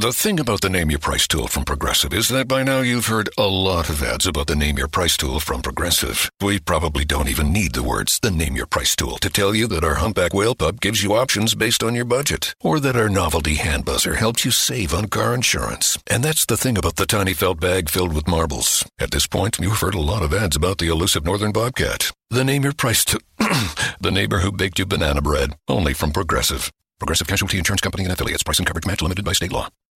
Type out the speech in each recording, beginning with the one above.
The thing about the Name Your Price tool from Progressive is that by now you've heard a lot of ads about the Name Your Price tool from Progressive. We probably don't even need the words the Name Your Price tool to tell you that our humpback whale pup gives you options based on your budget, or that our novelty hand buzzer helps you save on car insurance. And that's the thing about the tiny felt bag filled with marbles. At this point, you've heard a lot of ads about the elusive northern bobcat. The Name Your Price tool. the neighbor who baked you banana bread. Only from Progressive. Progressive Casualty Insurance Company and affiliates. Price and coverage match limited by state law.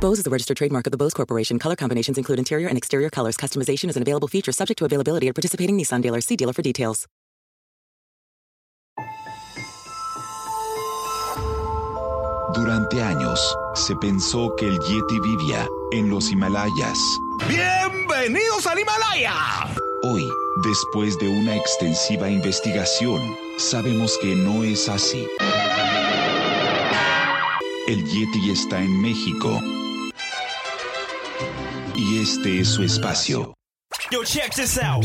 Bose is a registered trademark of the Bose Corporation. Color combinations include interior and exterior colors. Customization is an available feature subject to availability at participating Nissan dealers. See dealer for details. Durante años, se pensó que el Yeti vivía en los Himalayas. ¡Bienvenidos al Himalaya! Hoy, después de una extensiva investigación, sabemos que no es así. El Yeti está en México. Y este es su espacio. Yo, check this out.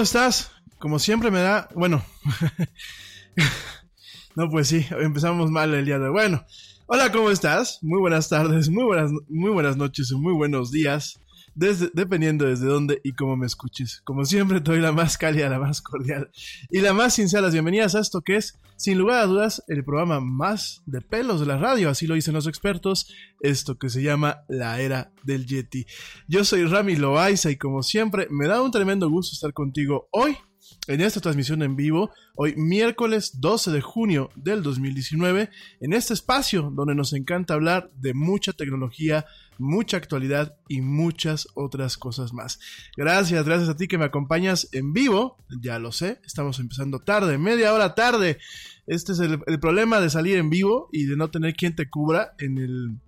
¿Cómo estás? Como siempre me da, bueno, no pues sí, empezamos mal el día de hoy. Bueno, hola, ¿cómo estás? Muy buenas tardes, muy buenas, muy buenas noches y muy buenos días, desde, dependiendo desde dónde y cómo me escuches. Como siempre, te doy la más cálida, la más cordial y la más sincera las bienvenidas a esto que es, sin lugar a dudas, el programa más de pelos de la radio, así lo dicen los expertos, esto que se llama la era del Yeti. Yo soy Rami Loaiza y como siempre, me da un tremendo gusto estar contigo hoy en esta transmisión en vivo, hoy miércoles 12 de junio del 2019, en este espacio donde nos encanta hablar de mucha tecnología, mucha actualidad y muchas otras cosas más. Gracias, gracias a ti que me acompañas en vivo, ya lo sé, estamos empezando tarde, media hora tarde. Este es el, el problema de salir en vivo y de no tener quien te cubra en el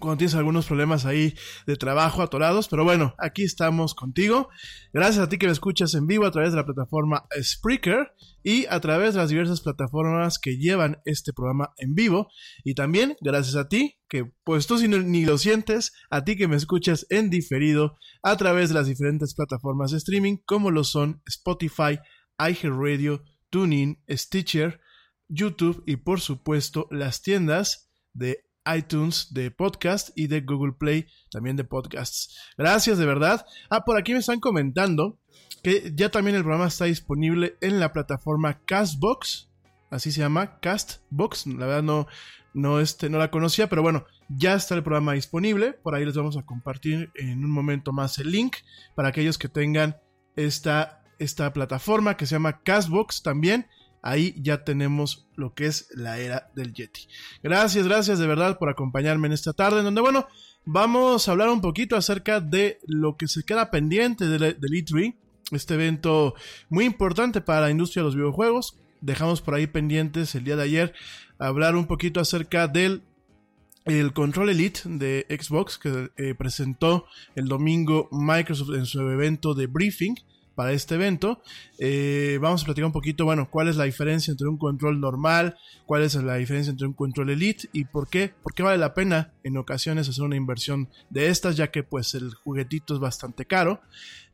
cuando tienes algunos problemas ahí de trabajo atorados, pero bueno, aquí estamos contigo. Gracias a ti que me escuchas en vivo a través de la plataforma Spreaker y a través de las diversas plataformas que llevan este programa en vivo. Y también gracias a ti, que pues tú si ni lo sientes, a ti que me escuchas en diferido a través de las diferentes plataformas de streaming como lo son Spotify, iHeartRadio, TuneIn, Stitcher, YouTube y por supuesto las tiendas de iTunes de podcast y de Google Play también de podcasts. Gracias de verdad. Ah, por aquí me están comentando que ya también el programa está disponible en la plataforma Castbox. Así se llama, Castbox. La verdad no, no, este, no la conocía, pero bueno, ya está el programa disponible. Por ahí les vamos a compartir en un momento más el link para aquellos que tengan esta, esta plataforma que se llama Castbox también ahí ya tenemos lo que es la era del Yeti. Gracias, gracias de verdad por acompañarme en esta tarde, en donde, bueno, vamos a hablar un poquito acerca de lo que se queda pendiente del, del E3, este evento muy importante para la industria de los videojuegos. Dejamos por ahí pendientes el día de ayer hablar un poquito acerca del el Control Elite de Xbox que eh, presentó el domingo Microsoft en su evento de briefing para este evento. Eh, vamos a platicar un poquito, bueno, cuál es la diferencia entre un control normal, cuál es la diferencia entre un control elite y por qué, por qué vale la pena en ocasiones hacer una inversión de estas, ya que pues el juguetito es bastante caro.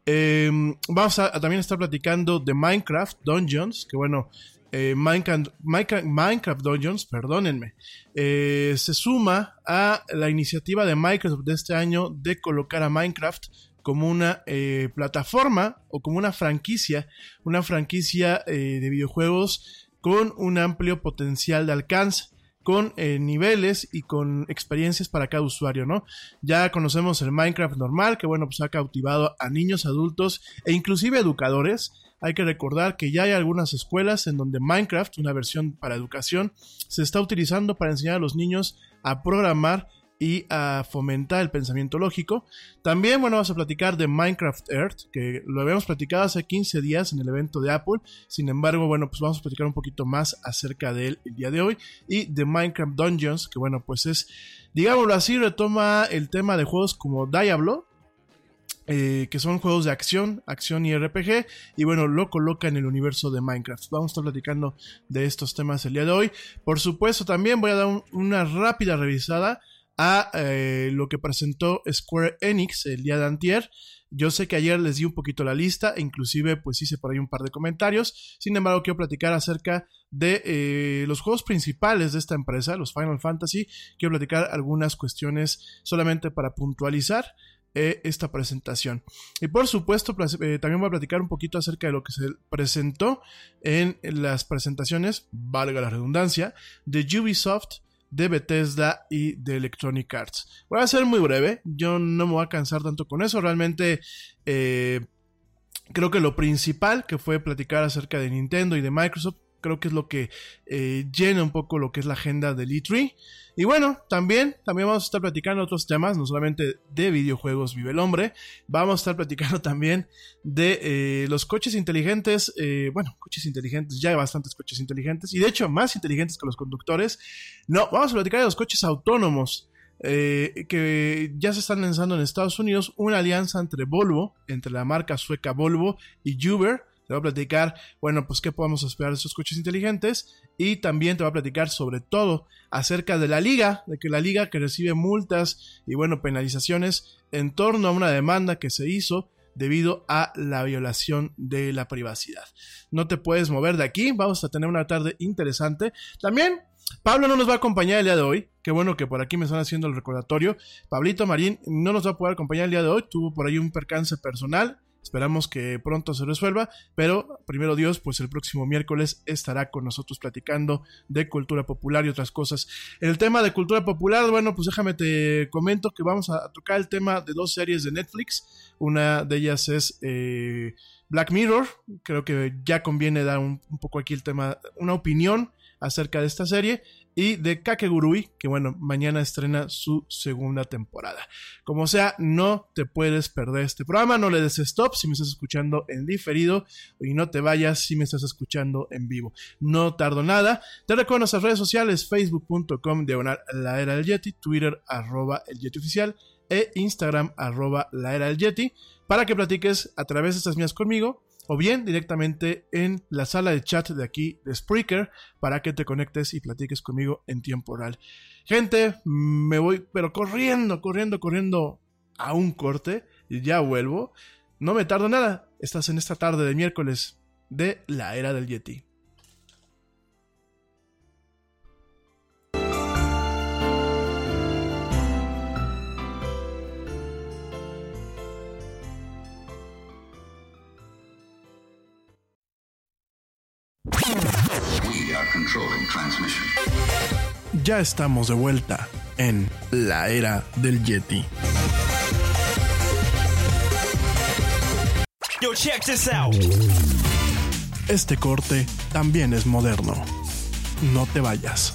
Eh, vamos a, también estar platicando de Minecraft Dungeons, que bueno, eh, Minecraft, Minecraft, Dungeons, perdónenme, se suma a la iniciativa de Microsoft de este año de colocar a Minecraft como una eh, plataforma o como una franquicia, una franquicia eh, de videojuegos con un amplio potencial de alcance con eh, niveles y con experiencias para cada usuario, ¿no? Ya conocemos el Minecraft normal, que bueno, pues ha cautivado a niños, adultos e inclusive educadores. Hay que recordar que ya hay algunas escuelas en donde Minecraft, una versión para educación, se está utilizando para enseñar a los niños a programar y a fomentar el pensamiento lógico. También, bueno, vamos a platicar de Minecraft Earth, que lo habíamos platicado hace 15 días en el evento de Apple. Sin embargo, bueno, pues vamos a platicar un poquito más acerca de él el día de hoy. Y de Minecraft Dungeons, que bueno, pues es, digámoslo así, retoma el tema de juegos como Diablo, eh, que son juegos de acción, acción y RPG, y bueno, lo coloca en el universo de Minecraft. Vamos a estar platicando de estos temas el día de hoy. Por supuesto, también voy a dar un, una rápida revisada a eh, lo que presentó Square Enix el día de antier. Yo sé que ayer les di un poquito la lista, inclusive pues hice por ahí un par de comentarios. Sin embargo, quiero platicar acerca de eh, los juegos principales de esta empresa, los Final Fantasy. Quiero platicar algunas cuestiones solamente para puntualizar eh, esta presentación. Y por supuesto, eh, también voy a platicar un poquito acerca de lo que se presentó en las presentaciones, valga la redundancia, de Ubisoft de Bethesda y de Electronic Arts. Voy a ser muy breve, yo no me voy a cansar tanto con eso, realmente eh, creo que lo principal que fue platicar acerca de Nintendo y de Microsoft, creo que es lo que eh, llena un poco lo que es la agenda del E3. Y bueno, también, también vamos a estar platicando otros temas, no solamente de videojuegos vive el hombre, vamos a estar platicando también de eh, los coches inteligentes, eh, bueno, coches inteligentes, ya hay bastantes coches inteligentes, y de hecho más inteligentes que los conductores. No, vamos a platicar de los coches autónomos. Que ya se están lanzando en Estados Unidos una alianza entre Volvo, entre la marca sueca Volvo y Uber, te voy a platicar, bueno, pues qué podemos esperar de esos coches inteligentes y también te voy a platicar sobre todo acerca de la liga, de que la liga que recibe multas y bueno, penalizaciones en torno a una demanda que se hizo debido a la violación de la privacidad. No te puedes mover de aquí, vamos a tener una tarde interesante. También Pablo no nos va a acompañar el día de hoy. Qué bueno que por aquí me están haciendo el recordatorio. Pablito Marín no nos va a poder acompañar el día de hoy. Tuvo por ahí un percance personal. Esperamos que pronto se resuelva, pero primero Dios, pues el próximo miércoles estará con nosotros platicando de cultura popular y otras cosas. El tema de cultura popular, bueno, pues déjame te comento que vamos a tocar el tema de dos series de Netflix. Una de ellas es eh, Black Mirror. Creo que ya conviene dar un, un poco aquí el tema, una opinión acerca de esta serie y de Kakegurui, que bueno, mañana estrena su segunda temporada. Como sea, no te puedes perder este programa, no le des stop si me estás escuchando en diferido y no te vayas si me estás escuchando en vivo. No tardo nada. Te recuerdo nuestras redes sociales, facebook.com diagonal la del Yeti, Twitter arroba el Yeti oficial e Instagram arroba la era del Yeti para que platiques a través de estas mías conmigo o bien directamente en la sala de chat de aquí de Spreaker para que te conectes y platiques conmigo en tiempo real. Gente, me voy, pero corriendo, corriendo, corriendo a un corte y ya vuelvo. No me tardo nada, estás en esta tarde de miércoles de la era del Yeti. Ya estamos de vuelta en la era del Yeti. Yo, check this out. Este corte también es moderno. No te vayas.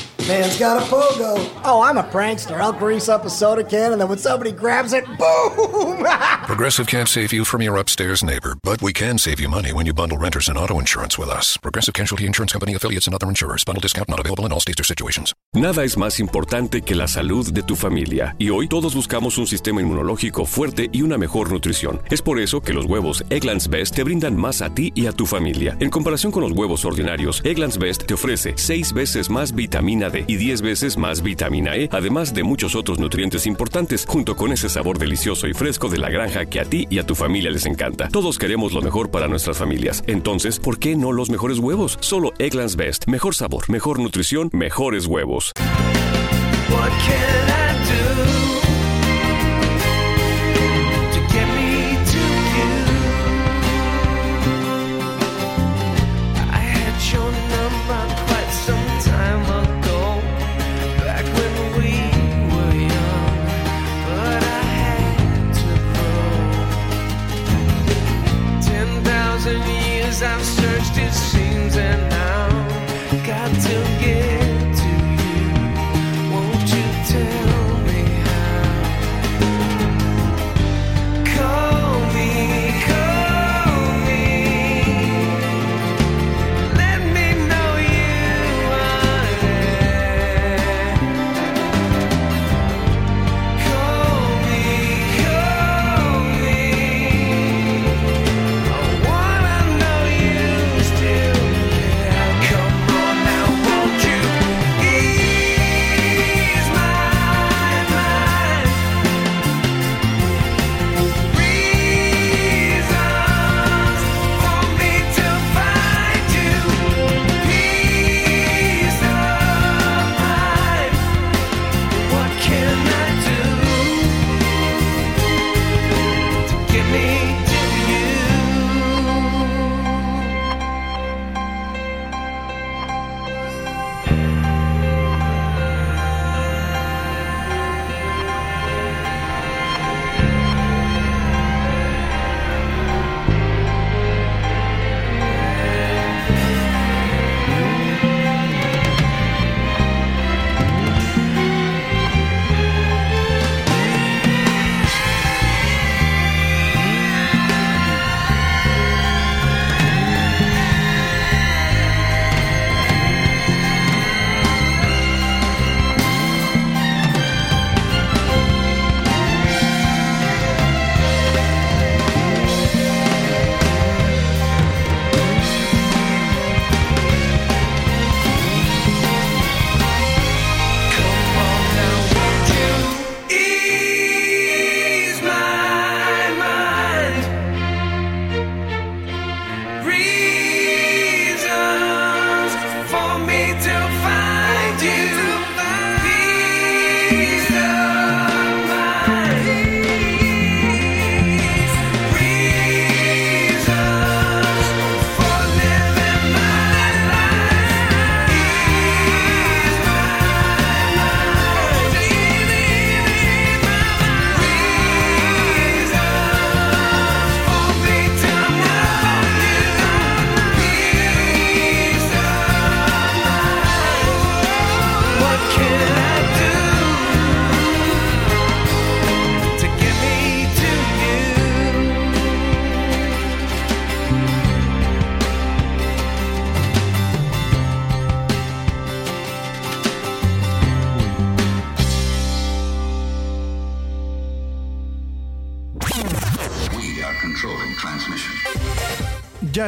Man's got a pogo. Oh, I'm a prankster. I'll grease up a soda can and then when somebody grabs it, boom! Progressive can't save you from your upstairs neighbor, but we can save you money when you bundle renters and auto insurance with us. Progressive Casualty Insurance Company affiliates and other insurers. Bundle discount not available in all states or situations. Nada es más importante que la salud de tu familia y hoy todos buscamos un sistema inmunológico fuerte y una mejor nutrición. Es por eso que los huevos Egglands Best te brindan más a ti y a tu familia. En comparación con los huevos ordinarios, Egglands Best te ofrece 6 veces más vitamina Y 10 veces más vitamina E, además de muchos otros nutrientes importantes, junto con ese sabor delicioso y fresco de la granja que a ti y a tu familia les encanta. Todos queremos lo mejor para nuestras familias. Entonces, ¿por qué no los mejores huevos? Solo Egglands Best. Mejor sabor, mejor nutrición, mejores huevos.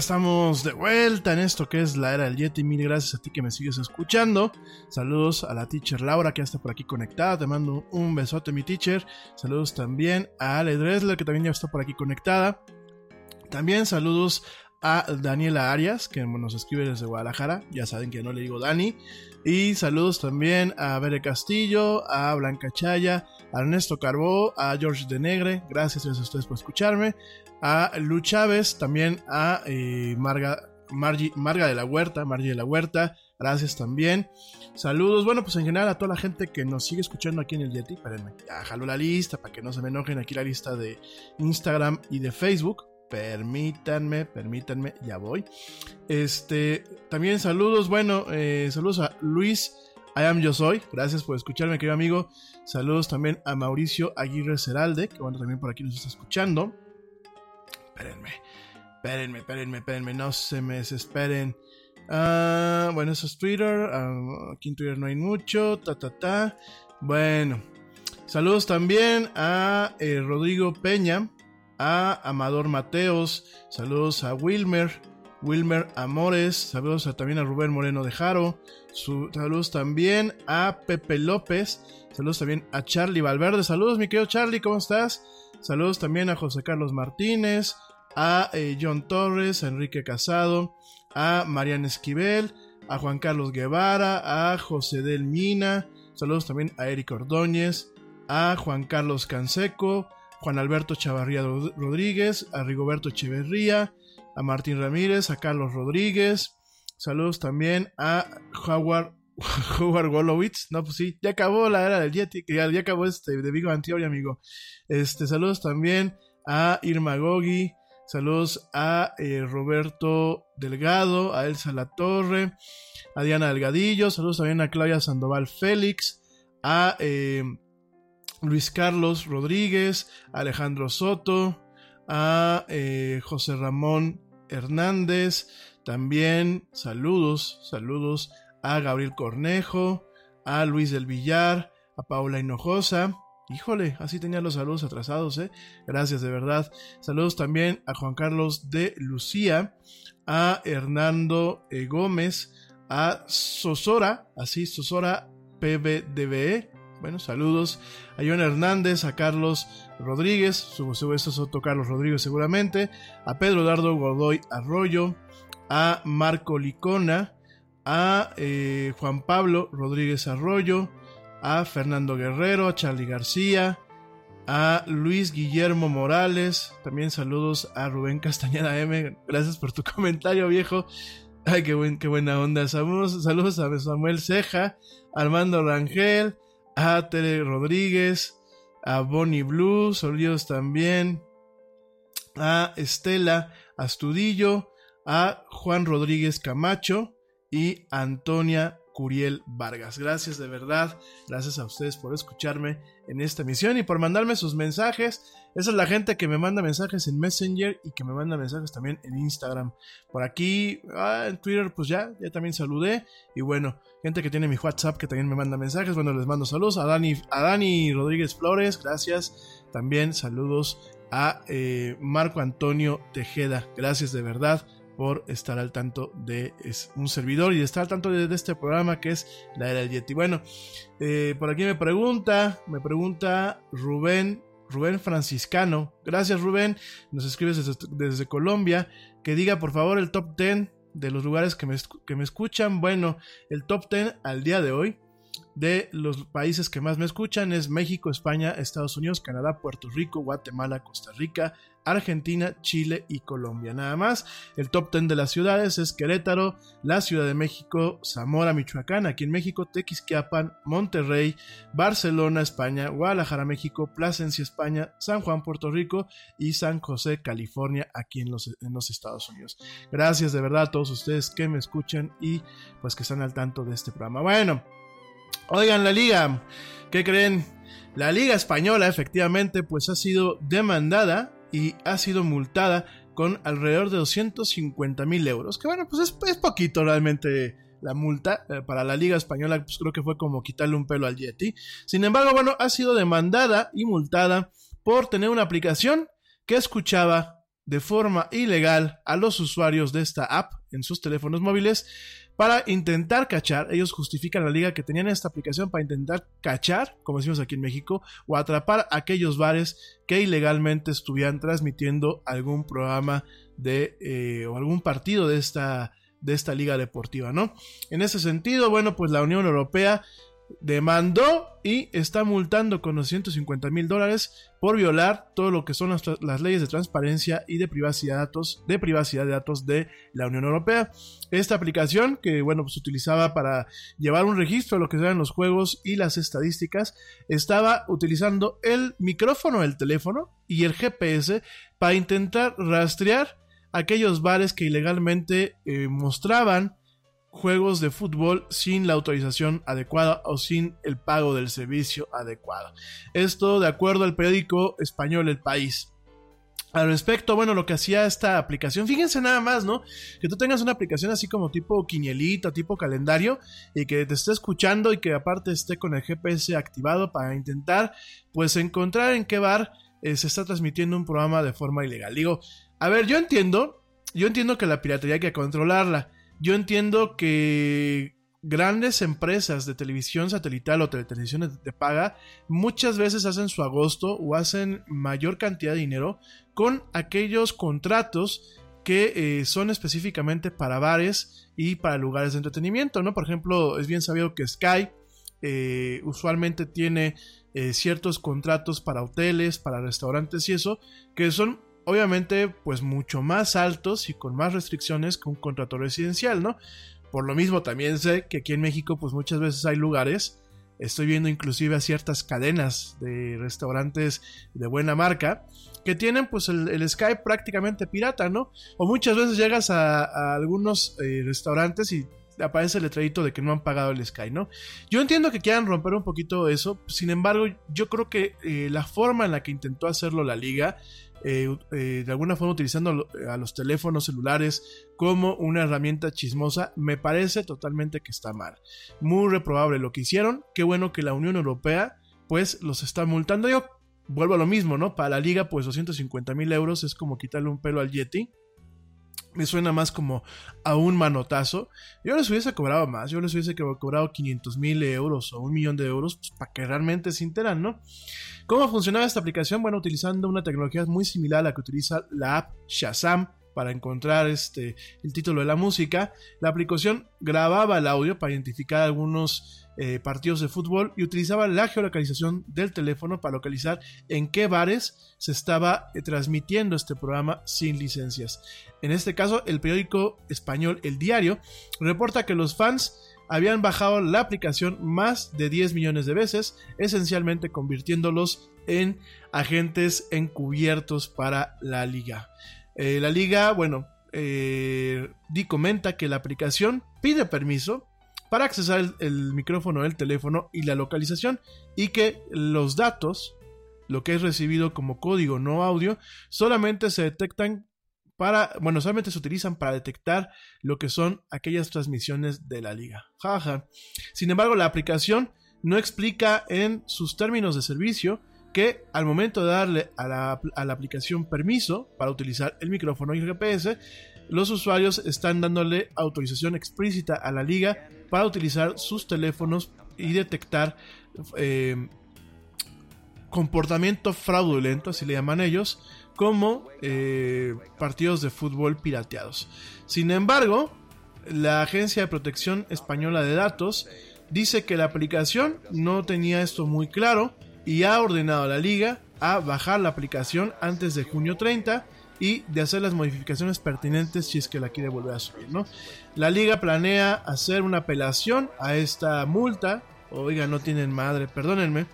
Estamos de vuelta en esto que es la era del Yeti. Mil gracias a ti que me sigues escuchando. Saludos a la teacher Laura que ya está por aquí conectada. Te mando un besote, mi teacher. Saludos también a Ale Dresler que también ya está por aquí conectada. También saludos a Daniela Arias que nos escribe desde Guadalajara. Ya saben que no le digo Dani. Y saludos también a Bere Castillo, a Blanca Chaya, a Ernesto Carbó, a George de Negre. Gracias a ustedes por escucharme a Lu Chávez, también a eh, Marga, Marga de la Huerta, Margie de la Huerta, gracias también. Saludos, bueno, pues en general a toda la gente que nos sigue escuchando aquí en el Yeti, la lista para que no se me enojen aquí la lista de Instagram y de Facebook. Permítanme, permítanme, ya voy. Este, también saludos, bueno, eh, saludos a Luis I am yo soy, gracias por escucharme, querido amigo. Saludos también a Mauricio Aguirre Ceralde, que bueno, también por aquí nos está escuchando espérenme. Espérenme, espérenme, espérenme. No se me desesperen. Ah, bueno, eso es Twitter. Ah, aquí en Twitter no hay mucho. Ta, ta. Bueno. Saludos también a eh, Rodrigo Peña. A Amador Mateos. Saludos a Wilmer. Wilmer Amores. Saludos también a Rubén Moreno de Jaro. saludos también a Pepe López. Saludos también a Charlie Valverde. Saludos, mi querido Charlie, ¿cómo estás? Saludos también a José Carlos Martínez, a eh, John Torres, a Enrique Casado, a Mariana Esquivel, a Juan Carlos Guevara, a José del Mina, saludos también a Eric Ordóñez, a Juan Carlos Canseco, Juan Alberto Chavarría Rodríguez, a Rigoberto Echeverría, a Martín Ramírez, a Carlos Rodríguez, saludos también a Howard, Howard Wolowitz, no, pues sí, ya acabó la era del Yeti, ya, ya acabó este de Vigo Antioquia, amigo. Este, saludos también a Irma Gogi, Saludos a eh, Roberto Delgado, a Elsa La Torre, a Diana Delgadillo. Saludos también a Claudia Sandoval Félix, a eh, Luis Carlos Rodríguez, a Alejandro Soto, a eh, José Ramón Hernández. También saludos, saludos a Gabriel Cornejo, a Luis del Villar, a Paula Hinojosa, Híjole, así tenía los saludos atrasados, ¿eh? Gracias, de verdad. Saludos también a Juan Carlos de Lucía, a Hernando eh, Gómez, a Sosora, así, Sosora PBDBE. Bueno, saludos a John Hernández, a Carlos Rodríguez, su, su es otro Carlos Rodríguez seguramente, a Pedro Dardo Godoy Arroyo, a Marco Licona, a eh, Juan Pablo Rodríguez Arroyo, a Fernando Guerrero, a Charlie García, a Luis Guillermo Morales, también saludos a Rubén Castañeda M, gracias por tu comentario viejo, ay qué, buen, qué buena onda, saludos, saludos a Samuel Ceja, Armando Rangel, a Tere Rodríguez, a Bonnie Blue, saludos también, a Estela Astudillo, a Juan Rodríguez Camacho y Antonia Curiel Vargas. Gracias de verdad, gracias a ustedes por escucharme en esta emisión y por mandarme sus mensajes. Esa es la gente que me manda mensajes en Messenger y que me manda mensajes también en Instagram. Por aquí, ah, en Twitter, pues ya, ya también saludé. Y bueno, gente que tiene mi WhatsApp que también me manda mensajes. Bueno, les mando saludos a Dani, a Dani Rodríguez Flores, gracias. También saludos a eh, Marco Antonio Tejeda, gracias de verdad por estar al tanto de es un servidor y estar al tanto de, este programa que es la era del Yeti. Bueno, eh, por aquí me pregunta, me pregunta Rubén, Rubén Franciscano. Gracias Rubén, nos escribes desde, desde Colombia, que diga por favor el top 10 de los lugares que me, que me escuchan. Bueno, el top 10 al día de hoy de los países que más me escuchan es México, España, Estados Unidos, Canadá, Puerto Rico, Guatemala, Costa Rica, Argentina, Chile y Colombia. Nada más, el top 10 de las ciudades es Querétaro, la Ciudad de México, Zamora, Michoacán, aquí en México, Tequisquiapan, Monterrey, Barcelona, España, Guadalajara, México, Plasencia, España, San Juan, Puerto Rico y San José, California, aquí en los, en los Estados Unidos. Gracias de verdad a todos ustedes que me escuchan y pues que están al tanto de este programa. Bueno. Oigan, la liga, ¿qué creen? La liga española efectivamente pues ha sido demandada y ha sido multada con alrededor de 250 mil euros. Que bueno, pues es, poquito realmente la multa. Eh, para la liga española pues creo que fue como quitarle un pelo al Yeti. Sin embargo, bueno, ha sido demandada y multada por tener una aplicación que escuchaba de forma ilegal a los usuarios de esta app en sus teléfonos móviles para intentar cachar, ellos justifican la liga que tenían esta aplicación para intentar cachar, como decimos aquí en México, o atrapar aquellos bares que ilegalmente estuvieran transmitiendo algún programa de eh, o algún partido de esta de esta liga deportiva, ¿no? En ese sentido, bueno, pues la Unión Europea demandó y está multando con 250 mil dólares por violar todo lo que son las, leyes de transparencia y de privacidad de datos de privacidad de datos de la Unión Europea. Esta aplicación que bueno pues utilizaba para llevar un registro de lo que eran los juegos y las estadísticas estaba utilizando el micrófono del teléfono y el GPS para intentar rastrear aquellos bares que ilegalmente eh, mostraban juegos de fútbol sin la autorización adecuada o sin el pago del servicio adecuado. Esto de acuerdo al periódico español El País. Al respecto, bueno, lo que hacía esta aplicación, fíjense nada más, ¿no? Que tú tengas una aplicación así como tipo quinielita, tipo calendario, y que te esté escuchando y que aparte esté con el GPS activado para intentar, pues, encontrar en qué bar eh, se está transmitiendo un programa de forma ilegal. Digo, a ver, yo entiendo, yo entiendo que la piratería hay que controlarla. Yo entiendo que grandes empresas de televisión satelital o televisión de paga muchas veces hacen su agosto o hacen mayor cantidad de dinero con aquellos contratos que eh, son específicamente para bares y para lugares de entretenimiento, ¿no? Por ejemplo, es bien sabido que Sky eh, usualmente tiene eh, ciertos contratos para hoteles, para restaurantes y eso, que son obviamente pues mucho más altos y con más restricciones que un contrato residencial, ¿no? Por lo mismo también sé que aquí en México pues muchas veces hay lugares, estoy viendo inclusive a ciertas cadenas de restaurantes de buena marca que tienen pues el, el Skype prácticamente pirata, ¿no? O muchas veces llegas a, algunos eh, restaurantes y aparece el letrerito de que no han pagado el Sky, ¿no? Yo entiendo que quieran romper un poquito eso, sin embargo, yo creo que eh, la forma en la que intentó hacerlo la liga eh, eh, de alguna forma utilizando a los teléfonos celulares como una herramienta chismosa, me parece totalmente que está mal. Muy reprobable lo que hicieron. Qué bueno que la Unión Europea pues los está multando. Yo vuelvo a lo mismo, ¿no? Para la liga pues 250 mil euros es como quitarle un pelo al Yeti me suena más como a un manotazo. Yo les hubiese cobrado más, yo les hubiese cobrado 500 mil euros o un millón de euros pues, para que realmente se enteran, ¿no? ¿Cómo funcionaba esta aplicación? Bueno, utilizando una tecnología muy similar a la que utiliza la app Shazam para encontrar este, el título de la música. La aplicación grababa el audio para identificar algunos eh, partidos de fútbol y utilizaba la geolocalización del teléfono para localizar en qué bares se estaba eh, transmitiendo este programa sin licencias. En este caso, el periódico español El Diario reporta que los fans habían bajado la aplicación más de 10 millones de veces, esencialmente convirtiéndolos en agentes encubiertos para la liga. Eh, la liga, bueno, Di comenta que la aplicación pide permiso para accesar el, micrófono del teléfono y la localización y que los datos, lo que es recibido como código no audio, solamente se detectan para, bueno, solamente se utilizan para detectar lo que son aquellas transmisiones de la liga. Jaja. Sin embargo, la aplicación no explica en sus términos de servicio que al momento de darle a la, a la, aplicación permiso para utilizar el micrófono y el GPS, los usuarios están dándole autorización explícita a la liga para utilizar sus teléfonos y detectar eh, comportamiento fraudulento, así le llaman ellos, como eh, partidos de fútbol pirateados. Sin embargo, la Agencia de Protección Española de Datos dice que la aplicación no tenía esto muy claro y ha ordenado a la liga a bajar la aplicación antes de junio 30 y de hacer las modificaciones pertinentes si es que la quiere volver a subir, ¿no? La liga planea hacer una apelación a esta multa, oiga, no tienen madre, perdónenme,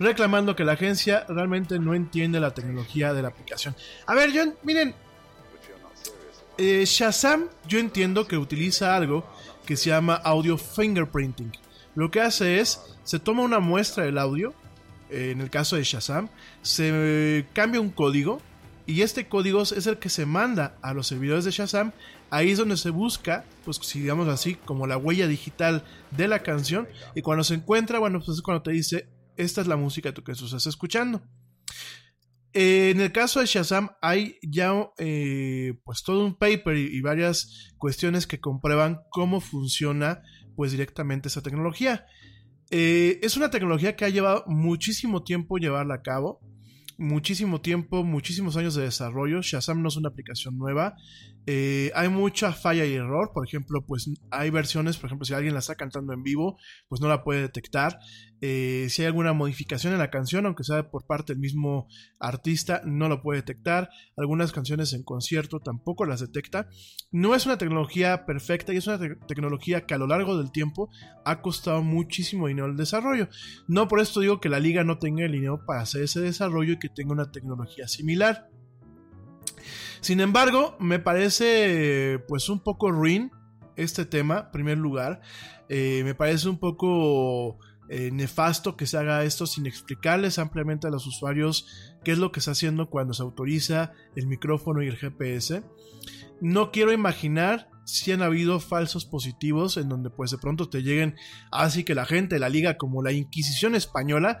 reclamando que la agencia realmente no entiende la tecnología de la aplicación. A ver, yo, miren, eh, Shazam yo entiendo que utiliza algo que se llama audio fingerprinting. Lo que hace es, se toma una muestra del audio, eh, en el caso de Shazam, se cambia un código y este código es el que se manda a los servidores de Shazam. Ahí es donde se busca, pues si digamos así, como la huella digital de la canción. Y cuando se encuentra, bueno, pues es cuando te dice, esta es la música que tú estás escuchando. Eh, en el caso de Shazam hay ya eh, pues todo un paper y, varias cuestiones que comprueban cómo funciona pues directamente esa tecnología. Eh, es una tecnología que ha llevado muchísimo tiempo llevarla a cabo muchísimo tiempo, muchísimos años de desarrollo. Shazam no es una aplicación nueva. Eh, hay mucha falla y error. Por ejemplo, pues hay versiones, por ejemplo, si alguien la está cantando en vivo, pues no la puede detectar. Eh, si hay alguna modificación en la canción, aunque sea por parte del mismo artista, no lo puede detectar. Algunas canciones en concierto tampoco las detecta. No es una tecnología perfecta y es una te tecnología que a lo largo del tiempo ha costado muchísimo dinero el desarrollo. No por esto digo que la liga no tenga el dinero para hacer ese desarrollo y que tenga una tecnología similar. Sin embargo, me parece pues un poco ruin este tema, en primer lugar. Eh, me parece un poco eh, nefasto que se haga esto sin explicarles ampliamente a los usuarios qué es lo que está haciendo cuando se autoriza el micrófono y el GPS. No quiero imaginar si han habido falsos positivos en donde pues de pronto te lleguen así que la gente la liga como la Inquisición española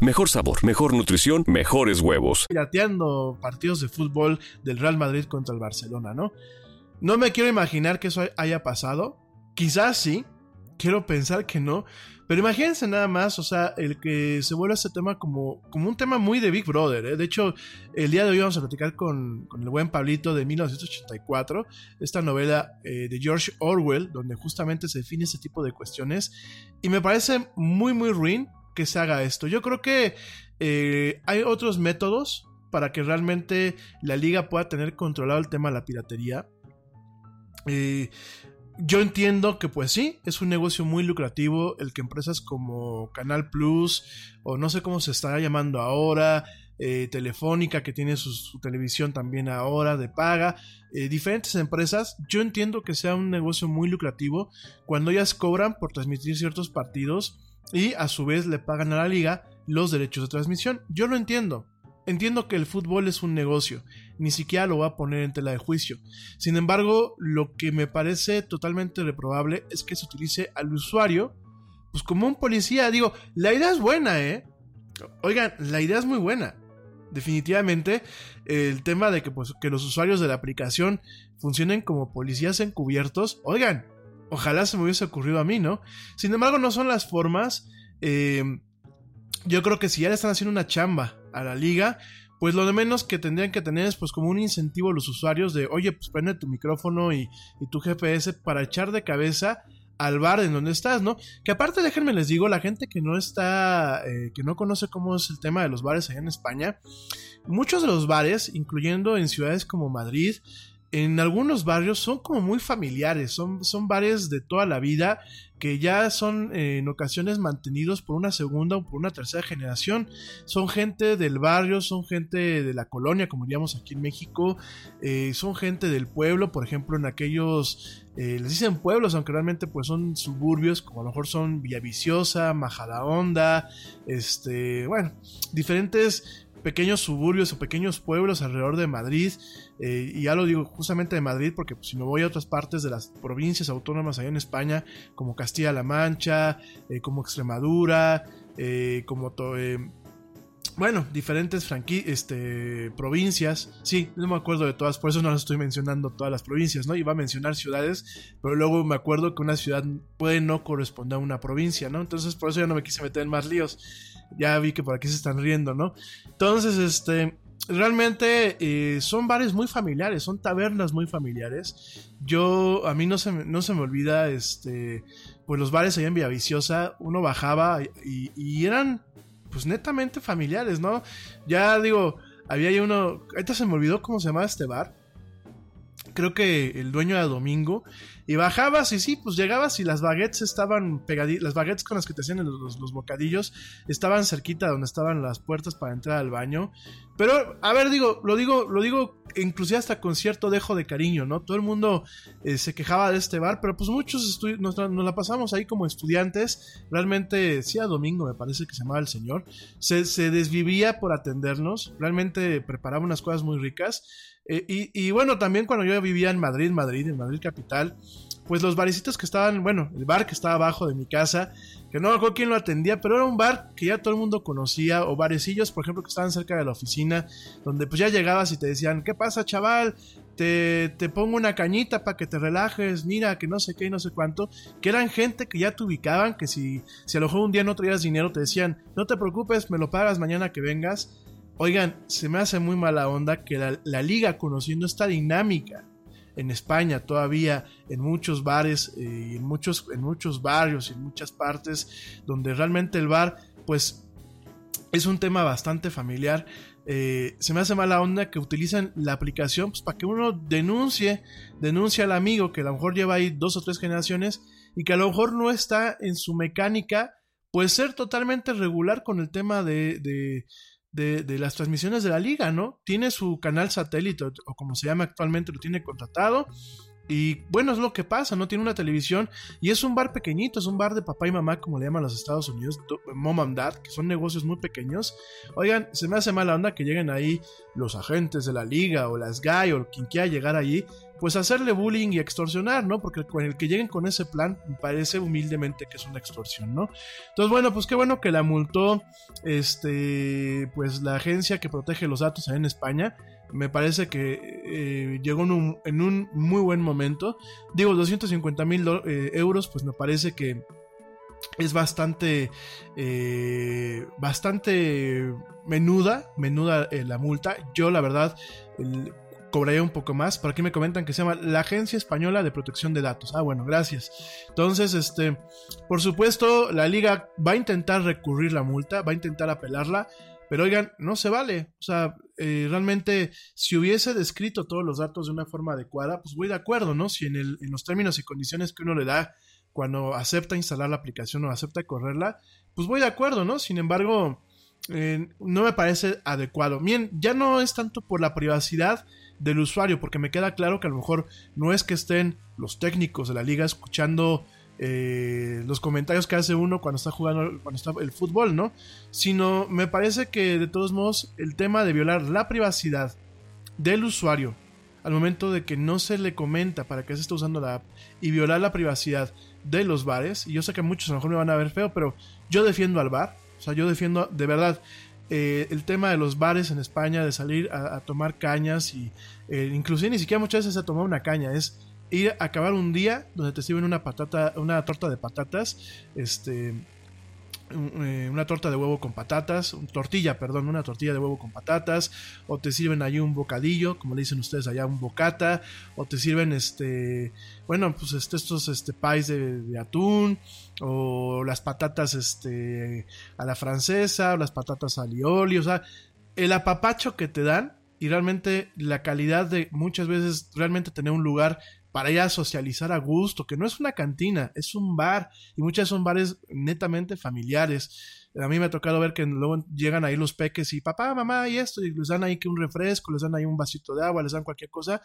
Mejor sabor, mejor nutrición, mejores huevos. Pirateando partidos de fútbol del Real Madrid contra el Barcelona, ¿no? No me quiero imaginar que eso haya pasado. Quizás sí. Quiero pensar que no. Pero imagínense nada más, o sea, el que se vuelve este tema como, como un tema muy de Big Brother. ¿eh? De hecho, el día de hoy vamos a platicar con, el buen Pablito de 1984, esta novela eh, de George Orwell, donde justamente se define ese tipo de cuestiones. Y me parece muy, muy ruin que se haga esto. Yo creo que eh, hay otros métodos para que realmente la liga pueda tener controlado el tema de la piratería. Eh, yo entiendo que pues sí, es un negocio muy lucrativo el que empresas como Canal Plus o no sé cómo se estará llamando ahora, eh, Telefónica que tiene su, televisión también ahora de paga, diferentes empresas, yo entiendo que sea un negocio muy lucrativo cuando ellas cobran por transmitir ciertos partidos y a su vez le pagan a la liga los derechos de transmisión. Yo lo entiendo. Entiendo que el fútbol es un negocio, ni siquiera lo va a poner en tela de juicio. Sin embargo, lo que me parece totalmente reprobable es que se utilice al usuario pues como un policía. Digo, la idea es buena, ¿eh? Oigan, la idea es muy buena. Definitivamente, el tema de que, pues, que los usuarios de la aplicación funcionen como policías encubiertos, oigan, ojalá se me hubiese ocurrido a mí, ¿no? Sin embargo, no son las formas. Eh, yo creo que si ya le están haciendo una chamba a la liga, pues lo de menos que tendrían que tener es pues como un incentivo a los usuarios de, oye, pues prende tu micrófono y, tu GPS para echar de cabeza al bar en donde estás, ¿no? Que aparte, déjenme les digo, la gente que no está, eh, que no conoce cómo es el tema de los bares allá en España, muchos de los bares, incluyendo en ciudades como Madrid, en algunos barrios son como muy familiares, son, son bares de toda la vida que ya son eh, en ocasiones mantenidos por una segunda o por una tercera generación. Son gente del barrio, son gente de la colonia, como diríamos aquí en México, eh, son gente del pueblo, por ejemplo, en aquellos, eh, les dicen pueblos, aunque realmente pues son suburbios, como a lo mejor son Villaviciosa, Majadahonda, este, bueno, diferentes pequeños suburbios o pequeños pueblos alrededor de Madrid. Eh, y ya lo digo justamente de Madrid porque pues, si me voy a otras partes de las provincias autónomas allá en España, como Castilla-La Mancha, eh, como Extremadura, eh, como... bueno, diferentes este, provincias. Sí, no me acuerdo de todas, por eso no las estoy mencionando todas las provincias, ¿no? Iba a mencionar ciudades, pero luego me acuerdo que una ciudad puede no corresponder a una provincia, ¿no? Entonces por eso ya no me quise meter en más líos ya vi que por aquí se están riendo, ¿no? Entonces, este, realmente eh, son bares muy familiares, son tabernas muy familiares. Yo, a mí no se, no se me olvida, este, pues los bares allá en Villaviciosa, uno bajaba y, y eran, pues netamente familiares, ¿no? Ya digo, había ahí uno, ahorita se me olvidó cómo se llamaba este bar. Creo que el dueño era Domingo y bajabas y sí, pues llegabas y las baguettes estaban pegaditas, las baguettes con las que te hacían los, los, bocadillos estaban cerquita donde estaban las puertas para entrar al baño. Pero, a ver, digo, lo digo, lo digo inclusive hasta con cierto dejo de cariño, ¿no? Todo el mundo eh, se quejaba de este bar, pero pues muchos nos, nos, la pasamos ahí como estudiantes. Realmente, sí, a domingo me parece que se llamaba el señor. Se, se desvivía por atendernos, realmente preparaba unas cosas muy ricas. Eh, y, y, bueno, también cuando yo vivía en Madrid, Madrid, en Madrid capital, pues los barecitos que estaban, bueno, el bar que estaba abajo de mi casa, que no me acuerdo quién lo atendía, pero era un bar que ya todo el mundo conocía, o barecillos, por ejemplo, que estaban cerca de la oficina, donde pues ya llegabas y te decían, ¿qué pasa, chaval? Te, te pongo una cañita para que te relajes, mira, que no sé qué y no sé cuánto, que eran gente que ya te ubicaban, que si, si a lo mejor un día no traías dinero, te decían, no te preocupes, me lo pagas mañana que vengas. Oigan, se me hace muy mala onda que la, liga, conociendo esta dinámica, en España todavía en muchos bares eh, en muchos, en muchos barrios y en muchas partes donde realmente el bar pues es un tema bastante familiar. Eh, se me hace mala onda que utilicen la aplicación pues, para que uno denuncie, denuncie al amigo que a lo mejor lleva ahí dos o tres generaciones y que a lo mejor no está en su mecánica, pues ser totalmente regular con el tema de, las transmisiones de la liga, ¿no? Tiene su canal satélite, o como se llama actualmente, lo tiene contratado. Y bueno, es lo que pasa, ¿no? Tiene una televisión y es un bar pequeñito, es un bar de papá y mamá, como le llaman los Estados Unidos, mom and dad, que son negocios muy pequeños. Oigan, se me hace mala onda que lleguen ahí los agentes de la liga o las GAI o quien quiera llegar allí pues hacerle bullying y extorsionar, ¿no? Porque con el que lleguen con ese plan parece humildemente que es una extorsión, ¿no? Entonces, bueno, pues qué bueno que la multó este pues la agencia que protege los datos ahí en España. Me parece que eh, llegó en un, muy buen momento. Digo, 250 mil eh, euros, pues me parece que es bastante eh, bastante menuda menuda la multa yo la verdad cobraría un poco más. Por aquí me comentan que se llama la Agencia Española de Protección de Datos. Ah, bueno, gracias. Entonces, este, por supuesto, la liga va a intentar recurrir la multa, va a intentar apelarla. Pero oigan, no se vale. O sea, eh, realmente, si hubiese descrito todos los datos de una forma adecuada, pues voy de acuerdo, ¿no? Si en, el, en los términos y condiciones que uno le da cuando acepta instalar la aplicación o acepta correrla, pues voy de acuerdo, ¿no? Sin embargo, eh, no me parece adecuado. Bien, ya no es tanto por la privacidad, del usuario, porque me queda claro que a lo mejor no es que estén los técnicos de la liga escuchando eh, los comentarios que hace uno cuando está jugando cuando está el fútbol, ¿no? Sino me parece que de todos modos el tema de violar la privacidad del usuario al momento de que no se le comenta para qué se está usando la app y violar la privacidad de los bares, y yo sé que muchos a lo mejor me van a ver feo, pero yo defiendo al bar, o sea, yo defiendo de verdad eh, el tema de los bares en España, de salir a, tomar cañas y eh, inclusive ni siquiera muchas veces a tomar una caña, es ir a acabar un día donde te sirven una patata, una torta de patatas, este, eh, una torta de huevo con patatas, tortilla, perdón, una tortilla de huevo con patatas, o te sirven ahí un bocadillo, como le dicen ustedes allá, un bocata, o te sirven este, bueno, pues este, estos este pies de, de atún, o las patatas este a la francesa, o las patatas alioli, o sea, el apapacho que te dan y realmente la calidad de muchas veces realmente tener un lugar para ir a socializar a gusto, que no es una cantina, es un bar y muchas son bares netamente familiares. A mí me ha tocado ver que luego llegan ahí los peques y papá, mamá y esto y les dan ahí que un refresco, les dan ahí un vasito de agua, les dan cualquier cosa.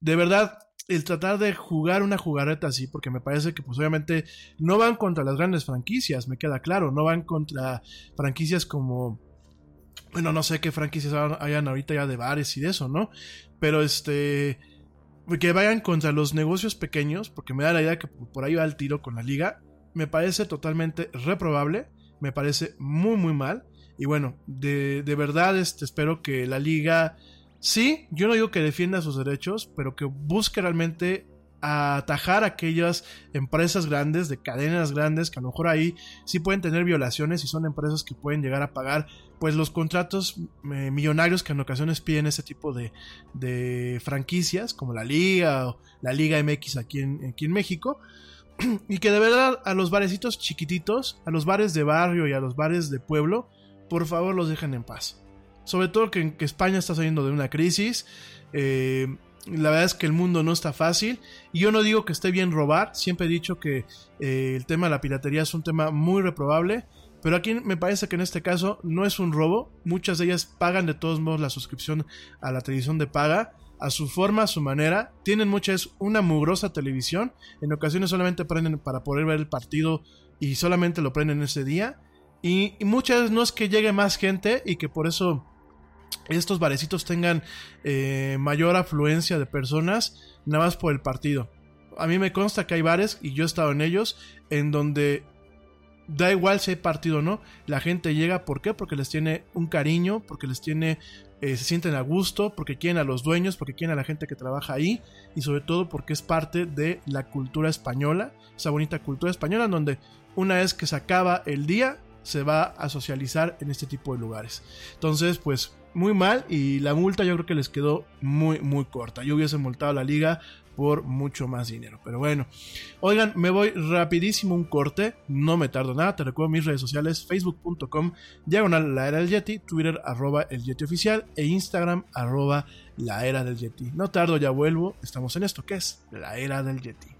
De verdad, el tratar de jugar una jugarreta así, porque me parece que pues obviamente no van contra las grandes franquicias, me queda claro, no van contra franquicias como bueno, no sé qué franquicias hayan ahorita ya de bares y de eso, ¿no? Pero este. Que vayan contra los negocios pequeños, porque me da la idea que por ahí va el tiro con la liga. Me parece totalmente reprobable. Me parece muy, muy mal. Y bueno, de, de verdad este, espero que la liga. Sí, yo no digo que defienda sus derechos, pero que busque realmente atajar a aquellas empresas grandes, de cadenas grandes, que a lo mejor ahí sí pueden tener violaciones y son empresas que pueden llegar a pagar pues los contratos eh, millonarios que en ocasiones piden ese tipo de, de, franquicias, como la Liga o la Liga MX aquí en, aquí en México. Y que de verdad a los barecitos chiquititos, a los bares de barrio y a los bares de pueblo, por favor los dejen en paz. Sobre todo que, que España está saliendo de una crisis. Eh, la verdad es que el mundo no está fácil. Y yo no digo que esté bien robar. Siempre he dicho que eh, el tema de la piratería es un tema muy reprobable. Pero aquí me parece que en este caso no es un robo. Muchas de ellas pagan de todos modos la suscripción a la televisión de paga. A su forma, a su manera. Tienen muchas, una mugrosa televisión. En ocasiones solamente prenden para poder ver el partido y solamente lo prenden ese día. Y, y muchas no es que llegue más gente y que por eso estos barecitos tengan eh, mayor afluencia de personas nada más por el partido. A mí me consta que hay bares, y yo he estado en ellos, en donde da igual si hay partido o no, la gente llega, ¿por qué? Porque les tiene un cariño, porque les tiene, eh, se sienten a gusto, porque quieren a los dueños, porque quieren a la gente que trabaja ahí, y sobre todo porque es parte de la cultura española, esa bonita cultura española, en donde una vez que se acaba el día, se va a socializar en este tipo de lugares. Entonces, pues muy mal y la multa yo creo que les quedó muy muy corta. Yo hubiese multado la liga por mucho más dinero. Pero bueno, oigan, me voy rapidísimo un corte, no me tardo nada, te recuerdo mis redes sociales, facebook.com, diagonal la era del Yeti, Twitter arroba el Yeti oficial e Instagram arroba la era del Yeti. No tardo, ya vuelvo, estamos en esto que es la era del Yeti.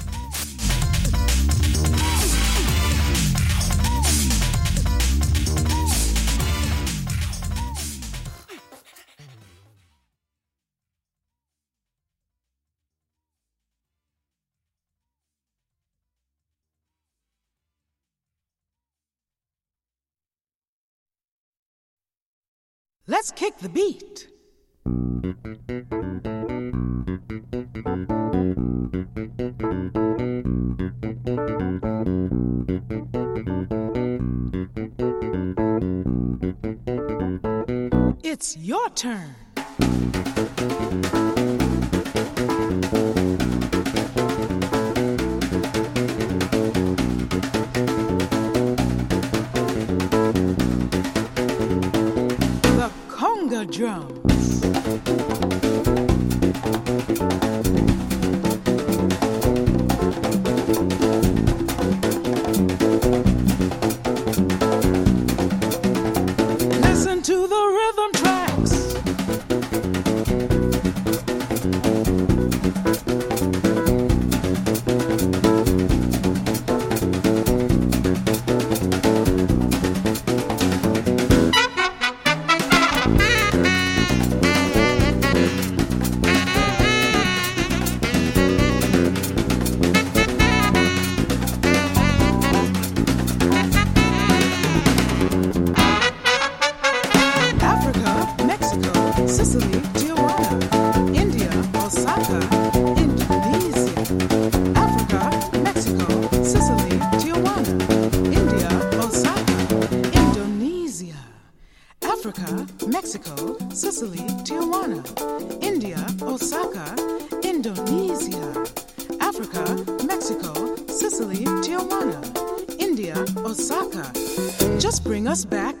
Let's kick the beat. It's your turn. Us back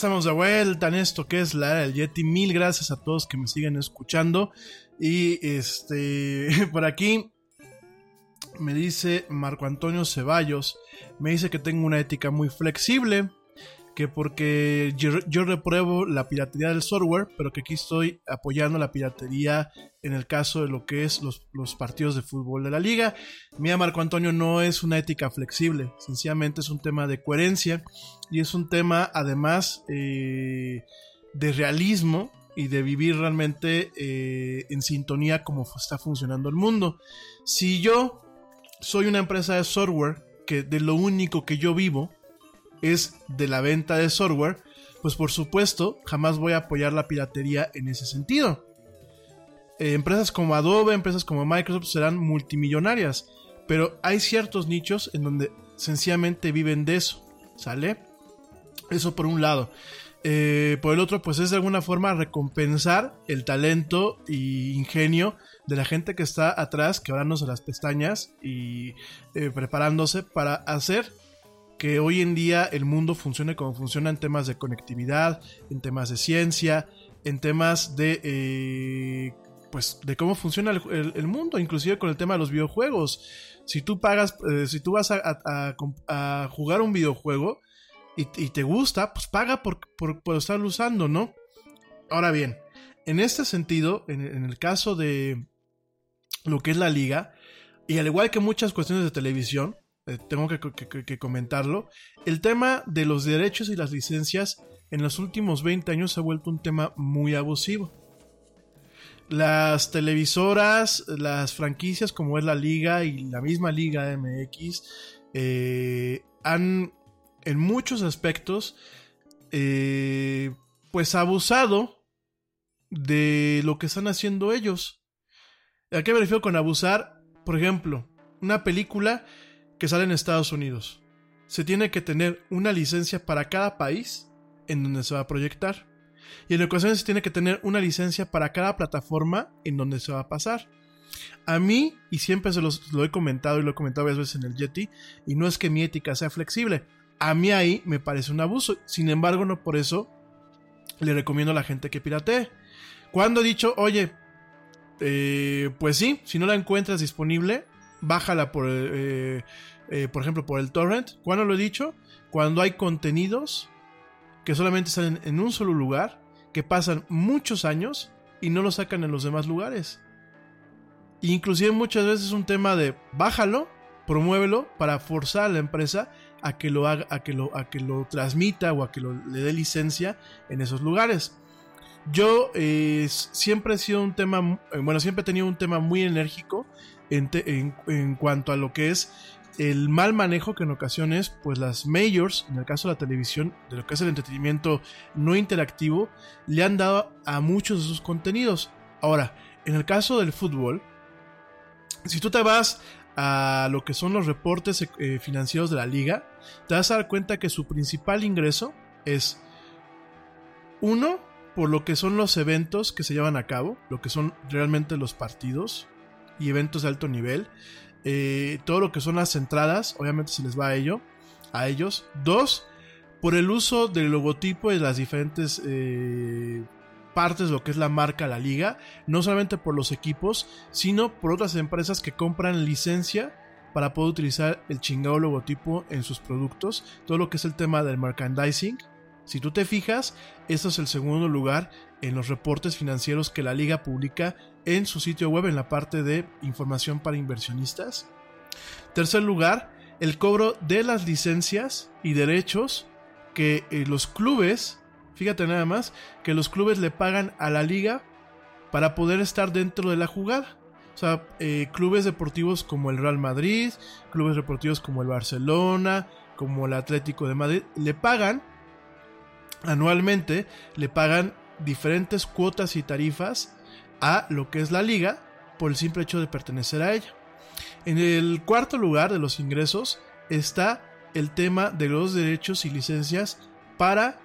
Estamos de vuelta en esto que es la era del Yeti. Mil gracias a todos que me siguen escuchando. Y este, por aquí me dice Marco Antonio Ceballos, me dice que tengo una ética muy flexible, que porque yo, repruebo la piratería del software, pero que aquí estoy apoyando la piratería en el caso de lo que es los, los partidos de fútbol de la liga. Mira, Marco Antonio, no es una ética flexible, sencillamente es un tema de coherencia y es un tema además eh, de realismo y de vivir realmente eh, en sintonía como está funcionando el mundo. Si yo soy una empresa de software que de lo único que yo vivo es de la venta de software, pues por supuesto jamás voy a apoyar la piratería en ese sentido. Eh, empresas como Adobe, empresas como Microsoft serán multimillonarias, pero hay ciertos nichos en donde sencillamente viven de eso, ¿sale? Eso por un lado. Eh, por el otro, pues es de alguna forma recompensar el talento y ingenio de la gente que está atrás, quebrándose las pestañas y eh, preparándose para hacer que hoy en día el mundo funcione como funciona en temas de conectividad, en temas de ciencia, en temas de eh, pues de cómo funciona el, mundo, inclusive con el tema de los videojuegos. Si tú pagas, eh, si tú vas a, jugar un videojuego y, te gusta, pues paga por, por, estarlo usando, ¿no? Ahora bien, en este sentido, en, en el caso de lo que es la liga, y al igual que muchas cuestiones de televisión, eh, tengo que, comentarlo. El tema de los derechos y las licencias en los últimos 20 años se ha vuelto un tema muy abusivo. Las televisoras, las franquicias como es la Liga y la misma Liga MX eh, han en muchos aspectos eh, pues abusado de lo que están haciendo ellos. ¿A qué me refiero con abusar? Por ejemplo, una película que sale en Estados Unidos. Se tiene que tener una licencia para cada país en donde se va a proyectar. Y en ocasiones se tiene que tener una licencia para cada plataforma en donde se va a pasar. A mí, y siempre se los, lo he comentado y lo he comentado varias veces en el Yeti, y no es que mi ética sea flexible, a mí ahí me parece un abuso. Sin embargo, no por eso le recomiendo a la gente que piratee. Cuando he dicho, oye, eh, pues sí, si no la encuentras disponible, bájala por, eh, eh, por ejemplo, por el torrent. ¿Cuándo lo he dicho? Cuando hay contenidos que solamente salen en un solo lugar, que pasan muchos años y no lo sacan en los demás lugares. Inclusive muchas veces es un tema de bájalo, promuévelo para forzar a la empresa a que lo haga, a que lo, a que lo transmita o a que lo, le dé licencia en esos lugares. Yo eh, siempre he sido un tema, eh, bueno, siempre he tenido un tema muy enérgico en, cuanto a lo que es el mal manejo que en ocasiones, pues las majors, en el caso de la televisión, de lo que es el entretenimiento no interactivo, le han dado a muchos de sus contenidos. Ahora, en el caso del fútbol, si tú te vas a lo que son los reportes eh, financieros de la liga, te vas a dar cuenta que su principal ingreso es uno por lo que son los eventos que se llevan a cabo, lo que son realmente los partidos y eventos de alto nivel, eh, todo lo que son las entradas, obviamente se les va a ello, a ellos. Dos, por el uso del logotipo de las diferentes eh, partes de lo que es la marca, la liga, no solamente por los equipos, sino por otras empresas que compran licencia para poder utilizar el chingado logotipo en sus productos, todo lo que es el tema del merchandising. Si tú te fijas, este es el segundo lugar en los reportes financieros que la liga publica en su sitio web en la parte de información para inversionistas. Tercer lugar, el cobro de las licencias y derechos que eh, los clubes, fíjate nada más, que los clubes le pagan a la liga para poder estar dentro de la jugada. O sea, eh, clubes deportivos como el Real Madrid, clubes deportivos como el Barcelona, como el Atlético de Madrid, le pagan anualmente, le pagan diferentes cuotas y tarifas a lo que es la liga por el simple hecho de pertenecer a ella. En el cuarto lugar de los ingresos está el tema de los derechos y licencias para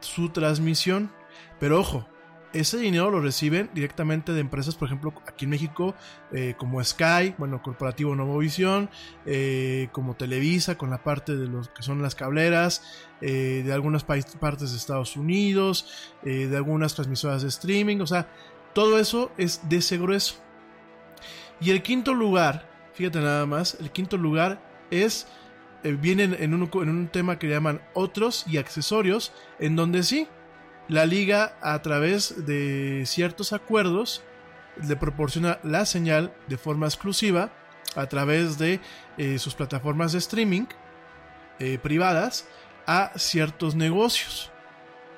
su transmisión. Pero ojo, ese dinero lo reciben directamente de empresas, por ejemplo, aquí en México, eh, como Sky, bueno, Corporativo Novovisión, eh, como Televisa, con la parte de los que son las cableras, eh, de algunas partes de Estados Unidos, de algunas transmisoras de streaming, o sea, todo eso es de ese grueso. Y el quinto lugar, fíjate nada más, el quinto lugar es, eh, viene en un, en un tema que llaman otros y accesorios, en donde sí, la liga a través de ciertos acuerdos le proporciona la señal de forma exclusiva a través de eh, sus plataformas de streaming eh, privadas a ciertos negocios.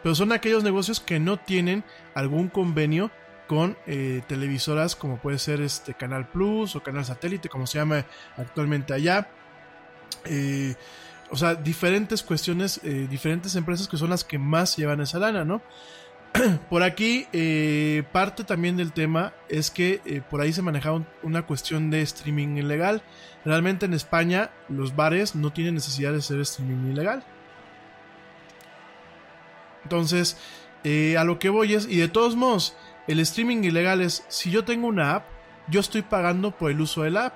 Pero son aquellos negocios que no tienen algún convenio con eh, televisoras como puede ser este Canal Plus o Canal Satélite, como se llama actualmente allá. O sea, diferentes cuestiones, eh, diferentes empresas que son las que más llevan esa lana, ¿no? por aquí, eh, parte también del tema es que eh, por ahí se manejaba un, una cuestión de streaming ilegal. Realmente en España los bares no tienen necesidad de hacer streaming ilegal. Entonces, a lo que voy es, y de todos modos, el streaming ilegal es, si yo tengo una app, yo estoy pagando por el uso de la app.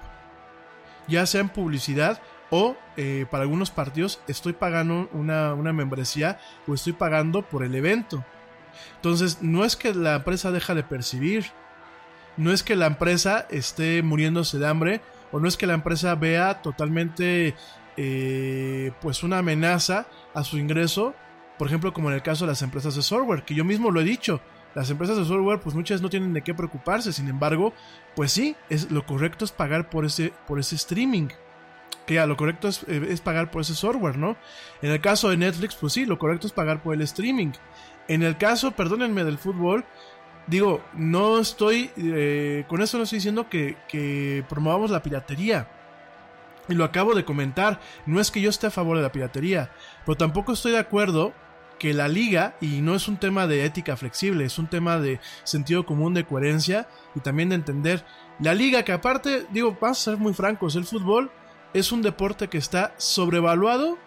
Ya sea en publicidad o eh, para algunos partidos estoy pagando una, una, membresía o estoy pagando por el evento. Entonces, no es que la empresa deja de percibir, no es que la empresa esté muriéndose de hambre o no es que la empresa vea totalmente eh, pues una amenaza a su ingreso, por ejemplo, como en el caso de las empresas de software, que yo mismo lo he dicho, las empresas de software pues muchas no tienen de qué preocuparse, sin embargo, pues sí, es, lo correcto es pagar por ese, por ese streaming. Que ya lo correcto es, eh, es pagar por ese software, ¿no? En el caso de Netflix, pues sí, lo correcto es pagar por el streaming. En el caso, perdónenme, del fútbol, digo, no estoy, eh, con eso no estoy diciendo que, que promovamos la piratería. Y lo acabo de comentar, no es que yo esté a favor de la piratería, pero tampoco estoy de acuerdo que la liga, y no es un tema de ética flexible, es un tema de sentido común, de coherencia y también de entender. La liga, que aparte, digo, vamos a ser muy francos, el fútbol es un deporte que está sobrevaluado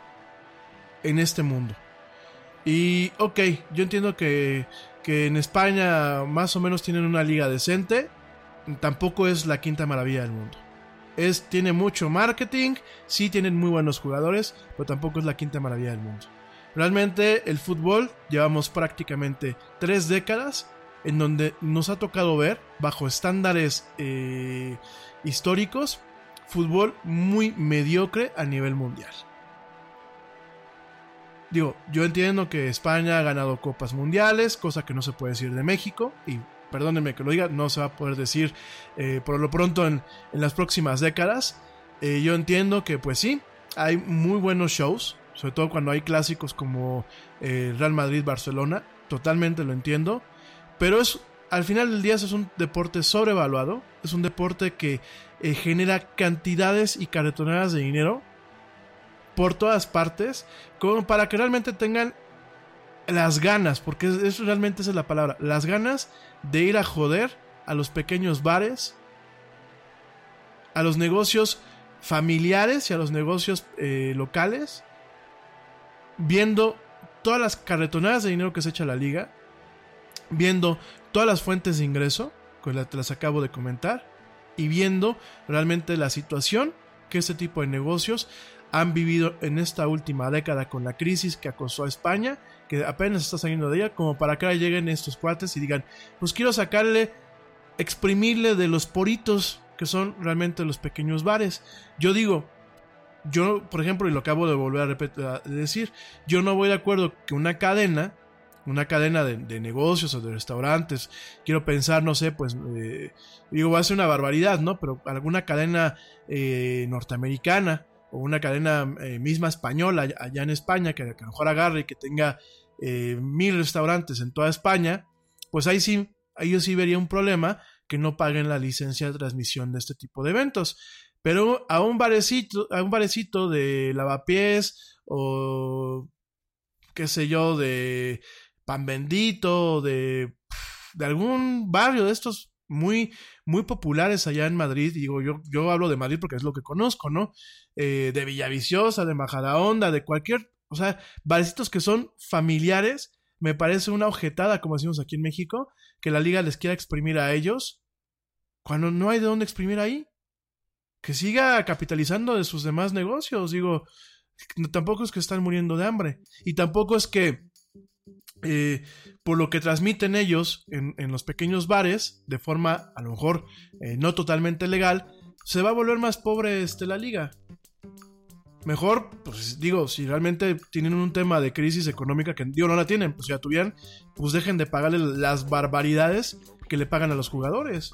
en este mundo. Y ok, yo entiendo que, que en España más o menos tienen una liga decente, tampoco es la quinta maravilla del mundo. Es, tiene mucho marketing, sí tienen muy buenos jugadores, pero tampoco es la quinta maravilla del mundo. Realmente el fútbol llevamos prácticamente tres décadas en donde nos ha tocado ver, bajo estándares eh, históricos, fútbol muy mediocre a nivel mundial. Digo, yo entiendo que España ha ganado copas mundiales, cosa que no se puede decir de México, y perdónenme que lo diga, no se va a poder decir eh, por lo pronto en, las próximas décadas. Eh, yo entiendo que pues sí, hay muy buenos shows, sobre todo cuando hay clásicos como eh, Real Madrid-Barcelona, totalmente lo entiendo, pero es al final del día es un deporte sobrevaluado, es un deporte que eh, genera cantidades y carretonadas de dinero por todas partes, como para que realmente tengan las ganas, porque eso realmente esa es la palabra, las ganas de ir a joder a los pequeños bares, a los negocios familiares y a los negocios eh, locales, viendo todas las carretonadas de dinero que se echa la liga, viendo todas las fuentes de ingreso, que las acabo de comentar, y viendo realmente la situación que este tipo de negocios han vivido en esta última década con la crisis que acosó a España, que apenas está saliendo de ella, como para que ahora lleguen estos cuates y digan, pues quiero sacarle, exprimirle de los poritos que son realmente los pequeños bares. Yo digo, yo, por ejemplo, y lo acabo de volver a, repetir, a decir, yo no voy de acuerdo que una cadena, una cadena de, de negocios o de restaurantes, quiero pensar, no sé, pues, eh, digo, va a ser una barbaridad, ¿no? Pero alguna cadena eh, norteamericana o una cadena eh, misma española allá en España, que, a lo mejor agarre y que tenga eh, mil restaurantes en toda España, pues ahí sí, ahí yo sí vería un problema que no paguen la licencia de transmisión de este tipo de eventos. Pero a un barecito, a un barecito de lavapiés o qué sé yo, de pan bendito, de, de algún barrio de estos muy, muy populares allá en Madrid. Digo, yo, yo hablo de Madrid porque es lo que conozco, ¿no? Eh, de Villaviciosa, de Majadahonda, de cualquier, o sea, barecitos que son familiares. Me parece una objetada, como decimos aquí en México, que la liga les quiera exprimir a ellos cuando no hay de dónde exprimir ahí que siga capitalizando de sus demás negocios. Digo, tampoco es que están muriendo de hambre. Y tampoco es que eh, por lo que transmiten ellos en, los pequeños bares, de forma a lo mejor eh, no totalmente legal, se va a volver más pobre este, la liga. Mejor, pues digo, si realmente tienen un tema de crisis económica que digo no la tienen, pues si la tuvieran, pues dejen de pagarle las barbaridades que le pagan a los jugadores.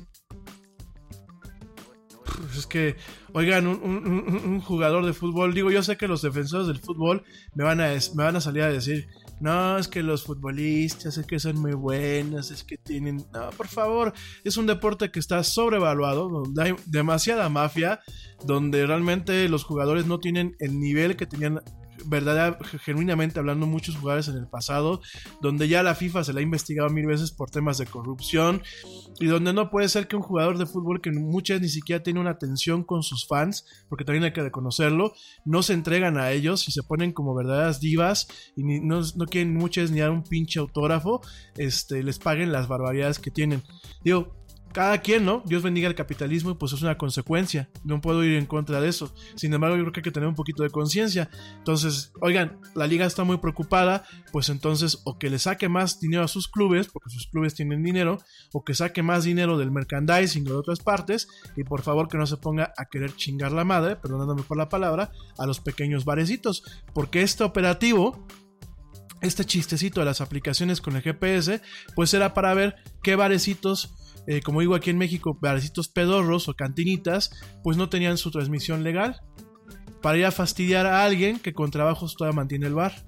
Pues es que, oigan, un, jugador de fútbol, digo, yo sé que los defensores del fútbol me van a, me van a salir a decir, no, es que los futbolistas es que son muy buenos, es que tienen, no, por favor, es un deporte que está sobrevaluado, donde hay demasiada mafia, donde realmente los jugadores no tienen el nivel que tenían verdad, genuinamente hablando, muchos jugadores en el pasado, donde ya la FIFA se la ha investigado mil veces por temas de corrupción y donde no puede ser que un jugador de fútbol que muchas ni siquiera tiene una atención con sus fans, porque también hay que reconocerlo, no se entregan a ellos y se ponen como verdaderas divas y no, no, quieren muchas ni dar un pinche autógrafo, este, les paguen las barbaridades que tienen. Digo, cada quien, ¿no? Dios bendiga el capitalismo y pues es una consecuencia. No puedo ir en contra de eso. Sin embargo, yo creo que hay que tener un poquito de conciencia. Entonces, oigan, la liga está muy preocupada, pues entonces o que le saque más dinero a sus clubes, porque sus clubes tienen dinero, o que saque más dinero del merchandising o de otras partes, y por favor que no se ponga a querer chingar la madre, perdonándome por la palabra, a los pequeños barecitos, porque este operativo este chistecito de las aplicaciones con el GPS, pues era para ver qué barecitos eh, como digo aquí en México, barecitos pedorros o cantinitas, pues no tenían su transmisión legal. para ir a fastidiar a alguien que con trabajos todavía mantiene el bar.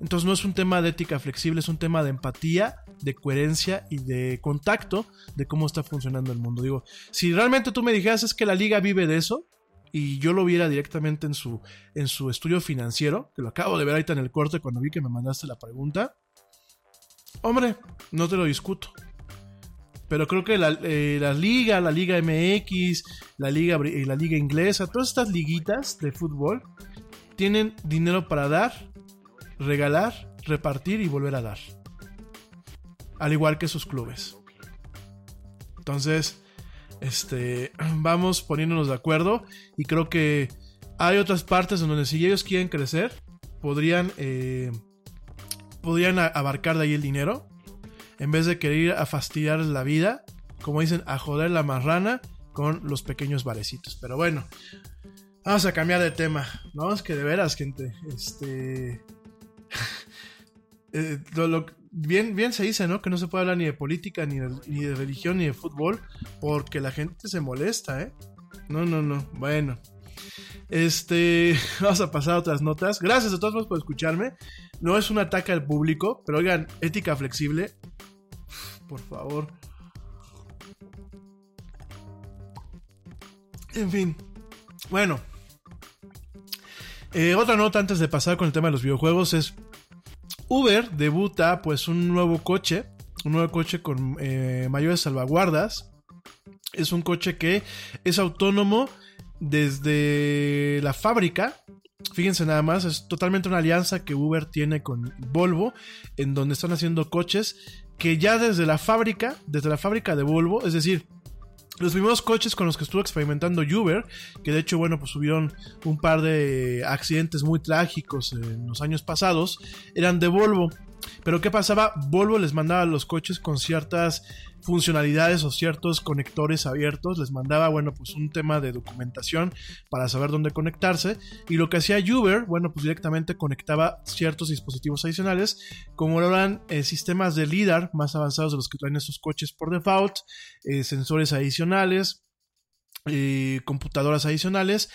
Entonces no es un tema de ética flexible, es un tema de empatía, de coherencia y de contacto de cómo está funcionando el mundo. Digo, si realmente tú me dijeras es que la liga vive de eso y yo lo viera directamente en su, en su estudio financiero, que lo acabo de ver ahorita en el corte cuando vi que me mandaste la pregunta, hombre, no te lo discuto. Pero creo que la, eh, la liga, la liga MX, la liga, eh, la liga inglesa, todas estas liguitas de fútbol tienen dinero para dar regalar, repartir y volver a dar. Al igual que sus clubes. Entonces, este, vamos poniéndonos de acuerdo y creo que hay otras partes en donde si ellos quieren crecer, podrían, eh, podrían abarcar de ahí el dinero. En vez de querer ir a fastidiar la vida, como dicen, a joder la marrana con los pequeños barecitos. Pero bueno, vamos a cambiar de tema. No, es que de veras, gente, este, eh, bien, bien se dice, ¿no? Que no se puede hablar ni de política, ni de, ni de religión, ni de fútbol, porque la gente se molesta, ¿eh? No, no, no. Bueno. Este, vamos a pasar a otras notas. Gracias a todos por escucharme. No es un ataque al público, pero oigan, ética flexible. Por favor. En fin. Bueno, eh, otra nota antes de pasar con el tema de los videojuegos es Uber debuta pues un nuevo coche, un nuevo coche con eh, mayores salvaguardas. Es un coche que es autónomo desde la fábrica. Fíjense nada más, es totalmente una alianza que Uber tiene con Volvo, en donde están haciendo coches que ya desde la fábrica, desde la fábrica de Volvo, es decir, los primeros coches con los que estuvo experimentando Uber, que de hecho, bueno, pues hubieron un par de accidentes muy trágicos en los años pasados, eran de Volvo. Pero ¿qué pasaba? Volvo les mandaba los coches con ciertas funcionalidades o ciertos conectores abiertos, les mandaba, bueno, pues un tema de documentación para saber dónde conectarse y lo que hacía Uber, bueno, pues directamente conectaba ciertos dispositivos adicionales, como eran eh, sistemas de LIDAR más avanzados de los que traen estos coches por default, eh, sensores adicionales, eh, computadoras adicionales,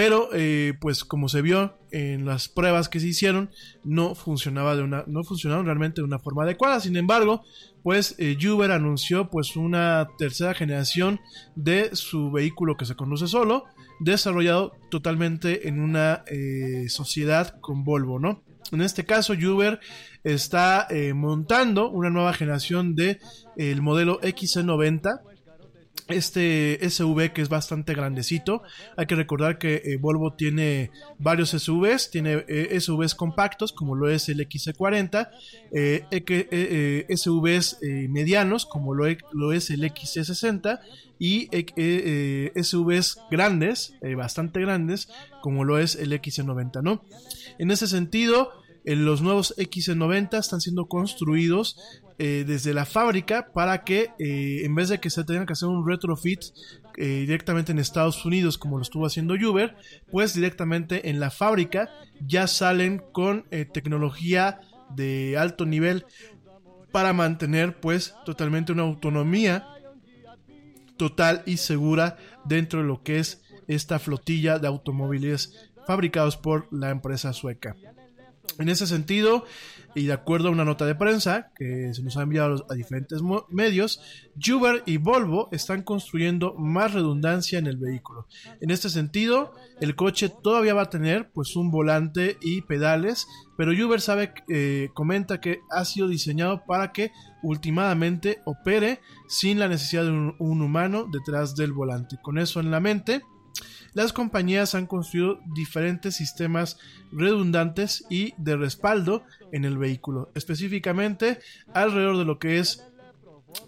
pero, eh, pues como se vio en las pruebas que se hicieron, no funcionaba de una, no funcionaron realmente de una forma adecuada. Sin embargo, pues eh, anunció pues una tercera generación de su vehículo que se conduce solo, desarrollado totalmente en una eh, sociedad con Volvo, ¿no? En este caso, Uber está montando una nueva generación de el modelo XC90 este SUV que es bastante grandecito. Hay que recordar que eh, Volvo tiene varios SUVs, tiene eh, SUVs compactos como lo es el XC40, eh, SUVs medianos como lo, lo, es el XC60 y SUVs grandes, bastante grandes como lo es el XC90, ¿no? En ese sentido, los nuevos XC90 están siendo construidos eh, desde la fábrica para que eh, en vez de que se tenga que hacer un retrofit eh, directamente en Estados Unidos como lo estuvo haciendo Uber, pues directamente en la fábrica ya salen con tecnología de alto nivel para mantener pues totalmente una autonomía total y segura dentro de lo que es esta flotilla de automóviles fabricados por la empresa sueca. En ese sentido, y de acuerdo a una nota de prensa que se nos ha enviado a diferentes medios, Uber y Volvo están construyendo más redundancia en el vehículo. En este sentido, el coche todavía va a tener pues un volante y pedales, pero Uber sabe, eh, comenta que ha sido diseñado para que últimamente opere sin la necesidad de un humano detrás del volante. Con eso en la mente, las compañías han construido diferentes sistemas redundantes y de respaldo en el vehículo, específicamente alrededor de lo que es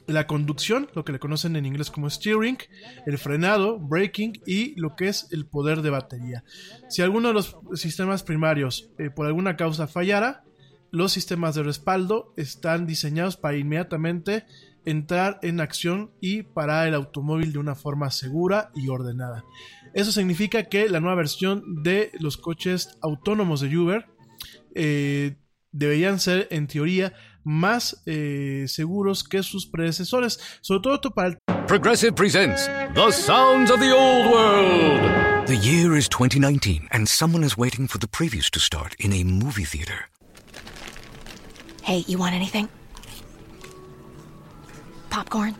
la conducción, lo que le conocen en inglés como steering, el frenado, braking y lo que es el poder de batería. Si alguno de los sistemas primarios eh, por alguna causa fallara, los sistemas de respaldo están diseñados para inmediatamente entrar en acción y parar el automóvil de una forma segura y ordenada. Eso significa que la nueva versión de los coches autónomos de Uber eh, deberían ser, en teoría, más eh, seguros que sus predecesores. Sobre todo para el... Progressive presents The Sounds of the Old World. The year is 2019, and someone is waiting for the previews to start in a movie theater. Hey, you want anything? Popcorn?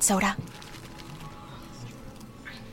Soda?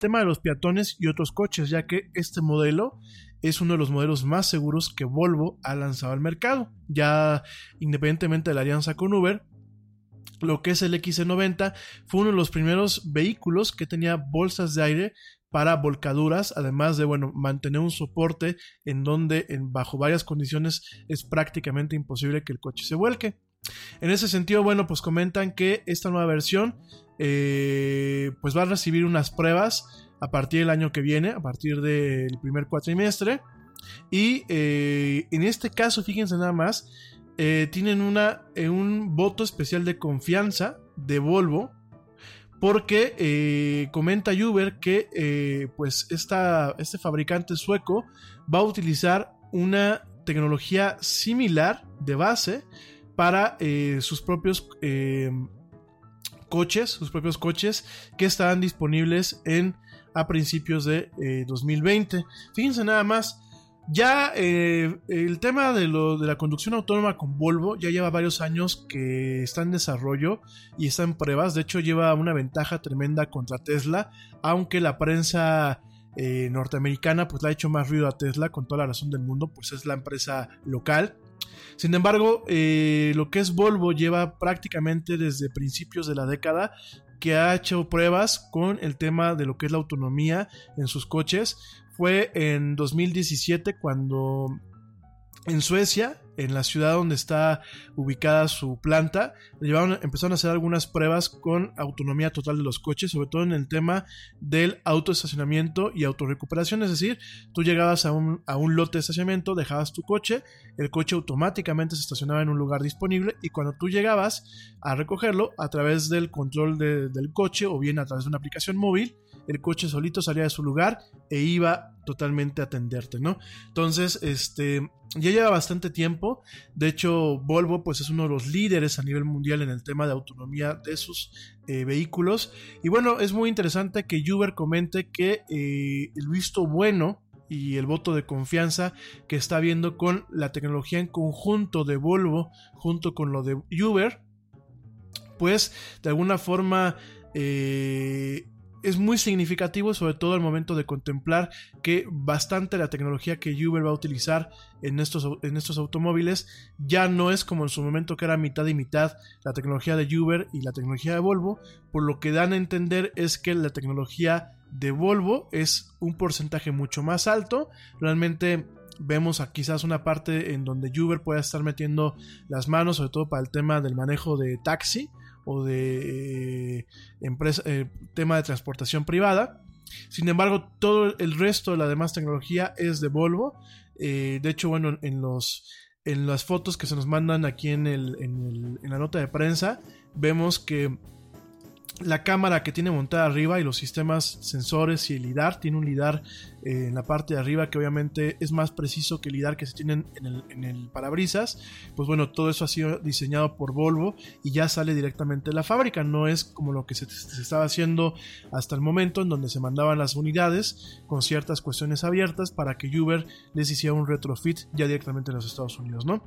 Tema de los peatones y otros coches, ya que este modelo es uno de los modelos más seguros que Volvo ha lanzado al mercado. Ya independientemente de la alianza con Uber, lo que es el XC90 fue uno de los primeros vehículos que tenía bolsas de aire para volcaduras, además de bueno, mantener un soporte en donde en, bajo varias condiciones es prácticamente imposible que el coche se vuelque. En ese sentido, bueno, pues comentan que esta nueva versión eh, pues va a recibir unas pruebas a partir del año que viene, a partir del primer cuatrimestre. Y eh, en este caso, fíjense nada más, eh, tienen una, un voto especial de confianza de Volvo. Porque comenta Uber que pues esta, este fabricante sueco va a utilizar una tecnología similar de base para sus propios coches, sus propios coches que estarán disponibles en a principios de 2020. Fíjense nada más, ya eh, el tema de, lo, de la conducción autónoma con Volvo ya lleva varios años que está en desarrollo y está en pruebas. De hecho, lleva una ventaja tremenda contra Tesla, aunque la prensa eh, norteamericana pues le ha hecho más ruido a Tesla con toda la razón del mundo, pues es la empresa local. Sin embargo, eh, lo que es Volvo lleva prácticamente desde principios de la década que ha hecho pruebas con el tema de lo que es la autonomía en sus coches. Fue en 2017 cuando en Suecia en la ciudad donde está ubicada su planta, empezaron a hacer algunas pruebas con autonomía total de los coches, sobre todo en el tema del autoestacionamiento y autorrecuperación, es decir, tú llegabas a un, a un lote de estacionamiento, dejabas tu coche, el coche automáticamente se estacionaba en un lugar disponible y cuando tú llegabas a recogerlo a través del control del coche o bien a través de una aplicación móvil, el coche solito salía de su lugar e iba totalmente a atenderte, ¿no? Entonces, este, ya lleva bastante tiempo. De hecho, Volvo, pues es uno de los líderes a nivel mundial en el tema de autonomía de sus eh, vehículos. Y bueno, es muy interesante que Uber comente que eh, el visto bueno y el voto de confianza que está viendo con la tecnología en conjunto de Volvo junto con lo de Uber, pues de alguna forma eh, es muy significativo, sobre todo al momento de contemplar que bastante la tecnología que Uber va a utilizar en estos, en estos automóviles ya no es como en su momento que era mitad y mitad la tecnología de Uber y la tecnología de Volvo, por lo que dan a entender es que la tecnología de Volvo es un porcentaje mucho más alto, realmente vemos a quizás una parte en donde Uber pueda estar metiendo las manos, sobre todo para el tema del manejo de taxi, o de eh, empresa, eh, tema de transportación privada. Sin embargo, todo el resto de la demás tecnología es de Volvo. Eh, de hecho, bueno, en, los, en las fotos que se nos mandan aquí en, el, en, en la nota de prensa, vemos que la cámara que tiene montada arriba y los sistemas sensores y el lidar, tiene un lidar eh, en la parte de arriba que obviamente es más preciso que el lidar que se tiene en el, parabrisas, pues bueno, todo eso ha sido diseñado por Volvo y ya sale directamente de la fábrica, no es como lo que se, estaba haciendo hasta el momento en donde se mandaban las unidades con ciertas cuestiones abiertas para que Uber les hiciera un retrofit ya directamente en los Estados Unidos, ¿no?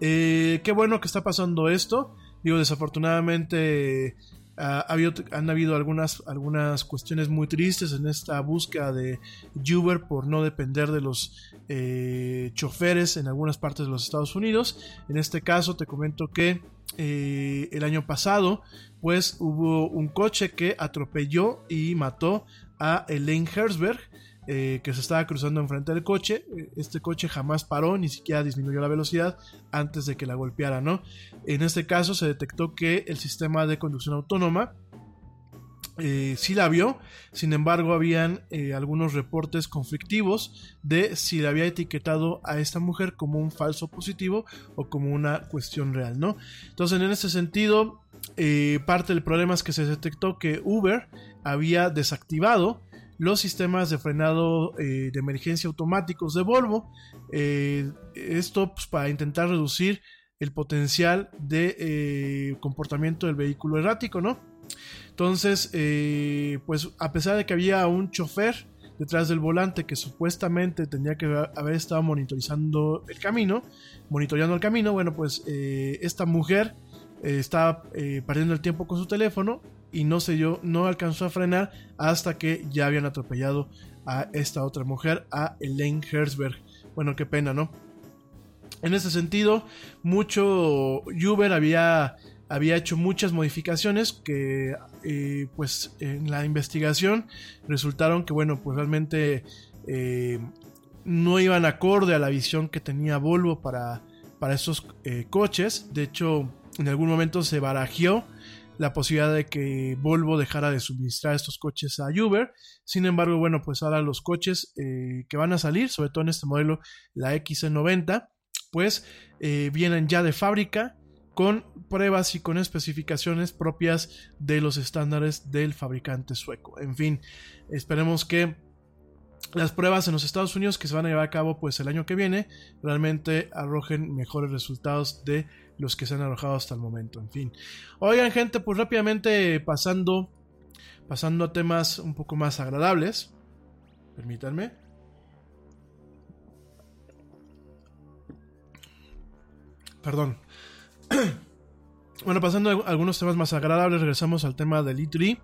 Eh, qué bueno que está pasando esto, digo, desafortunadamente han habido algunas, algunas cuestiones muy tristes en esta búsqueda de Uber por no depender de los eh, choferes en algunas partes de los Estados Unidos. En este caso te comento que eh, el año pasado pues hubo un coche que atropelló y mató a Elaine Herzberg eh, que se estaba cruzando enfrente del coche. Eh, Este coche jamás paró, ni siquiera disminuyó la velocidad antes de que la golpeara, ¿no? En este caso se detectó que el sistema de conducción autónoma eh, sí la vio, sin embargo habían eh, algunos reportes conflictivos de si le había etiquetado a esta mujer como un falso positivo o como una cuestión real, ¿no? Entonces en ese sentido, parte del problema es que se detectó que Uber había desactivado los sistemas de frenado eh, de emergencia automáticos de Volvo, eh, esto pues, para intentar reducir el potencial de eh, comportamiento del vehículo errático, ¿no? Entonces, pues a pesar de que había un chofer detrás del volante que supuestamente tenía que haber estado monitorizando el camino, monitoreando el camino, bueno, pues esta mujer eh, estaba eh, perdiendo el tiempo con su teléfono y no se dio, no alcanzó a frenar hasta que ya habían atropellado a esta otra mujer, a Elaine Herzberg. Bueno, qué pena, ¿no? En ese sentido, mucho Uber había había hecho muchas modificaciones que eh, pues en la investigación resultaron que bueno pues realmente no iban acorde a la visión que tenía Volvo para, para estos coches de hecho en algún momento se barajeó la posibilidad de que Volvo dejara de suministrar estos coches a Uber sin embargo bueno pues ahora los coches eh, que van a salir sobre todo en este modelo la XC90 pues eh, vienen ya de fábrica con pruebas y con especificaciones propias de los estándares del fabricante sueco. En fin, esperemos que las pruebas en los Estados Unidos que se van a llevar a cabo pues el año que viene realmente arrojen mejores resultados de los que se han arrojado hasta el momento. En fin, oigan gente, pues rápidamente pasando pasando a temas un poco más agradables. Permítanme. Perdón. bueno, pasando a algunos temas más agradables, regresamos al tema del E3.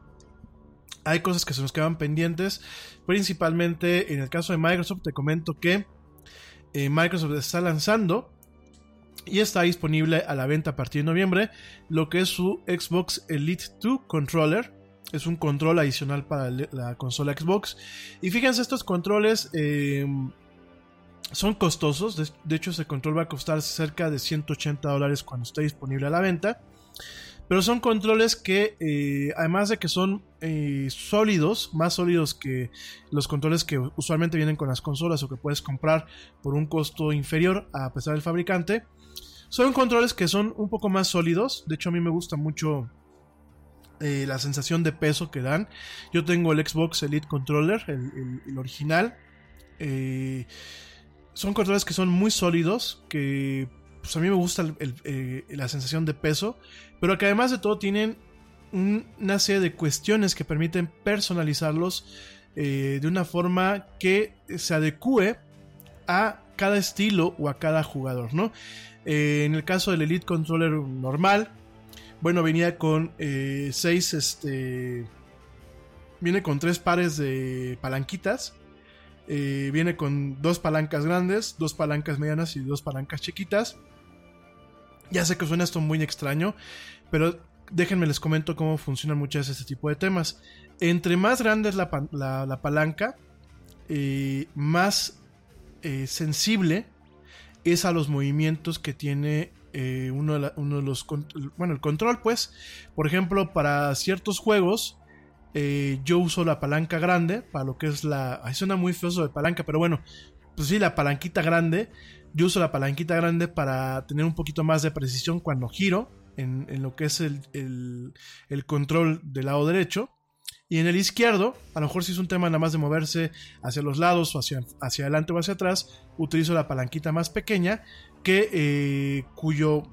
Hay cosas que se nos quedan pendientes, principalmente en el caso de Microsoft, te comento que eh, Microsoft está lanzando y está disponible a la venta a partir de noviembre lo que es su Xbox Elite 2 Controller. Es un control adicional para la consola Xbox. Y fíjense, estos controles eh, son costosos. De, de, hecho, ese control va a costar cerca de 180 dólares cuando esté disponible a la venta. Pero son controles que, eh, además de que son eh, sólidos, más sólidos que los controles que usualmente vienen con las consolas o que puedes comprar por un costo inferior a pesar del fabricante, son controles que son un poco más sólidos. De hecho, a mí me gusta mucho eh, la sensación de peso que dan. Yo tengo el Xbox Elite Controller, el, el, original. Eh, son controles que son muy sólidos, que pues a mí me gusta eh, la sensación de peso, pero que además de todo tienen un, una serie de cuestiones que permiten personalizarlos de una forma que se adecue a cada estilo o a cada jugador, ¿no? Eh, en el caso del Elite Controller normal, bueno, venía con eh, seis, este, viene con tres pares de palanquitas. Eh, viene con dos palancas grandes, dos palancas medianas y dos palancas chiquitas. Ya sé que suena esto muy extraño, pero déjenme les comento cómo funcionan muchas de este tipo de temas. Entre más grande es la palanca, eh, más eh, sensible es a los movimientos que tiene eh, uno, de los bueno el control pues. Por ejemplo para ciertos juegos eh, yo uso la palanca grande para lo que es la ay, suena muy feo de palanca pero bueno pues sí la palanquita grande. Yo uso la palanquita grande para tener un poquito más de precisión cuando giro en, en lo que es el, el, el control del lado derecho y en el izquierdo, a lo mejor si es un tema nada más de moverse hacia los lados o hacia, hacia adelante o hacia atrás, utilizo la palanquita más pequeña que eh, cuyo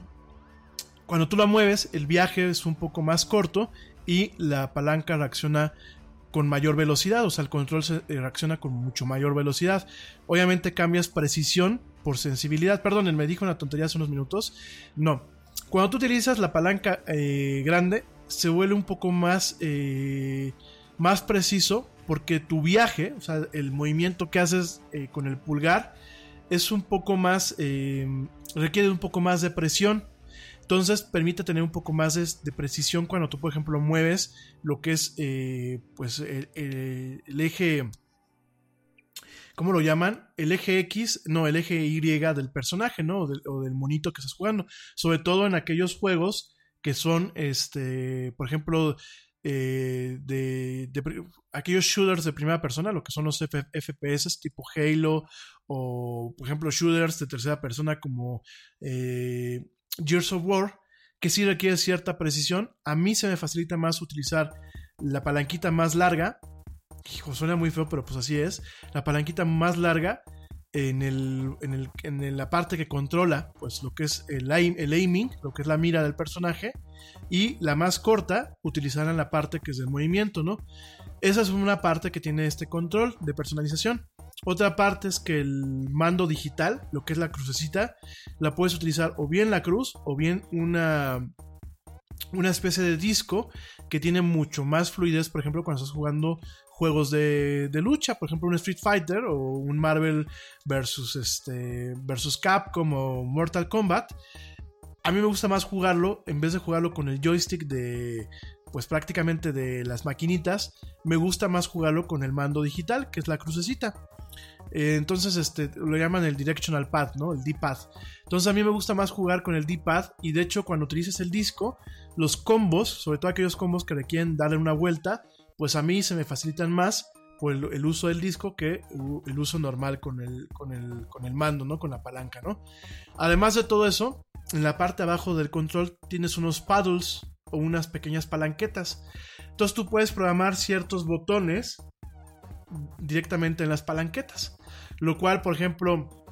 cuando tú la mueves el viaje es un poco más corto y la palanca reacciona con mayor velocidad, o sea, el control se eh, reacciona con mucho mayor velocidad. Obviamente cambias precisión por sensibilidad. Perdón, me dijo una tontería hace unos minutos. No. Cuando tú utilizas la palanca eh, grande, se vuelve un poco más, eh, más preciso porque tu viaje, o sea, el movimiento que haces eh, con el pulgar es un poco más, eh, requiere un poco más de presión. Entonces permite tener un poco más de, precisión cuando tú, por ejemplo, mueves lo que es pues el, eje ¿cómo lo llaman? El eje X, no, el eje Y del personaje, ¿no? O del monito que estás jugando. Sobre todo en aquellos juegos que son, este, por ejemplo, eh, de, aquellos shooters de primera persona, lo que son los FPS tipo Halo o, por ejemplo, shooters de tercera persona como eh, Gears of War, que sí requiere cierta precisión. A mí se me facilita más utilizar la palanquita más larga. Hijo, suena muy feo, pero pues así es. La palanquita más larga en, el, en, el- en la parte que controla pues lo que es el, aim- el aiming, lo que es la mira del personaje, y la más corta utilizarla en la parte que es del movimiento, ¿no? Esa es una parte que tiene este control de personalización. Otra parte es que el mando digital, lo que es la crucecita, la puedes utilizar o bien la cruz o bien una una especie de disco que tiene mucho más fluidez, por ejemplo, cuando estás jugando juegos de, de lucha, por ejemplo, un Street Fighter o un Marvel versus, este, versus Capcom o Mortal Kombat. A mí me gusta más jugarlo, en vez de jugarlo con el joystick de, pues prácticamente de las maquinitas, me gusta más jugarlo con el mando digital, que es la crucecita. Eh, entonces, este, lo llaman el directional pad, ¿no? El D-pad. Entonces, a mí me gusta más jugar con el D-pad. Y de hecho, cuando utilices el disco, los combos, sobre todo aquellos combos que requieren darle una vuelta, pues a mí se me facilitan más por el, el uso del disco que u- el uso normal con el, con, el, con el mando, ¿no? Con la palanca, ¿no? Además de todo eso, en la parte abajo del control tienes unos paddles o unas pequeñas palanquetas. Entonces tú puedes programar ciertos botones directamente en las palanquetas. Lo cual, por ejemplo,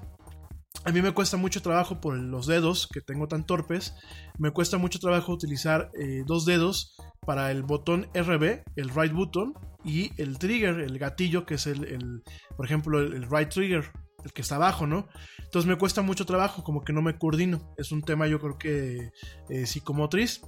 a mí me cuesta mucho trabajo por los dedos que tengo tan torpes. Me cuesta mucho trabajo utilizar eh, dos dedos para el botón RB, el right button, y el trigger, el gatillo, que es el, por ejemplo, el, right trigger, el que está abajo, ¿no? Entonces me cuesta mucho trabajo, como que no me coordino. Es un tema, yo creo que eh, psicomotriz.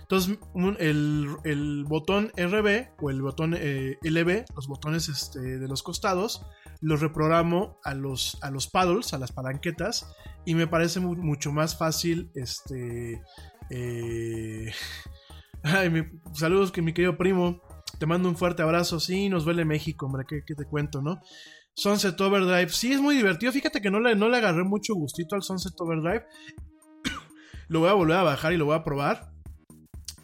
Entonces, el botón RB o el botón eh, LB, los botones este, de los costados, los reprogramo a los, a los paddles, a las palanquetas, y me parece mu- mucho más fácil. Este. eh, ay, saludos, que mi querido primo. Te mando un fuerte abrazo. Sí, nos duele México, hombre, ¿qué, qué te cuento, no? Sunset Overdrive, sí, es muy divertido. Fíjate que no le, no le agarré mucho gustito al Sunset Overdrive. lo voy a volver a bajar y lo voy a probar.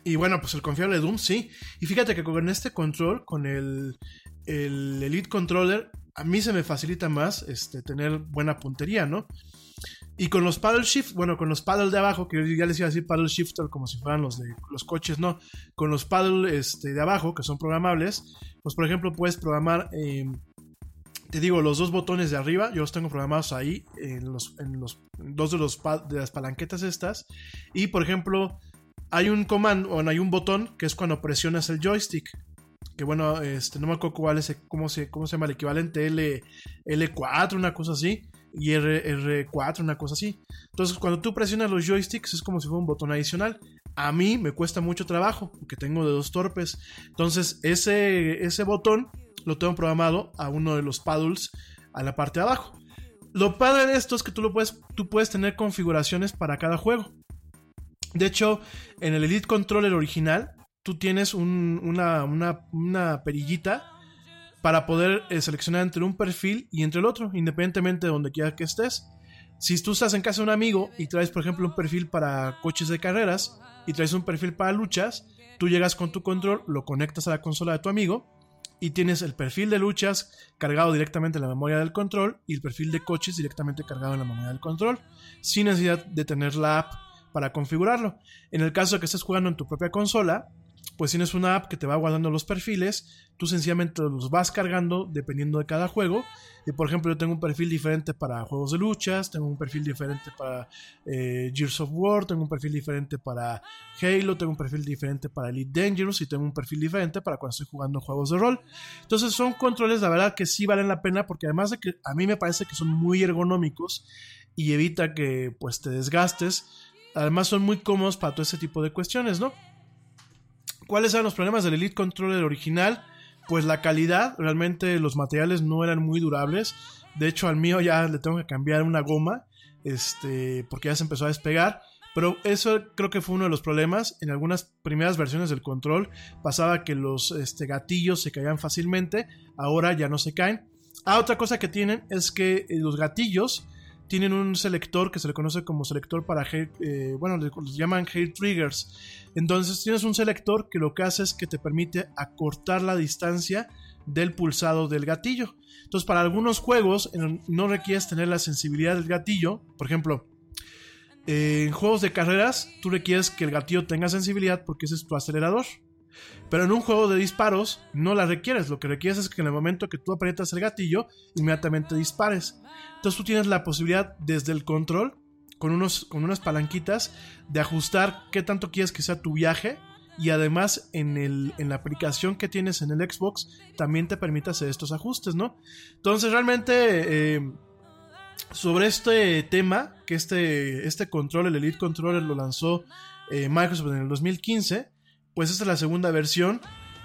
Y bueno, pues el confiable Doom, sí. Y fíjate que con este control, con el, el Elite Controller, a mí se me facilita más este, tener buena puntería, ¿no? Y con los paddle shift, bueno, con los paddle de abajo, que ya les iba a decir paddle shifter como si fueran los de los coches, no. Con los paddle este, de abajo, que son programables, pues por ejemplo puedes programar, eh, te digo, los dos botones de arriba, yo los tengo programados ahí, en los, en los dos de, los de las palanquetas estas. Y por ejemplo, hay un comando, bueno, hay un botón que es cuando presionas el joystick. Que bueno, este, no me acuerdo cuál es, cómo se, cómo se llama el equivalente, L, L4, una cosa así, y R, R4, una cosa así. Entonces, cuando tú presionas los joysticks es como si fuera un botón adicional. A mí me cuesta mucho trabajo, porque tengo dedos torpes. Entonces, ese, ese botón lo tengo programado a uno de los paddles a la parte de abajo. Lo padre de esto es que tú, lo puedes, tú puedes tener configuraciones para cada juego. De hecho, en el Elite Controller original, tú tienes un- una, una- una perillita para poder eh, seleccionar entre un perfil y entre el otro, independientemente de donde quiera que estés. Si tú estás en casa de un amigo y traes, por ejemplo, un perfil para coches de carreras y traes un perfil para luchas, tú llegas con tu control, lo conectas a la consola de tu amigo y tienes el perfil de luchas cargado directamente en la memoria del control y el perfil de coches directamente cargado en la memoria del control, sin necesidad de tener la app para configurarlo. En el caso de que estés jugando en tu propia consola, pues tienes una app que te va guardando los perfiles, tú sencillamente los vas cargando dependiendo de cada juego. Y por ejemplo, yo tengo un perfil diferente para juegos de luchas, tengo un perfil diferente para eh, Gears of War, tengo un perfil diferente para Halo, tengo un perfil diferente para Elite Dangerous y tengo un perfil diferente para cuando estoy jugando juegos de rol. Entonces son controles, la verdad, que sí valen la pena porque además de que a mí me parece que son muy ergonómicos y evita que pues te desgastes, además son muy cómodos para todo ese tipo de cuestiones, ¿no? ¿Cuáles eran los problemas del Elite Controller original? Pues la calidad, realmente los materiales no eran muy durables. De hecho, al mío ya le tengo que cambiar una goma, este, porque ya se empezó a despegar. Pero eso creo que fue uno de los problemas. En algunas primeras versiones del control pasaba que los este, gatillos se caían fácilmente. Ahora ya no se caen. Ah, otra cosa que tienen es que eh, los gatillos tienen un selector que se le conoce como selector para hair, eh, bueno, le, les llaman hair triggers. Entonces tienes un selector que lo que hace es que te permite acortar la distancia del pulsado del gatillo. Entonces, para algunos juegos no requieres tener la sensibilidad del gatillo. Por ejemplo, en juegos de carreras, tú requieres que el gatillo tenga sensibilidad porque ese es tu acelerador. Pero en un juego de disparos no la requieres. Lo que requieres es que en el momento que tú aprietas el gatillo, inmediatamente dispares. Entonces tú tienes la posibilidad desde el control, con, unos, con unas palanquitas, de ajustar qué tanto quieres que sea tu viaje. Y además en, el, en la aplicación que tienes en el Xbox también te permite hacer estos ajustes, ¿no? Entonces realmente... eh, sobre este tema, que este, este control, el Elite Controller, lo lanzó eh, Microsoft en el 2015, pues esta es la segunda versión.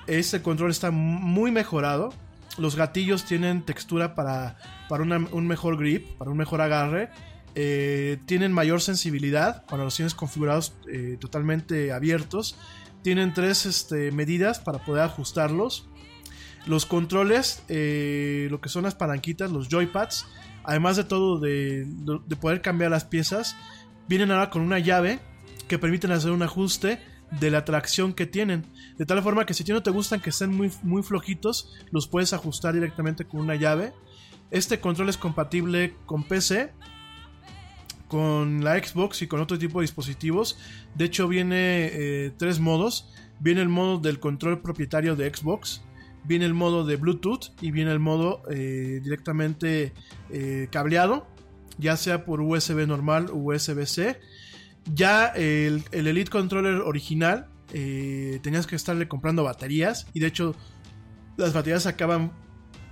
Este control está muy mejorado. Los gatillos tienen textura para, para un mejor grip, para un mejor agarre. Eh, tienen mayor sensibilidad cuando los tienes configurados eh, totalmente abiertos. Tienen tres este, medidas para poder ajustarlos. Los controles, eh, lo que son las palanquitas, los joypads, además de todo de, de poder cambiar las piezas, vienen ahora con una llave que permiten hacer un ajuste de la tracción que tienen. De tal forma que si a ti no te gustan que estén muy, muy flojitos, los puedes ajustar directamente con una llave. Este control es compatible con PC, con la Xbox y con otro tipo de dispositivos. De hecho, viene eh, tres modos. Viene el modo del control propietario de Xbox, viene el modo de Bluetooth y viene el modo eh, directamente eh, cableado, ya sea por USB normal o USB-C. Ya el, el Elite Controller original eh, tenías que estarle comprando baterías y de hecho las baterías acaban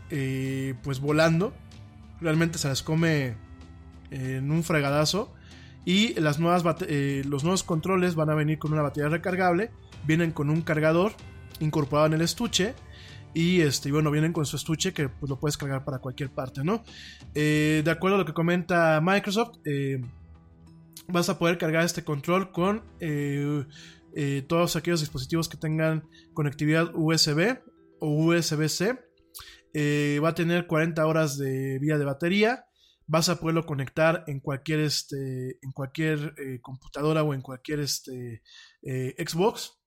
eh, pues volando. Realmente se las come en un fregadazo. Y las nuevas eh, los nuevos controles van a venir con una batería recargable. Vienen con un cargador incorporado en el estuche. Y este, bueno, vienen con su estuche que pues, lo puedes cargar para cualquier parte, ¿no? De acuerdo a lo que comenta Microsoft, vas a poder cargar este control con eh, eh, todos aquellos dispositivos que tengan conectividad USB o USB-C. Eh, va a tener 40 horas de vida de batería. Vas a poderlo conectar en cualquier, este, en cualquier computadora o en cualquier este, Xbox.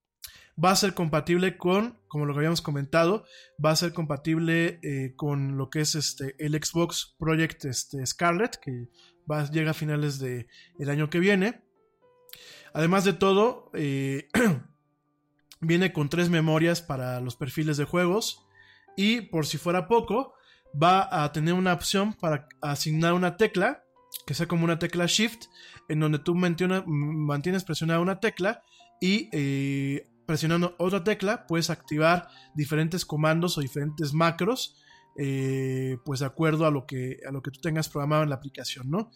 Va a ser compatible con, como lo que habíamos comentado, va a ser compatible con lo que es este, el Xbox Project este, Scarlet, que va, llega a finales del año que viene. Además de todo, eh, viene con tres memorias para los perfiles de juegos. Y por si fuera poco, va a tener una opción para asignar una tecla, que sea como una tecla Shift, en donde tú mantiene- mantienes presionada una tecla y eh, presionando otra tecla puedes activar diferentes comandos o diferentes macros. Eh, pues de acuerdo a lo que a lo que tú tengas programado en la aplicación, ¿no?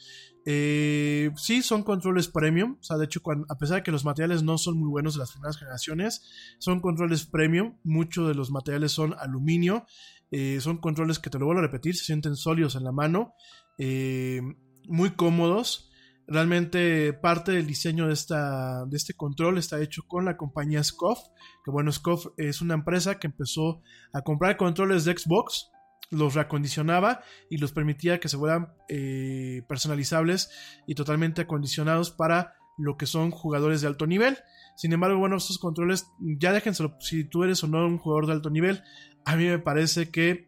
Eh, sí, son controles premium, o sea, de hecho, a pesar de que los materiales no son muy buenos de las primeras generaciones, son controles premium, muchos de los materiales son aluminio, eh, son controles que te lo vuelvo a repetir, se sienten sólidos en la mano, muy cómodos. Realmente parte del diseño de, esta, de este control está hecho con la compañía Scoff, que bueno, Scoff es una empresa que empezó a comprar controles de Xbox, los reacondicionaba y los permitía que se fueran eh, personalizables y totalmente acondicionados para lo que son jugadores de alto nivel. Sin embargo, bueno, estos controles, ya déjenselo si tú eres o no un jugador de alto nivel. A mí me parece que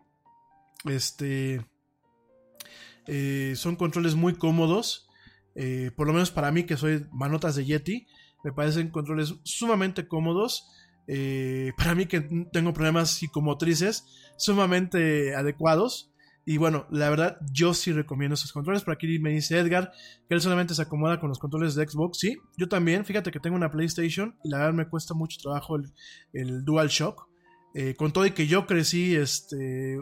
este eh, son controles muy cómodos. eh, por lo menos para mí, que soy manotas de Yeti, me parecen controles sumamente cómodos. Eh, para mí, que tengo problemas psicomotrices, sumamente adecuados. Y bueno, la verdad, yo sí recomiendo esos controles. Por aquí me dice Edgar que él solamente se acomoda con los controles de Xbox. Sí, yo también. Fíjate que tengo una PlayStation y la verdad me cuesta mucho trabajo el, el DualShock. Eh, con todo y que yo crecí, este,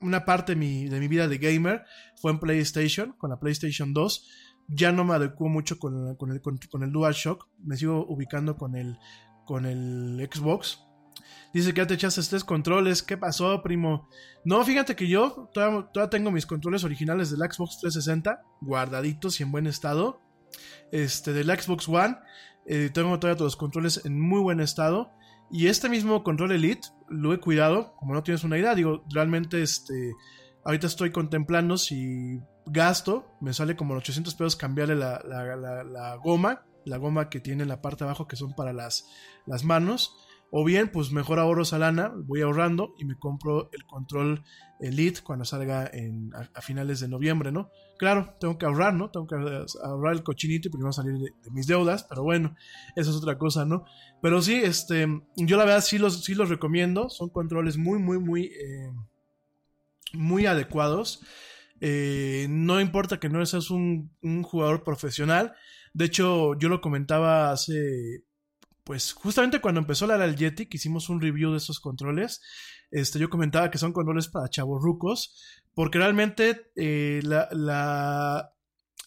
una parte de mi, de mi vida de gamer fue en PlayStation, con la PlayStation 2. Ya no me adecuo mucho con, con el, con, con el DualShock. Me sigo ubicando con el, con el Xbox. Dice que ya te echaste tres controles. ¿Qué pasó, primo? No, fíjate que yo todavía, tengo mis controles originales del Xbox 360 guardaditos y en buen estado. Este, del Xbox One. eh, tengo todavía todos los controles en muy buen estado. Y este mismo control Elite lo he cuidado, como no tienes una idea. Digo, realmente este, Ahorita estoy contemplando si gasto, me sale como 800 pesos cambiarle la goma, la goma que tiene en la parte de abajo que son para las, las manos. O bien, pues mejor ahorro esa lana, voy ahorrando y me compro el control Elite cuando salga a, finales de noviembre, ¿no? Claro, tengo que ahorrar, ¿no? Tengo que ahorrar el cochinito y primero salir de, mis deudas, pero bueno, eso es otra cosa, ¿no? Pero sí, este, yo la verdad sí los, sí los recomiendo, son controles muy, muy, muy, eh, muy adecuados. Eh, no importa que no seas un jugador profesional, de hecho yo lo comentaba hace pues justamente cuando empezó la del hicimos un review de estos controles, este, yo comentaba que son controles para chavorrucos, porque realmente eh, la, la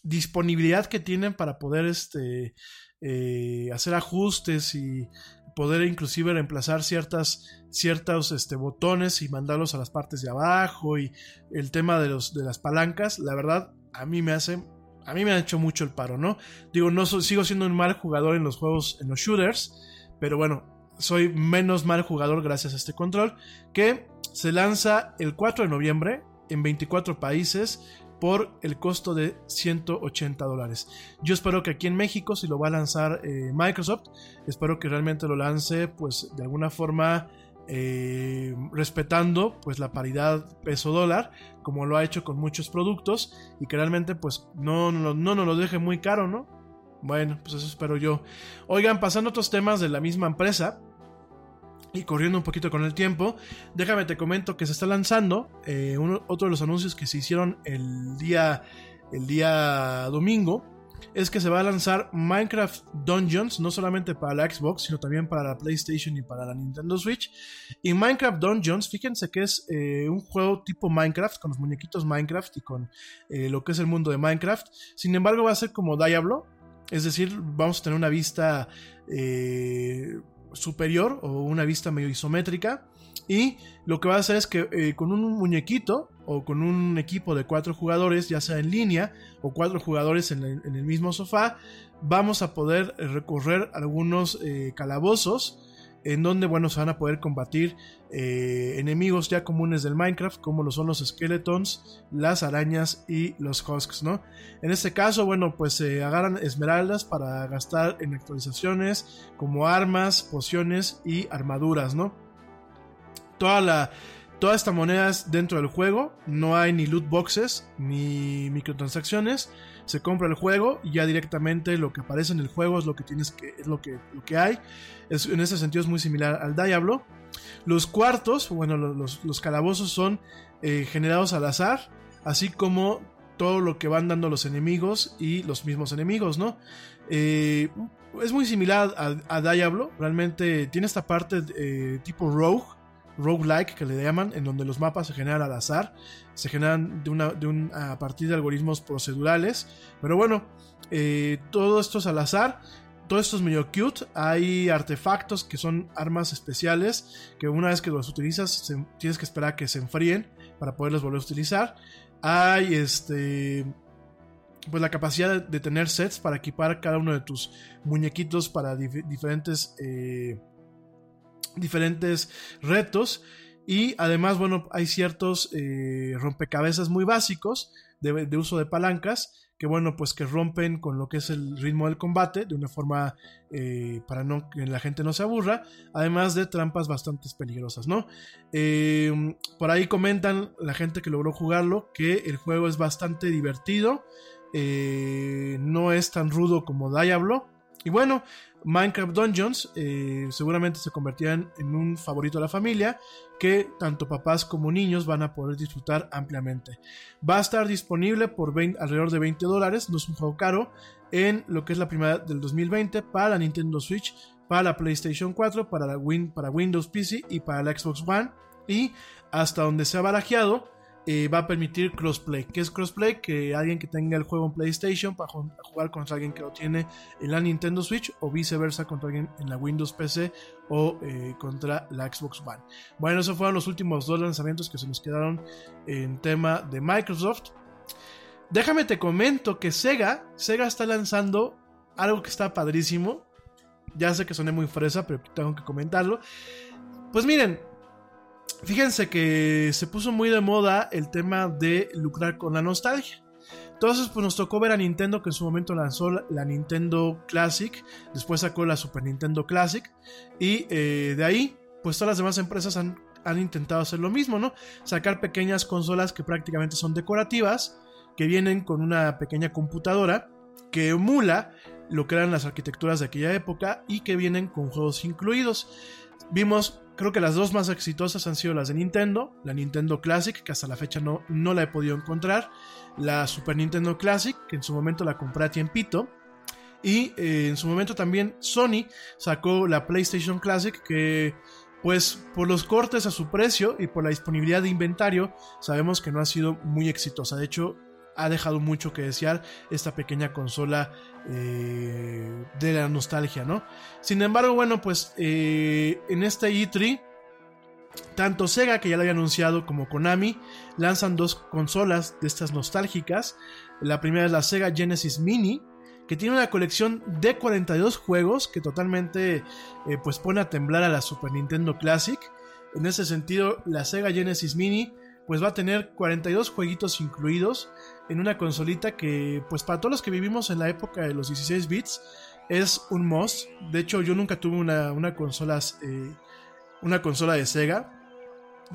disponibilidad que tienen para poder este, eh, hacer ajustes y poder inclusive reemplazar ciertas, ciertos este, botones y mandarlos a las partes de abajo y el tema de, los, de las palancas, la verdad, a mí me hace a mí me ha hecho mucho el paro, ¿no? Digo, no sigo siendo un mal jugador en los juegos, en los shooters, pero bueno, soy menos mal jugador gracias a este control, que se lanza el 4 de noviembre en 24 países por el costo de 180 dólares. Yo espero que aquí en México, si lo va a lanzar eh, Microsoft, espero que realmente lo lance, pues de alguna forma eh, respetando pues la paridad peso dólar como lo ha hecho con muchos productos y que realmente pues no, no, no nos lo deje muy caro, ¿no? Bueno, pues eso espero yo. Oigan, pasando a otros temas de la misma empresa y corriendo un poquito con el tiempo, déjame te comento que se está lanzando eh, uno- otro de los anuncios que se hicieron el día, el día domingo. Es que se va a lanzar Minecraft Dungeons, no solamente para la Xbox, sino también para la PlayStation y para la Nintendo Switch. Y Minecraft Dungeons, fíjense que es eh, un juego tipo Minecraft, con los muñequitos Minecraft y con eh, lo que es el mundo de Minecraft. Sin embargo, va a ser como Diablo, es decir, vamos a tener una vista eh, superior o una vista medio isométrica. Y lo que va a hacer es que con un muñequito o con un equipo de cuatro jugadores, ya sea en línea o cuatro jugadores en el, mismo sofá, vamos a poder eh, recorrer algunos eh, calabozos en donde, bueno, se van a poder combatir eh, enemigos ya comunes del Minecraft, como lo son los skeletons, las arañas y los husks, ¿no? En este caso, bueno, pues se agarran esmeraldas para gastar en actualizaciones como armas, pociones y armaduras, ¿no? Toda la... Toda esta moneda es dentro del juego, no hay ni loot boxes ni microtransacciones. Se compra el juego y ya directamente lo que aparece en el juego es lo que tienes que es lo que, lo que hay. Es, en ese sentido es muy similar al Diablo. Los cuartos, bueno, lo- los, calabozos son eh, generados al azar, así como todo lo que van dando los enemigos y los mismos enemigos, ¿no? Eh, es muy similar a, a Diablo, realmente tiene esta parte eh, tipo Rogue, roguelike que le llaman, en donde los mapas se generan al azar, se generan de una, de un, a partir de algoritmos procedurales, pero bueno, eh, todo esto es al azar. Todo esto es medio cute. Hay artefactos que son armas especiales que una vez que los utilizas se- tienes que esperar a que se enfríen para poderlos volver a utilizar. Hay este pues la capacidad de, tener sets para equipar cada uno de tus muñequitos para dif- diferentes eh, diferentes retos. Y además bueno hay ciertos eh, rompecabezas muy básicos de, uso de palancas que bueno pues que rompen con lo que es el ritmo del combate de una forma eh, para no que la gente no se aburra además de trampas bastante peligrosas no Eh, por ahí comentan la gente que logró jugarlo que el juego es bastante divertido eh, no es tan rudo como Diablo. Y bueno, Minecraft Dungeons eh, seguramente se convertirán en un favorito de la familia que tanto papás como niños van a poder disfrutar ampliamente. Va a estar disponible por 20 alrededor de 20 dólares, no es un juego caro, en lo que es la primera del 2020 para la Nintendo Switch, para la PlayStation 4, para, la Win, para Windows PC y para la Xbox One. Y hasta donde se ha barajeado, va a permitir crossplay. ¿Qué es crossplay? Que alguien que tenga el juego en PlayStation para ju- jugar contra alguien que lo tiene en la Nintendo Switch o viceversa contra alguien en la Windows PC o eh, contra la Xbox One. Bueno, esos fueron los últimos dos lanzamientos que se nos quedaron en tema de Microsoft. Déjame te comento que Sega, Sega está lanzando algo que está padrísimo. Ya sé que soné muy fresa, pero tengo que comentarlo. Pues miren, fíjense que se puso muy de moda el tema de lucrar con la nostalgia. Entonces, pues nos tocó ver a Nintendo que en su momento lanzó la, Nintendo Classic, después sacó la Super Nintendo Classic, y eh, de ahí, pues todas las demás empresas han, han intentado hacer lo mismo, ¿no? Sacar pequeñas consolas que prácticamente son decorativas, que vienen con una pequeña computadora que emula lo que eran las arquitecturas de aquella época y que vienen con juegos incluidos. Vimos, creo que las dos más exitosas han sido las de Nintendo, la Nintendo Classic, que hasta la fecha no, no la he podido encontrar, la Super Nintendo Classic, que en su momento la compré a tiempito, y eh, en su momento también Sony sacó la PlayStation Classic, que pues por los cortes a su precio y por la disponibilidad de inventario, sabemos que no ha sido muy exitosa. De hecho, ha dejado mucho que desear esta pequeña consola eh, de la nostalgia, ¿no? Sin embargo, bueno, pues eh, en este E3, tanto Sega, que ya lo había anunciado, como Konami, lanzan dos consolas de estas nostálgicas. La primera es la Sega Genesis Mini, que tiene una colección de 42 juegos que totalmente eh, pues pone a temblar a la Super Nintendo Classic. En ese sentido, la Sega Genesis Mini pues va a tener 42 jueguitos incluidos en una consolita que pues para todos los que vivimos en la época de los 16 bits es un must. De hecho yo nunca tuve una, una, consola, eh, una consola de Sega.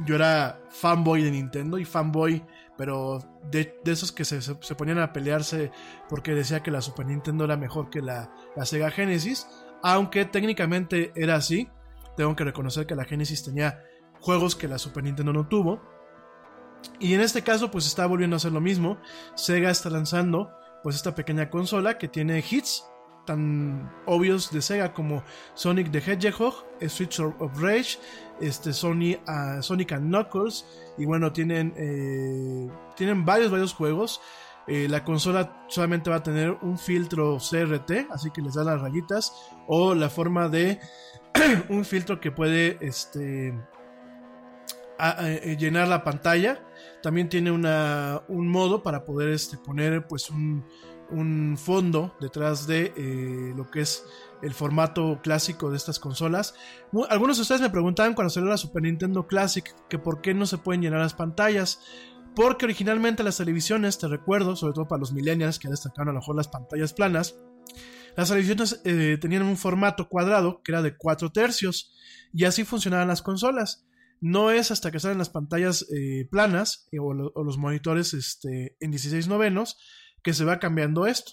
Yo era fanboy de Nintendo y fanboy, pero de, esos que se, se, se, ponían a pelearse porque decía que la Super Nintendo era mejor que la, la Sega Genesis. Aunque técnicamente era así, tengo que reconocer que la Genesis tenía juegos que la Super Nintendo no tuvo. Y en este caso, pues está volviendo a hacer lo mismo. Sega está lanzando, pues, esta pequeña consola que tiene hits tan obvios de Sega como Sonic the Hedgehog, Streets of Rage, este Sony, uh, Sonic and Knuckles. Y bueno, tienen, eh, tienen varios, varios juegos. Eh, la consola solamente va a tener un filtro CRT, así que les da las rayitas. O la forma de un filtro que puede este, a, llenar la pantalla. También tiene una, un modo para poder este, poner pues un, un fondo detrás de eh, lo que es el formato clásico de estas consolas. Algunos de ustedes me preguntaban cuando salió la Super Nintendo Classic que por qué no se pueden llenar las pantallas. Porque originalmente las televisiones, te recuerdo, sobre todo para los millennials que destacaron a lo mejor las pantallas planas, las televisiones eh, tenían un formato cuadrado que era de 4 tercios y así funcionaban las consolas. No es hasta que salen las pantallas eh, planas eh, o, lo, o, los monitores este, en 16 novenos que se va cambiando esto.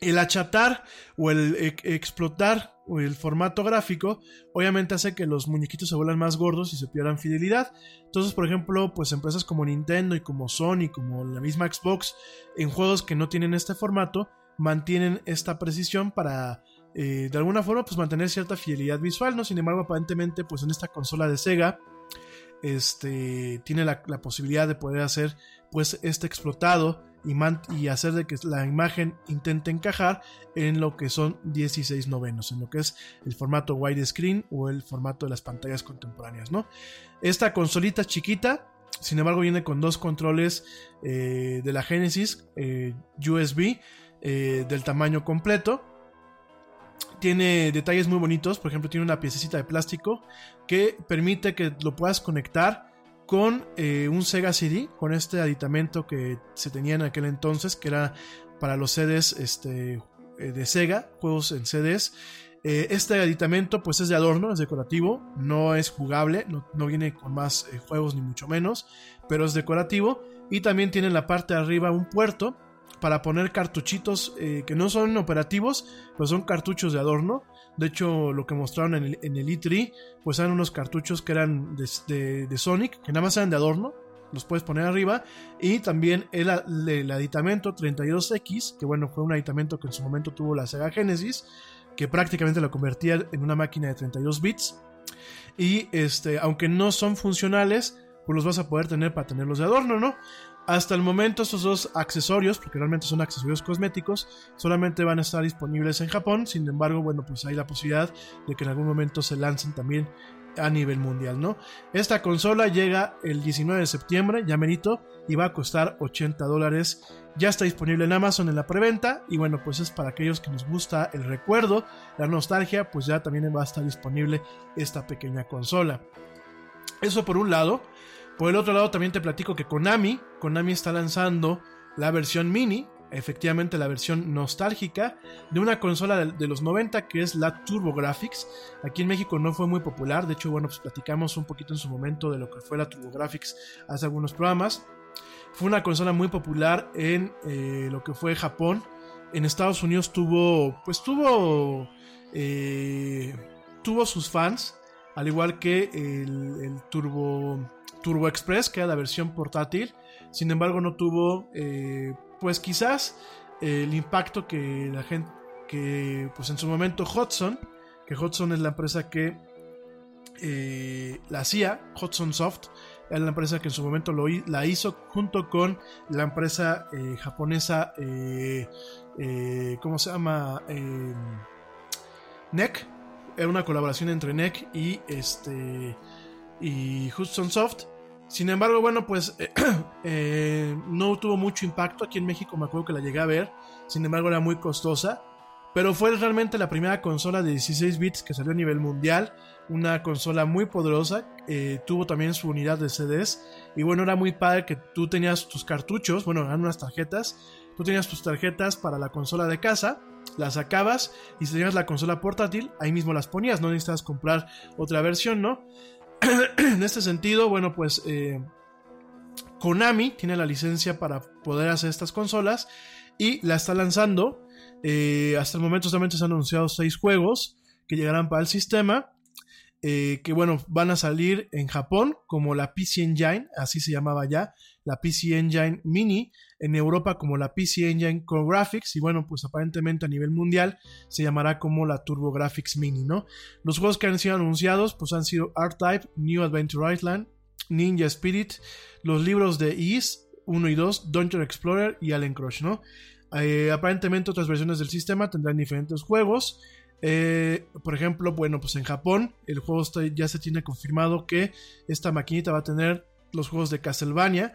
El achatar o el explotar el formato gráfico obviamente hace que los muñequitos se vuelvan más gordos y se pierdan fidelidad. Entonces, por ejemplo, pues empresas como Nintendo y como Sony, como la misma Xbox, en juegos que no tienen este formato, mantienen esta precisión para eh, de alguna forma pues mantener cierta fidelidad visual, ¿no? Sin embargo, aparentemente pues en esta consola de Sega este, tiene la, posibilidad de poder hacer pues este explotado y, hacer de que la imagen intente encajar en lo que son 16 novenos, en lo que es el formato widescreen o el formato de las pantallas contemporáneas, ¿no? Esta consolita chiquita, sin embargo, viene con dos controles eh, de la Genesis eh, USB del tamaño completo tiene detalles muy bonitos, por ejemplo tiene una piececita de plástico que permite que lo puedas conectar con eh, un Sega CD, con este aditamento que se tenía en aquel entonces, que era para los CDs este, eh, de Sega, juegos en CDs. Eh, este aditamento pues es de adorno, es decorativo, no es jugable, no, no viene con más juegos ni mucho menos, pero es decorativo y también tiene en la parte de arriba un puerto para poner cartuchitos eh, que no son operativos, pero son cartuchos de adorno. De hecho, lo que mostraron en el, en el E3, pues eran unos cartuchos que eran de, Sonic, que nada más eran de adorno, los puedes poner arriba. Y también el, el, aditamento 32X, que bueno, fue un aditamento que en su momento tuvo la Sega Genesis, que prácticamente lo convertía en una máquina de 32 bits. Y este, aunque no son funcionales, pues los vas a poder tener para tenerlos de adorno, ¿no? Hasta el momento estos dos accesorios, porque realmente son accesorios cosméticos, solamente van a estar disponibles en Japón. Sin embargo, bueno, pues hay la posibilidad de que en algún momento se lancen también a nivel mundial, ¿no? Esta consola llega el 19 de septiembre, ya merito, y va a costar 80 dólares. Ya está disponible en Amazon en la preventa, y bueno, pues es para aquellos que nos gusta el recuerdo, la nostalgia, pues ya también va a estar disponible esta pequeña consola. Eso por un lado. Por el otro lado también te platico que Konami, Konami está lanzando la versión mini, efectivamente la versión nostálgica de una consola de, los 90 que es la TurboGrafx. Aquí en México no fue muy popular, de hecho, bueno, pues platicamos un poquito en su momento de lo que fue la TurboGrafx hace algunos programas. Fue una consola muy popular en eh, lo que fue Japón. En Estados Unidos tuvo, pues tuvo, eh, tuvo sus fans, al igual que el, el Turbo, Turbo Express, que era la versión portátil. Sin embargo, no tuvo, eh, pues quizás el impacto que la gente, que pues en su momento Hudson, que Hudson es la empresa que eh, la hacía, Hudson Soft, era la empresa que en su momento lo, la hizo junto con la empresa eh, japonesa, eh, eh, ¿cómo se llama? Eh, NEC. Era una colaboración entre NEC y, este, y Hudson Soft. Sin embargo, bueno, pues eh, no tuvo mucho impacto. Aquí en México me acuerdo que la llegué a ver. Sin embargo, era muy costosa. Pero fue realmente la primera consola de 16 bits que salió a nivel mundial. Una consola muy poderosa. Eh, tuvo también su unidad de CDs. Y bueno, era muy padre que tú tenías tus cartuchos. Bueno, eran unas tarjetas. Tú tenías tus tarjetas para la consola de casa. Las sacabas. Y si tenías la consola portátil, ahí mismo las ponías. No necesitabas comprar otra versión, ¿no? En este sentido, bueno, pues eh, Konami tiene la licencia para poder hacer estas consolas y la está lanzando. Eh, hasta el momento solamente se han anunciado seis juegos que llegarán para el sistema. Eh, que bueno, van a salir en Japón como la PC Engine, así se llamaba ya, la PC Engine Mini, en Europa como la PC Engine Core Graphics, y bueno, pues aparentemente a nivel mundial se llamará como la Turbo Graphics Mini, ¿no? Los juegos que han sido anunciados pues han sido R-Type, New Adventure Island, Ninja Spirit, los libros de Ease 1 y 2, Dungeon Explorer y Alien Crush, ¿no? Eh, aparentemente otras versiones del sistema tendrán diferentes juegos. Eh, por ejemplo, bueno, pues en Japón el juego está, ya se tiene confirmado que esta maquinita va a tener los juegos de Castlevania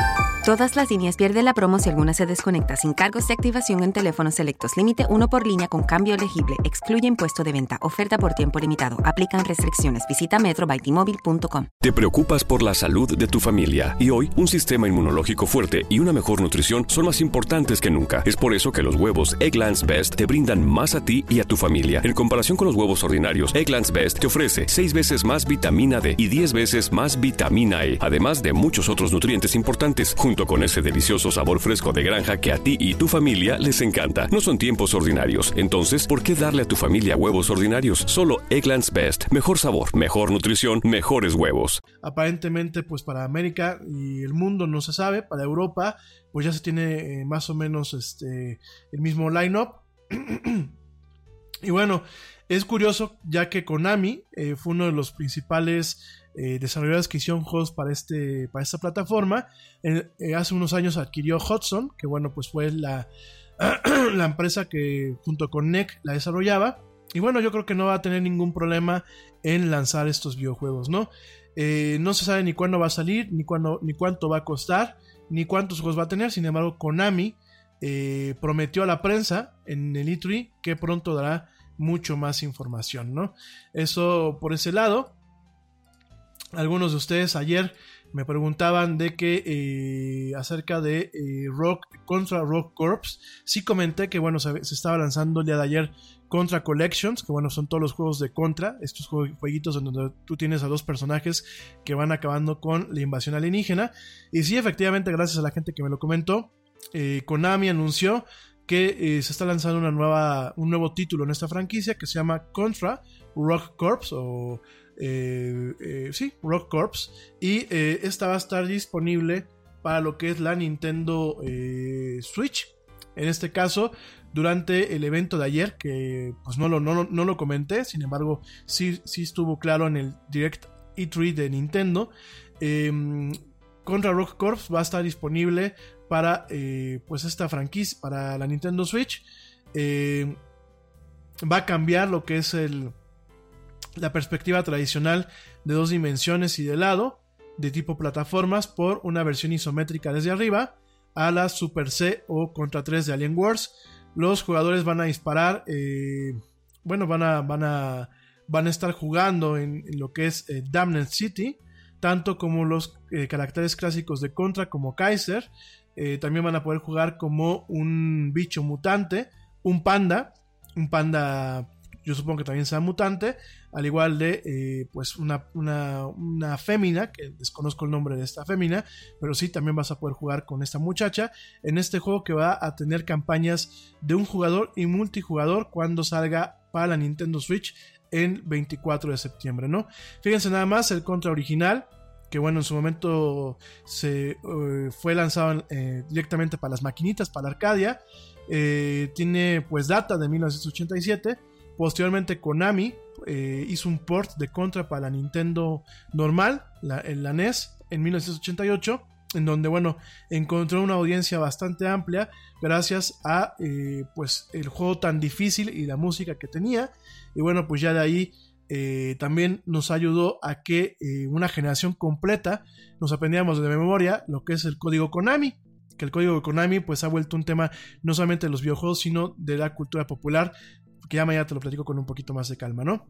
Todas las líneas pierden la promo si alguna se desconecta sin cargos de activación en teléfonos selectos. Límite uno por línea con cambio elegible. Excluye impuesto de venta. Oferta por tiempo limitado. Aplican restricciones. Visita metrobytimóvil.com. Te preocupas por la salud de tu familia y hoy un sistema inmunológico fuerte y una mejor nutrición son más importantes que nunca. Es por eso que los huevos Egglands Best te brindan más a ti y a tu familia. En comparación con los huevos ordinarios, Egglands Best te ofrece 6 veces más vitamina D y 10 veces más vitamina E, además de muchos otros nutrientes importantes, junto con ese delicioso sabor fresco de granja que a ti y tu familia les encanta. No son tiempos ordinarios, entonces, ¿por qué darle a tu familia huevos ordinarios? Solo Egglands Best. Mejor sabor, mejor nutrición, mejores huevos. Aparentemente, pues para América y el mundo no se sabe, para Europa, pues ya se tiene eh, más o menos este, el mismo line-up. y bueno, es curioso ya que Konami eh, fue uno de los principales eh, desarrolladores que hicieron juegos para, este, para esta plataforma. Eh, eh, hace unos años adquirió Hudson, que bueno, pues fue la, la empresa que junto con NEC la desarrollaba. Y bueno, yo creo que no va a tener ningún problema en lanzar estos videojuegos, ¿no? Eh, no se sabe ni cuándo va a salir, ni, cuándo, ni cuánto va a costar, ni cuántos juegos va a tener. Sin embargo, Konami prometió a la prensa en el E3 que pronto dará mucho más información, ¿no? Eso por ese lado. Algunos de ustedes ayer me preguntaban de que eh, acerca de eh, Rock contra Rock Corps. Sí comenté que bueno, se, estaba lanzando el día de ayer Contra Collections, que bueno, son todos los juegos de Contra, estos jueguitos en donde tú tienes a dos personajes que van acabando con la invasión alienígena. Y sí, efectivamente, gracias a la gente que me lo comentó, eh, Konami anunció que se está lanzando una nueva, un nuevo título en esta franquicia que se llama Contra Rock Corps o eh, eh, sí, Rock Corps. Y eh, esta va a estar disponible para lo que es la Nintendo Switch. En este caso, durante el evento de ayer, que pues no lo, no, no lo comenté, sin embargo, sí, sí, estuvo claro en el Direct E3 de Nintendo. Em, Contra Rock Corps va a estar disponible para pues esta franquicia, para la Nintendo Switch. eh, va a cambiar lo que es el, la perspectiva tradicional de dos dimensiones y de lado, de tipo plataformas, por una versión isométrica desde arriba a la Super C o Contra 3 de Alien Wars. Los jugadores van a disparar, eh, bueno, van a, van a, van a estar jugando en, lo que es eh, Damned City, tanto como los eh, caracteres clásicos de Contra como Kaiser. Eh, también van a poder jugar como un bicho mutante, un panda, un panda yo supongo que también sea mutante, al igual de eh, pues una, una, una fémina, que desconozco el nombre de esta fémina, pero sí también vas a poder jugar con esta muchacha en este juego que va a tener campañas de un jugador y multijugador cuando salga para la Nintendo Switch el 24 de septiembre, ¿no? Fíjense nada más, el contra original, que bueno, en su momento se eh, fue lanzado eh, directamente para las maquinitas, para Arcadia, eh, tiene pues data de 1987, posteriormente Konami eh, hizo un port de Contra para la Nintendo normal, la, la NES, en 1988 en donde bueno encontró una audiencia bastante amplia gracias a eh, pues el juego tan difícil y la música que tenía. Y bueno pues ya de ahí eh, también nos ayudó a que una generación completa nos aprendíamos de memoria lo que es el código Konami que el código de Konami pues ha vuelto un tema no solamente de los videojuegos sino de la cultura popular que ya mañana te lo platico con un poquito más de calma no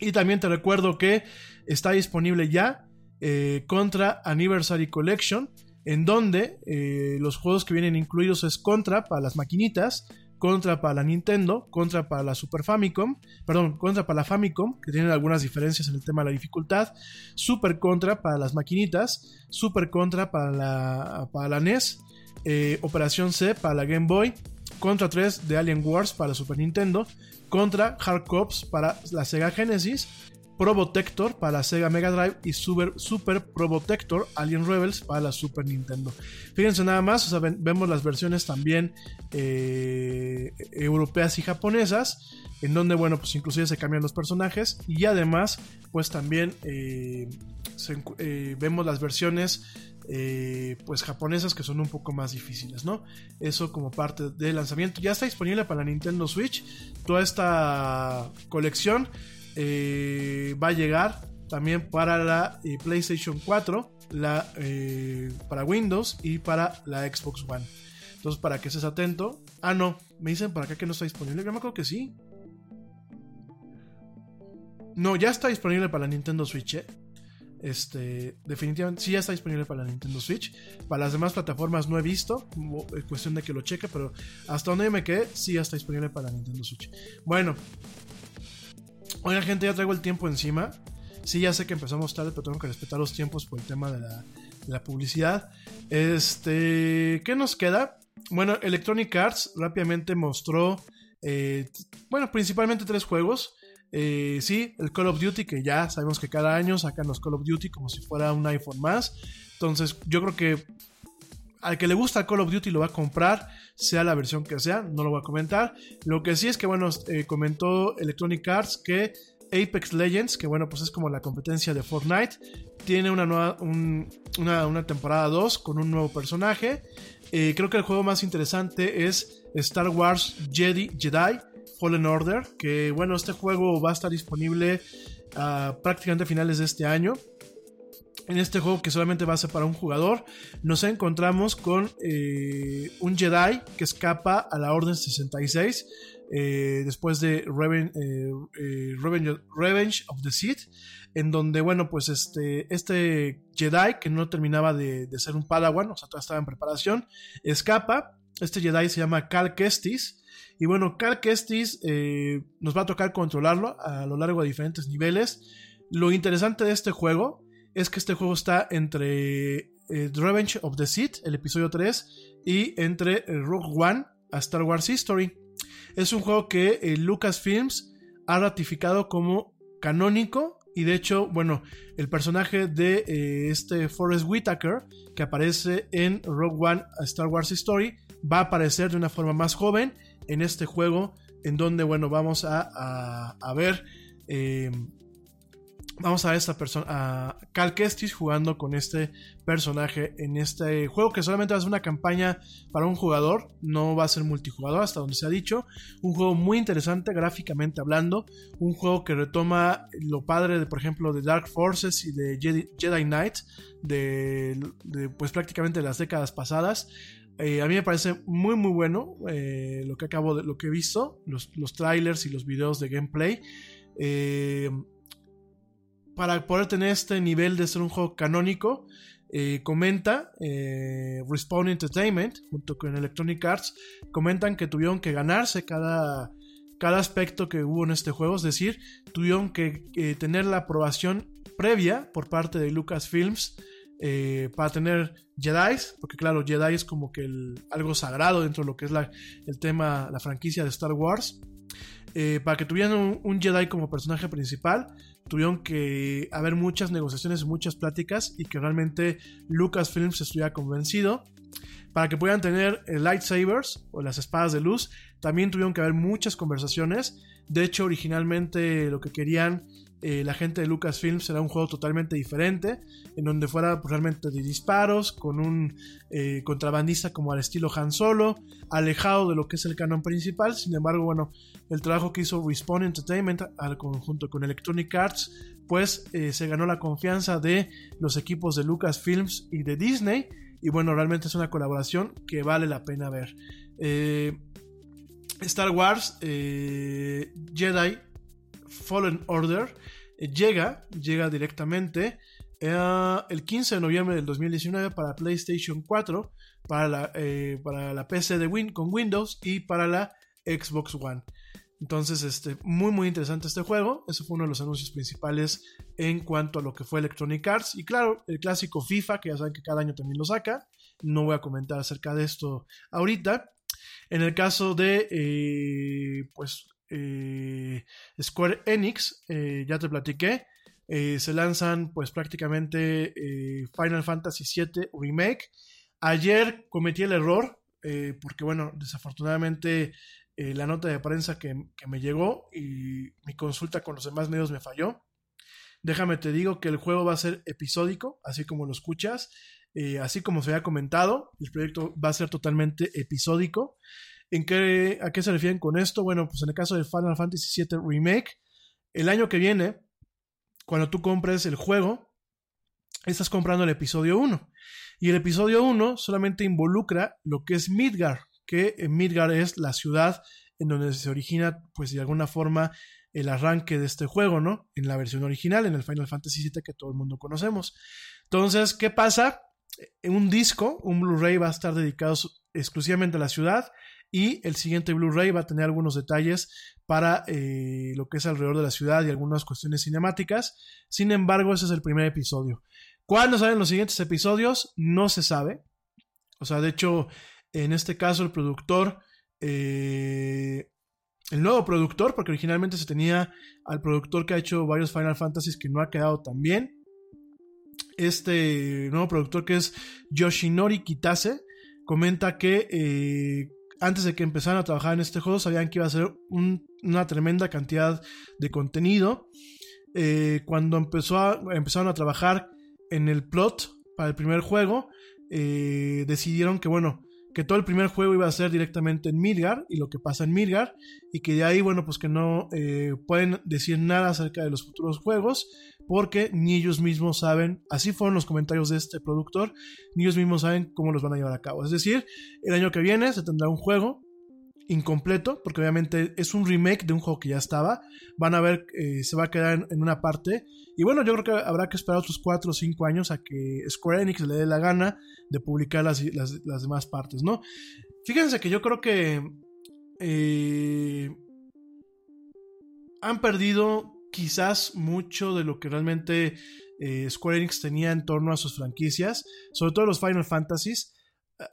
y también te recuerdo que está disponible ya eh, Contra Anniversary Collection, en donde eh, los juegos que vienen incluidos es Contra para las maquinitas, Contra para la Nintendo, Contra para la Super Famicom, perdón, Contra para la Famicom, que tienen algunas diferencias en el tema de la dificultad, Super Contra para las maquinitas, Super Contra para la, para la NES, eh, Operación C para la Game Boy, Contra 3 de Alien Wars para Super Nintendo, Contra Hard Cops para la Sega Genesis, Probotector para la Sega Mega Drive y Super, Super Probotector Alien Rebels para la Super Nintendo. Fíjense nada más, vemos las versiones también eh, europeas y japonesas, en donde, bueno, pues inclusive se cambian los personajes y además, pues también eh, eh, vemos las versiones eh, pues japonesas que son un poco más difíciles, ¿no? Eso como parte del lanzamiento. Ya está disponible para la Nintendo Switch. Toda esta colección eh, va a llegar también para la eh, PlayStation 4, la, para Windows y para la Xbox One. Entonces, para que estés atento. Ah, no, me dicen para acá que no está disponible. Yo me acuerdo que sí. No, ya está disponible para la Nintendo Switch. ¿eh? Este, definitivamente, sí ya está disponible para la Nintendo Switch. Para las demás plataformas no he visto. Es cuestión de que lo cheque, pero hasta donde me quedé, sí ya está disponible para la Nintendo Switch. Bueno, Oiga, gente, ya traigo el tiempo encima. Sí, ya sé que empezamos tarde, pero tengo que respetar los tiempos por el tema de la, de la publicidad. Este, ¿qué nos queda? Bueno, Electronic Arts rápidamente mostró, eh, bueno, principalmente tres juegos. Eh, sí, el Call of Duty, que ya sabemos que cada año sacan los Call of Duty como si fuera un iPhone más. Entonces, yo creo que al que le gusta Call of Duty lo va a comprar, sea la versión que sea, no lo voy a comentar. Lo que sí es que, bueno, eh, comentó Electronic Arts que Apex Legends, que bueno, pues es como la competencia de Fortnite, tiene una nueva, un, una, una, temporada 2 con un nuevo personaje. Eh, creo que el juego más interesante es Star Wars Jedi, Jedi Fallen Order, que bueno, este juego va a estar disponible uh, prácticamente a finales de este año. En este juego que solamente va a ser para un jugador, nos encontramos con eh, un Jedi que escapa a la Orden 66 eh, después de eh, Revenge, of the Sith, en donde, bueno, pues este, este Jedi que no terminaba de, de ser un Padawan, o sea, todavía estaba en preparación, escapa. Este Jedi se llama Cal Kestis. Y bueno, Cal Kestis nos va a tocar controlarlo a lo largo de diferentes niveles. Lo interesante de este juego es que este juego está entre eh, Revenge of the Sith, el episodio 3, y entre eh, Rogue One a Star Wars History. Es un juego que eh, Lucasfilms ha ratificado como canónico y de hecho, bueno, el personaje de eh, este Forrest Whitaker que aparece en Rogue One a Star Wars Story va a aparecer de una forma más joven en este juego en donde, bueno, vamos a, a, ver Vamos a ver esta persona, a Cal Kestis jugando con este personaje en este juego que solamente va a ser una campaña para un jugador, no va a ser multijugador hasta donde se ha dicho. Un juego muy interesante gráficamente hablando, un juego que retoma lo padre de, por ejemplo, de Dark Forces y de Jedi, Jedi Knight, de, de, pues prácticamente las décadas pasadas. Eh, a mí me parece muy muy bueno eh, lo que acabo de lo que he visto, los, los trailers y los videos de gameplay. Eh, para poder tener este nivel de ser un juego canónico, comenta Respawn Entertainment junto con Electronic Arts, comentan que tuvieron que ganarse cada, cada aspecto que hubo en este juego, es decir, tuvieron que tener la aprobación previa por parte de Lucasfilms eh, para tener Jedi, porque claro, Jedi es como que el, algo sagrado dentro de lo que es la, el tema, la franquicia de Star Wars. Eh, para que tuvieran un, Jedi como personaje principal, tuvieron que haber muchas negociaciones, muchas pláticas y que realmente Lucasfilms estuviera convencido. Para que puedan tener lightsabers o las espadas de luz, también tuvieron que haber muchas conversaciones. De hecho, originalmente lo que querían eh, la gente de Lucasfilms era un juego totalmente diferente, en donde fuera realmente de disparos, con un eh, contrabandista como al estilo Han Solo, alejado de lo que es el canon principal. Sin embargo, bueno, el trabajo que hizo Respawn Entertainment al conjunto con Electronic Arts, pues eh, se ganó la confianza de los equipos de Lucasfilms y de Disney. Y bueno, realmente es una colaboración que vale la pena ver. Star Wars Jedi Fallen Order eh, llega, llega directamente eh, el 15 de noviembre del 2019 para PlayStation 4, para la, eh, para la PC de Win con Windows y para la Xbox One. Entonces, este, muy muy interesante este juego. Ese fue uno de los anuncios principales en cuanto a lo que fue Electronic Arts. Y claro, el clásico FIFA, que ya saben que cada año también lo saca. No voy a comentar acerca de esto ahorita. En el caso de, pues, eh, Square Enix, eh, ya te platiqué, eh, se lanzan pues prácticamente eh, Final Fantasy VII Remake. Ayer cometí el error, porque bueno, desafortunadamente la nota de prensa que, que, me llegó y mi consulta con los demás medios me falló. Déjame te digo que el juego va a ser episódico, así como lo escuchas. así como se había comentado, el proyecto va a ser totalmente episódico. ¿En qué, ¿A qué se refieren con esto? Bueno, pues en el caso de Final Fantasy VII Remake, el año que viene, cuando tú compres el juego, estás comprando el episodio 1. Y el episodio 1 solamente involucra lo que es Midgar, que Midgar es la ciudad en donde se origina, pues de alguna forma, el arranque de este juego, ¿no? En la versión original, en el Final Fantasy VII que todo el mundo conocemos. Entonces, ¿qué pasa? Un disco, un Blu-ray va a estar dedicado exclusivamente a la ciudad y el siguiente Blu-ray va a tener algunos detalles para eh, lo que es alrededor de la ciudad y algunas cuestiones cinemáticas. Sin embargo, ese es el primer episodio. ¿Cuándo salen los siguientes episodios? No se sabe. O sea, de hecho, en este caso el productor, eh, el nuevo productor, porque originalmente se tenía al productor que ha hecho varios Final Fantasies que no ha quedado tan bien. Este nuevo productor que es Yoshinori Kitase comenta que eh, antes de que empezaran a trabajar en este juego, sabían que iba a ser un, una tremenda cantidad de contenido. Eh, cuando empezó a, empezaron a trabajar en el plot para el primer juego, eh, decidieron que, bueno, que todo el primer juego iba a ser directamente en Midgar y lo que pasa en Midgar, y que de ahí, bueno, pues que no eh, pueden decir nada acerca de los futuros juegos, porque ni ellos mismos saben, así fueron los comentarios de este productor, ni ellos mismos saben cómo los van a llevar a cabo. Es decir, el año que viene se tendrá un juego incompleto, porque obviamente es un remake de un juego que ya estaba, van a ver, eh, se va a quedar en, una parte, y bueno, yo creo que habrá que esperar otros 4 o 5 años a que Square Enix le dé la gana de publicar las, las, las demás partes, ¿no? Fíjense que yo creo que eh, han perdido quizás mucho de lo que realmente eh, Square Enix tenía en torno a sus franquicias, sobre todo los Final Fantasies,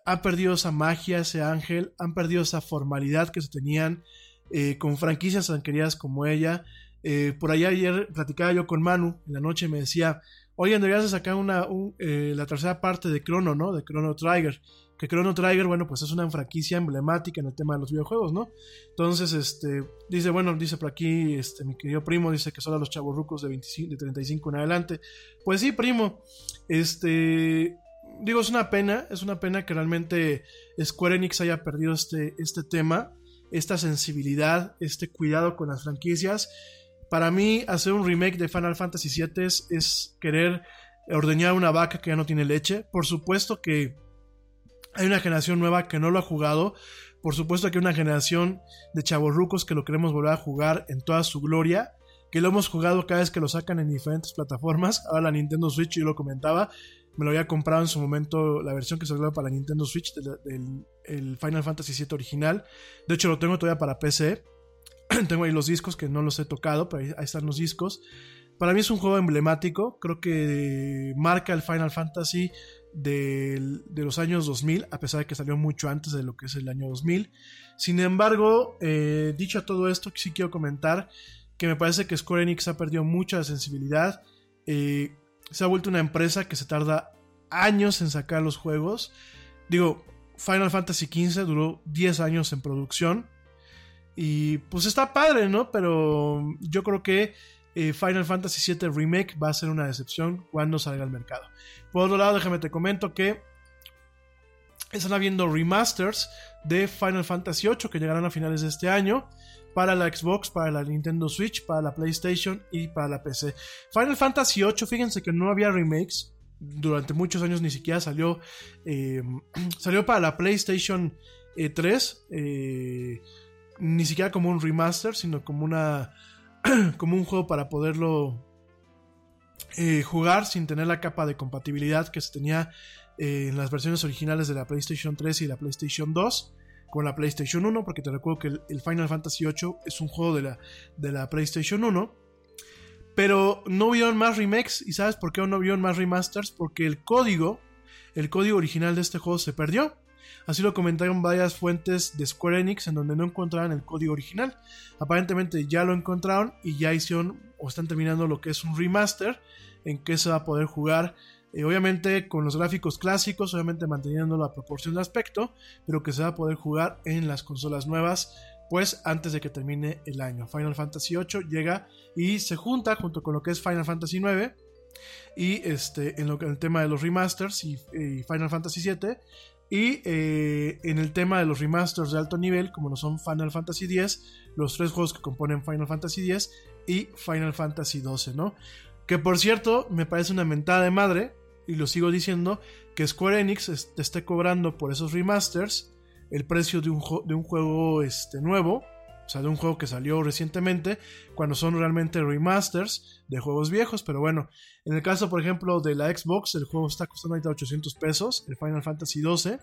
han perdido esa magia, ese ángel, han perdido esa formalidad que se tenían eh, con franquicias tan queridas como ella. Eh, por allá ayer platicaba yo con Manu en la noche y me decía, oye, deberías de sacar una, un, eh, la tercera parte de Chrono, ¿no? De Chrono Trigger. Que Chrono Trigger, bueno, pues es una franquicia emblemática en el tema de los videojuegos, ¿no? Entonces, este, dice, bueno, dice por aquí, este, mi querido primo, dice que son los chavos rucos de, 25, de 35 en adelante. Pues sí, primo, este, digo, es una pena, es una pena que realmente Square Enix haya perdido este, este tema, esta sensibilidad, este cuidado con las franquicias. Para mí, hacer un remake de Final Fantasy VII es, es querer ordeñar una vaca que ya no tiene leche. Por supuesto que hay una generación nueva que no lo ha jugado. Por supuesto que hay una generación de chavorrucos que lo queremos volver a jugar en toda su gloria. Que lo hemos jugado cada vez que lo sacan en diferentes plataformas. Ahora la Nintendo Switch, yo lo comentaba. Me lo había comprado en su momento la versión que salió para la Nintendo Switch del, el Final Fantasy VII original. De hecho, lo tengo todavía para PC. tengo ahí los discos que no los he tocado, pero ahí, están los discos. Para mí es un juego emblemático. Creo que marca el Final Fantasy de, de, los años 2000, a pesar de que salió mucho antes de lo que es el año 2000. Sin embargo, eh, dicho todo esto, sí quiero comentar que me parece que Square Enix ha perdido mucha sensibilidad. Eh, se ha vuelto una empresa que se tarda años en sacar los juegos. Digo, Final Fantasy XV duró 10 años en producción. Y pues está padre, ¿no? Pero yo creo que eh, Final Fantasy VII Remake va a ser una decepción cuando salga al mercado. Por otro lado, déjame te comento que están habiendo remasters de Final Fantasy VIII que llegarán a finales de este año para la Xbox, para la Nintendo Switch, para la PlayStation y para la PC. Final Fantasy VIII, fíjense que no había remakes. Durante muchos años ni siquiera salió. Eh, salió para la PlayStation 3. Eh, ni siquiera como un remaster, sino como una como un juego para poderlo eh, jugar sin tener la capa de compatibilidad que se tenía eh, en las versiones originales de la PlayStation 3 y la PlayStation 2 con la PlayStation 1, porque te recuerdo que el, Final Fantasy VIII es un juego de la, de la PlayStation 1. Pero no vieron más remakes. ¿Y sabes por qué no vieron más remasters? Porque el código, el código original de este juego se perdió. Así lo comentaron varias fuentes de Square Enix en donde no encontraban el código original. Aparentemente ya lo encontraron y ya hicieron o están terminando lo que es un remaster en que se va a poder jugar. Eh, obviamente con los gráficos clásicos, obviamente manteniendo la proporción de aspecto, pero que se va a poder jugar en las consolas nuevas, pues antes de que termine el año. Final Fantasy VIII llega y se junta junto con lo que es Final Fantasy IX y este, en, lo, el tema de los remasters y, y Final Fantasy VII y eh, en el tema de los remasters de alto nivel, como lo son Final Fantasy X, los tres juegos que componen Final Fantasy X y Final Fantasy XII, ¿no? Que por cierto, me parece una mentada de madre, y lo sigo diciendo, que Square Enix te esté cobrando por esos remasters el precio de un, de un juego este, nuevo, o sea, de un juego que salió recientemente, cuando son realmente remasters de juegos viejos. Pero bueno, en el caso, por ejemplo, de la Xbox, el juego está costando ahorita 800 pesos, el Final Fantasy XII,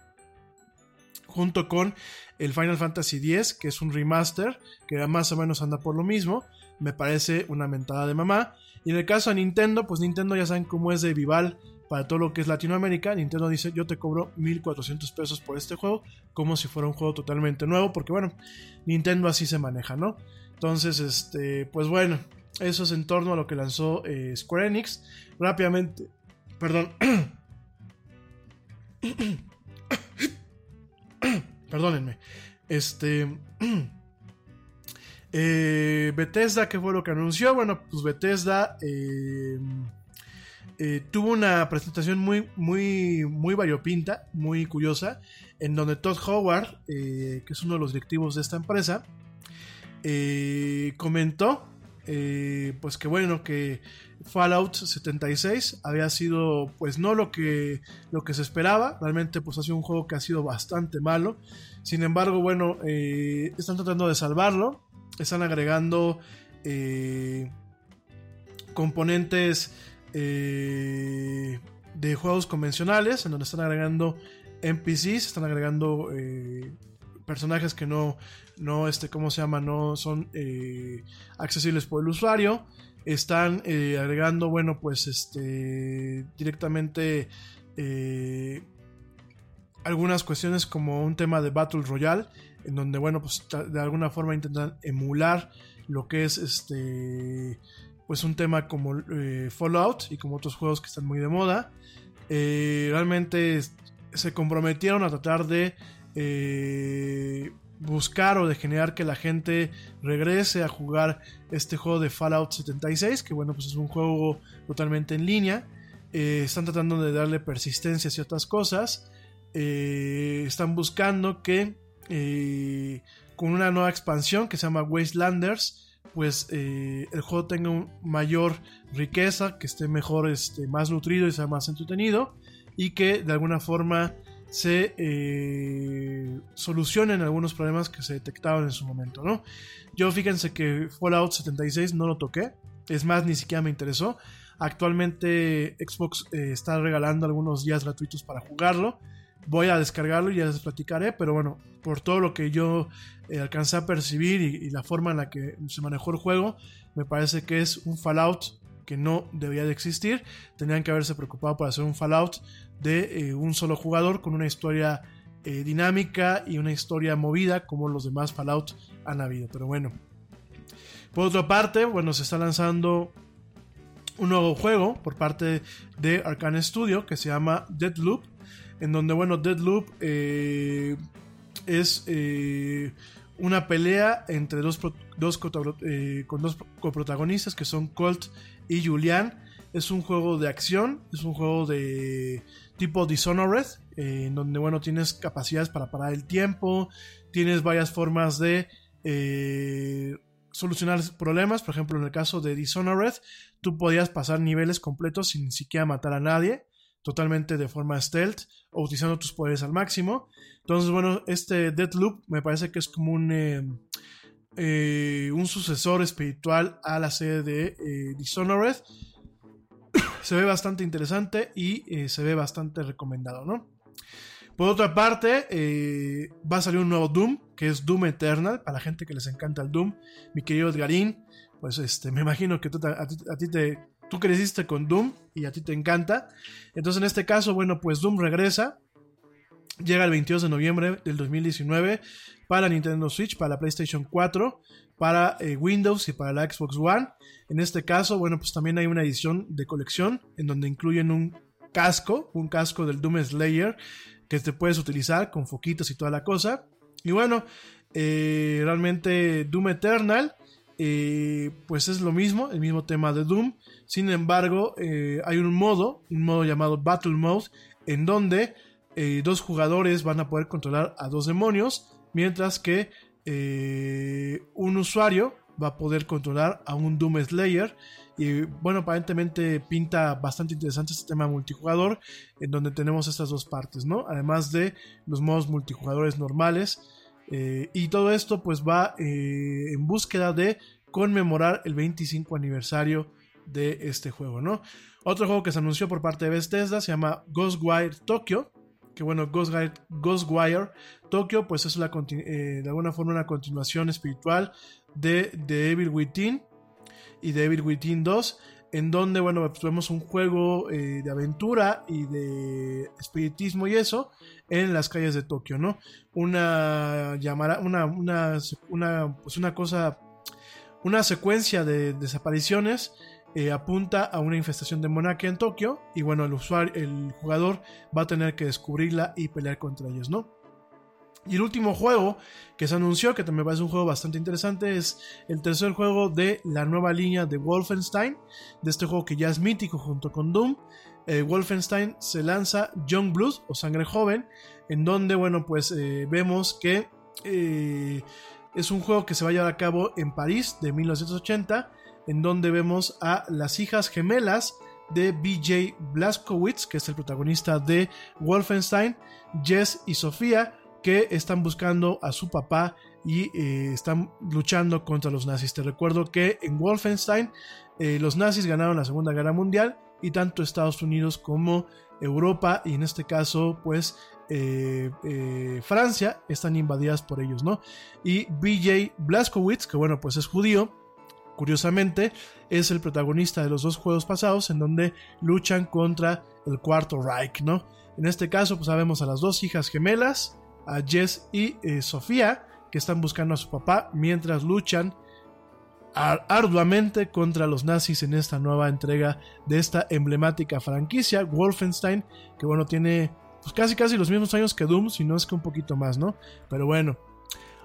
junto con el Final Fantasy X, que es un remaster, que más o menos anda por lo mismo. Me parece una mentada de mamá. Y en el caso de Nintendo, pues Nintendo ya saben cómo es de Vival para todo lo que es Latinoamérica, Nintendo dice yo te cobro 1400 pesos por este juego, como si fuera un juego totalmente nuevo, porque bueno, Nintendo así se maneja, ¿no? Entonces, este, pues bueno, eso es en torno a lo que lanzó eh, Square Enix. Rápidamente, perdón. Perdónenme. Este. Eh, Bethesda, ¿qué fue lo que anunció? Bueno, pues Bethesda. Eh, eh, tuvo una presentación muy, muy, muy variopinta, muy curiosa, en donde Todd Howard, eh, que es uno de los directivos de esta empresa, eh, comentó, pues que bueno, que Fallout 76 había sido, pues no lo que, lo que se esperaba, realmente pues ha sido un juego que ha sido bastante malo, sin embargo, bueno, están tratando de salvarlo, están agregando componentes eh, de juegos convencionales, en donde están agregando NPCs, están agregando eh, personajes que no, no, este, ¿cómo se llama? No son eh, accesibles por el usuario. Están eh, agregando, bueno, pues este, directamente algunas cuestiones como un tema de Battle Royale, en donde, bueno, pues de alguna forma intentan emular lo que es este pues un tema como eh, Fallout y como otros juegos que están muy de moda. Eh, realmente se comprometieron a tratar de eh, buscar o de generar que la gente regrese a jugar este juego de Fallout 76, que bueno, pues es un juego totalmente en línea. Están tratando de darle persistencia a ciertas cosas. Están buscando que con una nueva expansión que se llama Wastelanders, pues el juego tenga mayor riqueza, que esté mejor, este, más nutrido y sea más entretenido. Y que de alguna forma se eh, solucionen algunos problemas que se detectaban en su momento, ¿no? Yo fíjense que Fallout 76 no lo toqué, es más, ni siquiera me interesó. Actualmente Xbox eh, está regalando algunos días gratuitos para jugarlo. Voy a descargarlo y ya les platicaré, pero bueno, por todo lo que yo eh, alcancé a percibir y, la forma en la que se manejó el juego, me parece que es un Fallout que no debía de existir. Tenían que haberse preocupado por hacer un Fallout de eh, un solo jugador con una historia eh, dinámica y una historia movida como los demás Fallout han habido. Pero bueno. Por otra parte, bueno, se está lanzando un nuevo juego por parte de Arcane Studio que se llama Deadloop. En donde, bueno, Deadloop eh, es una pelea entre dos, dos eh, con dos coprotagonistas que son Colt y Julian. Es un juego de acción, es un juego de tipo Dishonored, eh, en donde bueno tienes capacidades para parar el tiempo, tienes varias formas de eh, solucionar problemas. Por ejemplo, en el caso de Dishonored, tú podías pasar niveles completos sin siquiera matar a nadie totalmente de forma stealth o utilizando tus poderes al máximo. Entonces, bueno, este Deathloop me parece que es como un, eh, eh, un sucesor espiritual a la serie de eh, Dishonored. se ve bastante interesante y se ve bastante recomendado, ¿no? Por otra parte, va a salir un nuevo Doom, que es Doom Eternal, para la gente que les encanta el Doom. Mi querido Edgarín, pues este, me imagino que a ti te, tú creciste con Doom y a ti te encanta. Entonces en este caso, bueno, pues Doom regresa. Llega el 22 de noviembre del 2019 para Nintendo Switch, para la PlayStation 4, para eh, Windows y para la Xbox One. En este caso, bueno, pues también hay una edición de colección en donde incluyen un casco, un casco del Doom Slayer que te puedes utilizar con foquitos y toda la cosa. Y bueno, eh, realmente Doom Eternal eh, pues es lo mismo, el mismo tema de Doom. Sin embargo, eh, hay un modo, un modo llamado Battle Mode, en donde eh, dos jugadores van a poder controlar a dos demonios, mientras que un usuario va a poder controlar a un Doom Slayer. Y bueno, aparentemente pinta bastante interesante este tema multijugador, en donde tenemos estas dos partes, ¿no? Además de los modos multijugadores normales eh, y todo esto pues va eh, en búsqueda de conmemorar el 25 aniversario de este juego, ¿no? Otro juego que se anunció por parte de Bethesda se llama Ghostwire Tokyo, que bueno, Ghostwire, Ghostwire Tokyo pues es la, eh, de alguna forma una continuación espiritual de The Evil Within y The Evil Within 2, en donde, bueno, pues, vemos un juego de aventura y de espiritismo y eso, en las calles de Tokio, ¿no? Una llamada, una, una, una, pues una cosa, una secuencia de desapariciones eh, apunta a una infestación demoníaca en Tokio y bueno, el usuario, el jugador va a tener que descubrirla y pelear contra ellos, ¿no? Y el último juego que se anunció, que también parece un juego bastante interesante, es el tercer juego de la nueva línea de Wolfenstein, de este juego que ya es mítico junto con Doom, eh, Wolfenstein se lanza Young Blood o Sangre Joven, en donde, bueno, pues eh, vemos que eh, es un juego que se va a llevar a cabo en París de 1980, en donde vemos a las hijas gemelas de BJ Blazkowicz, que es el protagonista de Wolfenstein, Jess y Sofía, que están buscando a su papá y están luchando contra los nazis. Te recuerdo que en Wolfenstein los nazis ganaron la Segunda Guerra Mundial y tanto Estados Unidos como Europa y en este caso pues eh, eh, Francia están invadidas por ellos, ¿no? Y BJ Blazkowicz, que bueno pues es judío, curiosamente es el protagonista de los dos juegos pasados en donde luchan contra el cuarto Reich, ¿no? En este caso pues sabemos a las dos hijas gemelas, a Jess y eh, Sofía, que están buscando a su papá mientras luchan arduamente contra los nazis en esta nueva entrega de esta emblemática franquicia, Wolfenstein, que bueno, tiene pues casi casi los mismos años que Doom, si no es que un poquito más, ¿no? Pero bueno.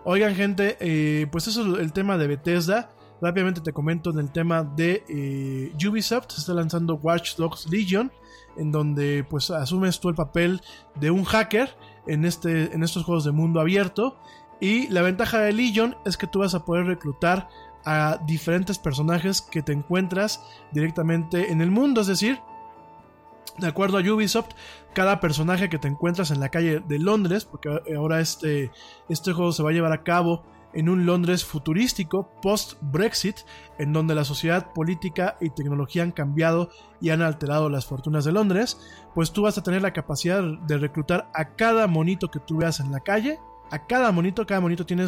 Oigan gente, eh, pues eso es el tema de Bethesda. Rápidamente te comento en el tema de eh, Ubisoft, se está lanzando Watch Dogs Legion, en donde pues asumes tú el papel de un hacker en, este, en estos juegos de mundo abierto. Y la ventaja de Legion es que tú vas a poder reclutar a diferentes personajes que te encuentras directamente en el mundo, es decir, de acuerdo a Ubisoft, cada personaje que te encuentras en la calle de Londres, porque ahora este, este juego se va a llevar a cabo en un Londres futurístico post-Brexit, en donde la sociedad política y tecnología han cambiado y han alterado las fortunas de Londres, pues tú vas a tener la capacidad de reclutar a cada monito que tú veas en la calle a cada monito, cada monito tiene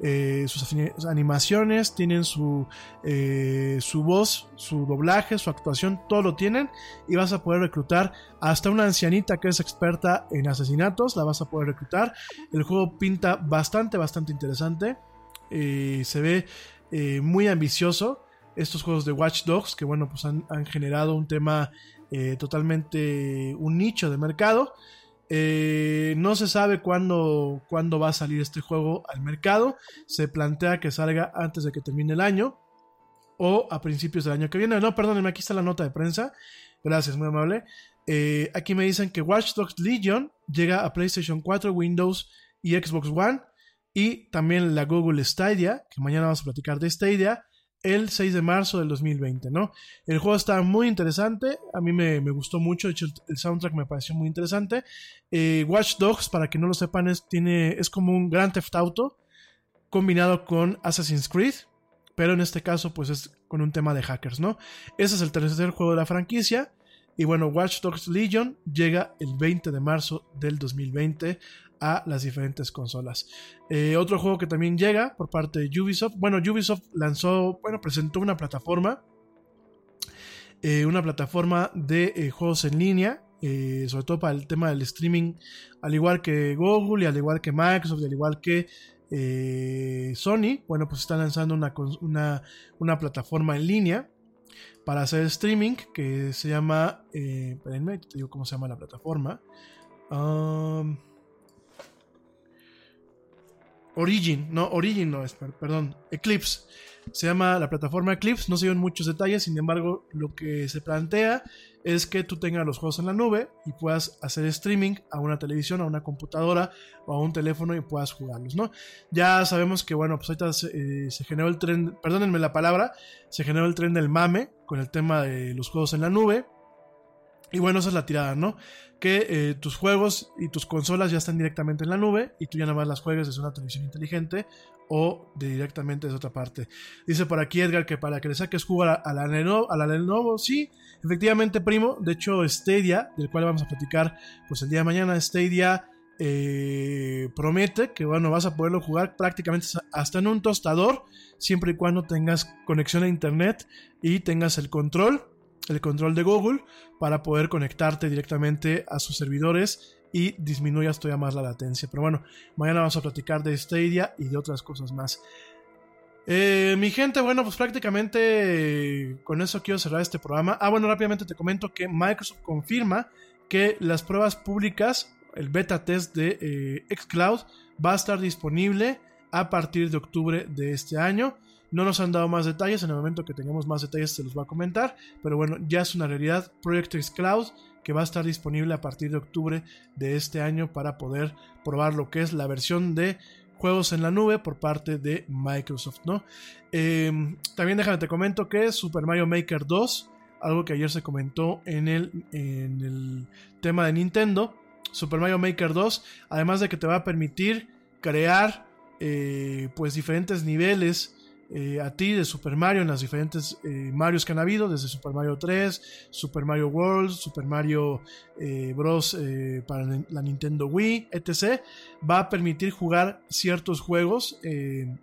eh, sus animaciones, tienen su, eh, su voz, su doblaje, su actuación, todo lo tienen y vas a poder reclutar hasta una ancianita que es experta en asesinatos, la vas a poder reclutar. El juego pinta bastante, bastante interesante, eh, se ve muy ambicioso. Estos juegos de Watch Dogs que bueno, pues han generado un tema totalmente, un nicho de mercado. Eh, no se sabe cuándo, cuándo va a salir este juego al mercado. Se plantea que salga antes de que termine el año o a principios del año que viene. No, perdónenme, aquí está la nota de prensa. Gracias, muy amable. Eh, aquí me dicen que Watch Dogs Legion llega a PlayStation 4, Windows y Xbox One. Y también la Google Stadia, que mañana vamos a platicar de Stadia el 6 de marzo del 2020, ¿no? El juego está muy interesante, a mí me, gustó mucho, de hecho el, soundtrack me pareció muy interesante. Eh, Watch Dogs, para que no lo sepan, es, tiene, es como un Grand Theft Auto combinado con Assassin's Creed, pero en este caso pues es con un tema de hackers, ¿no? Ese es el tercer juego de la franquicia. Y bueno, Watch Dogs Legion llega el 20 de marzo del 2020 a las diferentes consolas. Eh, otro juego que también llega por parte de Ubisoft. Bueno, Ubisoft lanzó, bueno, presentó una plataforma. Eh, una plataforma de eh, juegos en línea. sobre todo para el tema del streaming. Al igual que Google y al igual que Microsoft y al igual que Sony. Bueno, pues están lanzando una, una, plataforma en línea para hacer streaming que se llama. espérenme, te digo cómo se llama la plataforma. Um, Origin, no, Origin no es, perdón, Eclipse. Se llama la plataforma Eclipse, no se ven muchos detalles, sin embargo, lo que se plantea es que tú tengas los juegos en la nube y puedas hacer streaming a una televisión, a una computadora o a un teléfono y puedas jugarlos, ¿no? Ya sabemos que, bueno, pues ahorita se, eh, se generó el tren, perdónenme la palabra, se generó el tren del mame con el tema de los juegos en la nube. Y bueno, esa es la tirada, ¿no? Que eh, tus juegos y tus consolas ya están directamente en la nube y tú ya nada más las juegues desde una televisión inteligente o de directamente desde otra parte. Dice por aquí Edgar que para que le saques jugo a la, Lenovo, a la Lenovo, sí, efectivamente, primo. De hecho, Stadia, del cual vamos a platicar pues el día de mañana, Stadia eh, promete que bueno, vas a poderlo jugar prácticamente hasta en un tostador, siempre y cuando tengas conexión a internet y tengas el control el control de Google para poder conectarte directamente a sus servidores y disminuyas todavía más la latencia. Pero bueno, mañana vamos a platicar de Stadia y de otras cosas más. Eh, mi gente, bueno, pues prácticamente con eso quiero cerrar este programa. Ah, bueno, rápidamente te comento que Microsoft confirma que las pruebas públicas, el beta test de eh, Xcloud, va a estar disponible a partir de octubre de este año. No nos han dado más detalles, en el momento que tengamos más detalles se los va a comentar, pero bueno, ya es una realidad Project X Cloud que va a estar disponible a partir de octubre de este año para poder probar lo que es la versión de juegos en la nube por parte de Microsoft, ¿no? Em, también déjame te comento que Super Mario Maker 2, algo que ayer se comentó en el, en el tema de Nintendo, Super Mario Maker 2, además de que te va a permitir crear eh, pues diferentes niveles eh, a ti de Super Mario en las diferentes eh, Marios que han habido, desde Super Mario 3, Super Mario World, Super Mario eh, Bros. para la Nintendo Wii, etc. Va a permitir jugar ciertos juegos en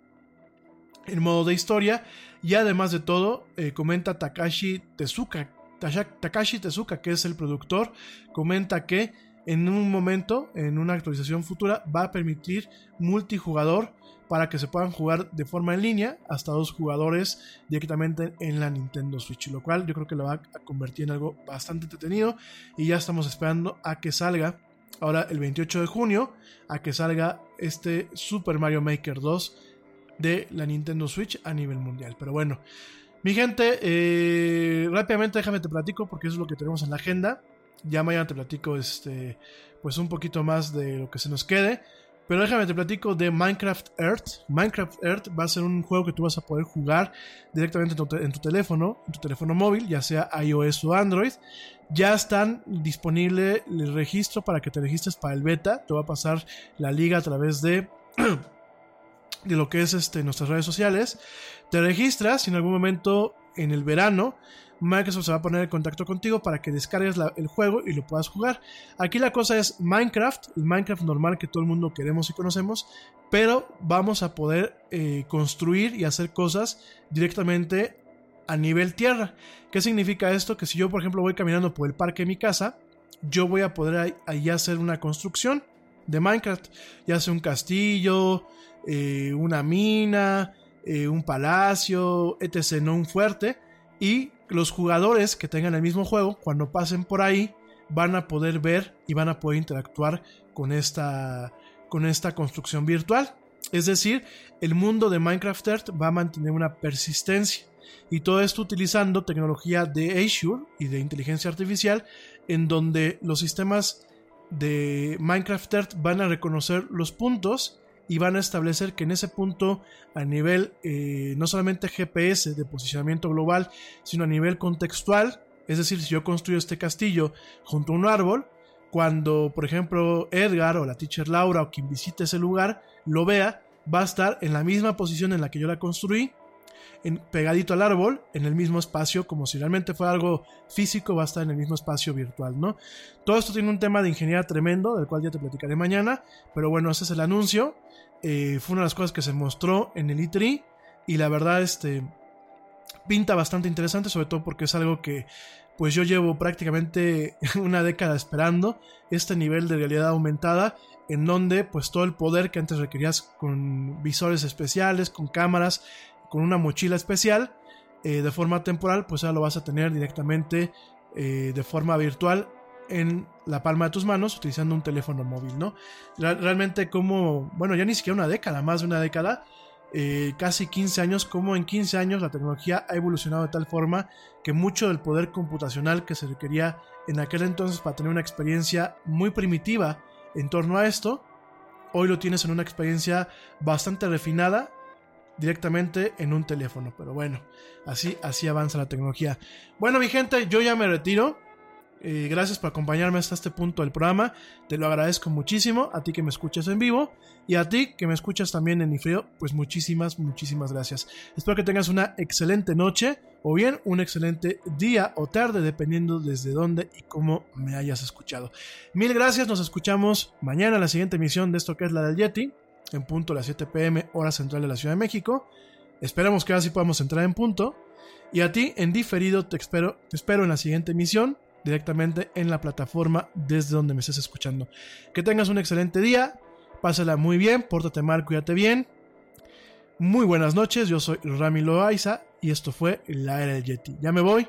modo de historia y además de todo, comenta Takashi Tezuka, Takashi Tezuka, que es el productor, comenta que en un momento, en una actualización futura, va a permitir multijugador para que se puedan jugar de forma en línea hasta dos jugadores directamente en la Nintendo Switch, lo cual yo creo que lo va a convertir en algo bastante entretenido y ya estamos esperando a que salga ahora el 28 de junio a que salga este Super Mario Maker 2 de la Nintendo Switch a nivel mundial. Pero bueno, mi gente, eh, rápidamente déjame te platico porque eso es lo que tenemos en la agenda. Ya mañana te platico este, pues un poquito más de lo que se nos quede. Pero déjame te platico de Minecraft Earth. Minecraft Earth va a ser un juego que tú vas a poder jugar directamente en tu, teléfono, en tu teléfono móvil, ya sea iOS o Android. Ya están disponible el registro para que te registres para el beta. Te va a pasar la liga a través de de lo que es este, nuestras redes sociales. Te registras y en algún momento en el verano Microsoft se va a poner en contacto contigo para que descargues el juego y lo puedas jugar. Aquí la cosa es Minecraft, el Minecraft normal que todo el mundo queremos y conocemos, pero vamos a poder eh, construir y hacer cosas directamente a nivel tierra. ¿Qué significa esto? Que si yo, por ejemplo, voy caminando por el parque de mi casa, yo voy a poder ahí hacer una construcción de Minecraft, ya sea un castillo, eh, una mina, eh, un palacio, etc., no un fuerte. Y los jugadores que tengan el mismo juego, cuando pasen por ahí, van a poder ver y van a poder interactuar con esta, con esta construcción virtual. Es decir, el mundo de Minecraft Earth va a mantener una persistencia. Y todo esto utilizando tecnología de Azure y de inteligencia artificial, en donde los sistemas de Minecraft Earth van a reconocer los puntos y van a establecer que en ese punto a nivel eh, no solamente GPS de posicionamiento global, sino a nivel contextual, es decir, si yo construyo este castillo junto a un árbol, cuando por ejemplo Edgar o la teacher Laura o quien visite ese lugar lo vea, va a estar en la misma posición en la que yo la construí pegadito al árbol, en el mismo espacio, como si realmente fuera algo físico, va a estar en el mismo espacio virtual, ¿no? Todo esto tiene un tema de ingeniería tremendo, del cual ya te platicaré mañana, pero bueno, ese es el anuncio. Eh, fue una de las cosas que se mostró en el E3 y la verdad, este, pinta bastante interesante, sobre todo porque es algo que pues yo llevo prácticamente una década esperando este nivel de realidad aumentada en donde pues todo el poder que antes requerías con visores especiales, con cámaras, con una mochila especial eh, de forma temporal, pues ahora lo vas a tener directamente eh, de forma virtual en la palma de tus manos utilizando un teléfono móvil, ¿no? Realmente como, bueno, ya ni siquiera una década, más de una década, eh, casi 15 años, como en 15 años la tecnología ha evolucionado de tal forma que mucho del poder computacional que se requería en aquel entonces para tener una experiencia muy primitiva en torno a esto, hoy lo tienes en una experiencia bastante refinada directamente en un teléfono. Pero bueno, así, así avanza la tecnología. Bueno, mi gente, yo ya me retiro. Eh, gracias por acompañarme hasta este punto del programa. Te lo agradezco muchísimo. A ti que me escuchas en vivo y a ti que me escuchas también en Ifreo, pues muchísimas, muchísimas gracias. Espero que tengas una excelente noche o bien un excelente día o tarde, dependiendo desde dónde y cómo me hayas escuchado. Mil gracias. Nos escuchamos mañana en la siguiente emisión de esto que es la del Yeti en punto a las 7 pm hora central de la Ciudad de México. Esperamos que ahora sí podamos entrar en punto. Y a ti, en diferido, te espero, te espero en la siguiente emisión, directamente en la plataforma desde donde me estés escuchando. Que tengas un excelente día, pásala muy bien, pórtate mal, cuídate bien. Muy buenas noches, yo soy Rami Loaiza y esto fue La Era del Yeti. Ya me voy,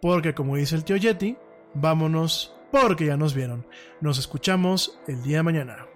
porque como dice el tío Yeti, vámonos porque ya nos vieron. Nos escuchamos el día de mañana.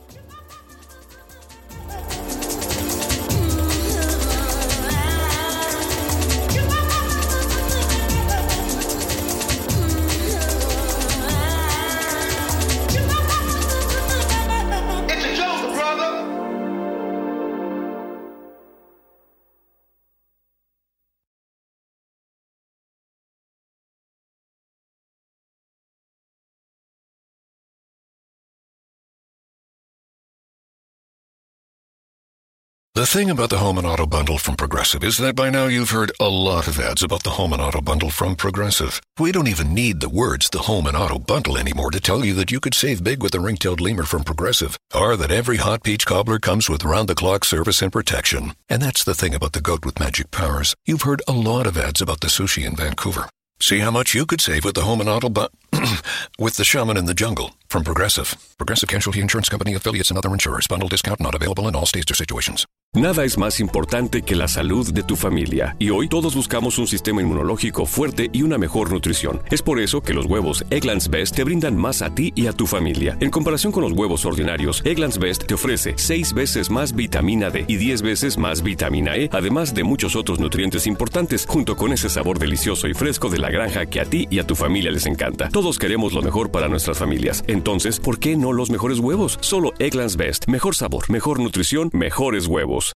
The thing about the home and auto bundle from Progressive is that by now you've heard a lot of ads about the home and auto bundle from Progressive. We don't even need the words the home and auto bundle anymore to tell you that you could save big with the ring-tailed lemur from Progressive, or that every hot peach cobbler comes with round-the-clock service and protection. And that's the thing about the goat with magic powers. You've heard a lot of ads about the sushi in Vancouver. See how much you could save with the home and auto bu- with the shaman in the jungle from Progressive. Progressive Casualty Insurance Company affiliates and other insurers. Bundle discount not available in all states or situations. Nada es más importante que la salud de tu familia, y hoy todos buscamos un sistema inmunológico fuerte y una mejor nutrición. Es por eso que los huevos Egglands Best te brindan más a ti y a tu familia. En comparación con los huevos ordinarios, Egglands Best te ofrece 6 veces más vitamina D y 10 veces más vitamina E, además de muchos otros nutrientes importantes, junto con ese sabor delicioso y fresco de la granja que a ti y a tu familia les encanta. Queremos lo mejor para nuestras familias. Entonces, ¿por qué no los mejores huevos? Solo Egglands Best. Mejor sabor, mejor nutrición, mejores huevos.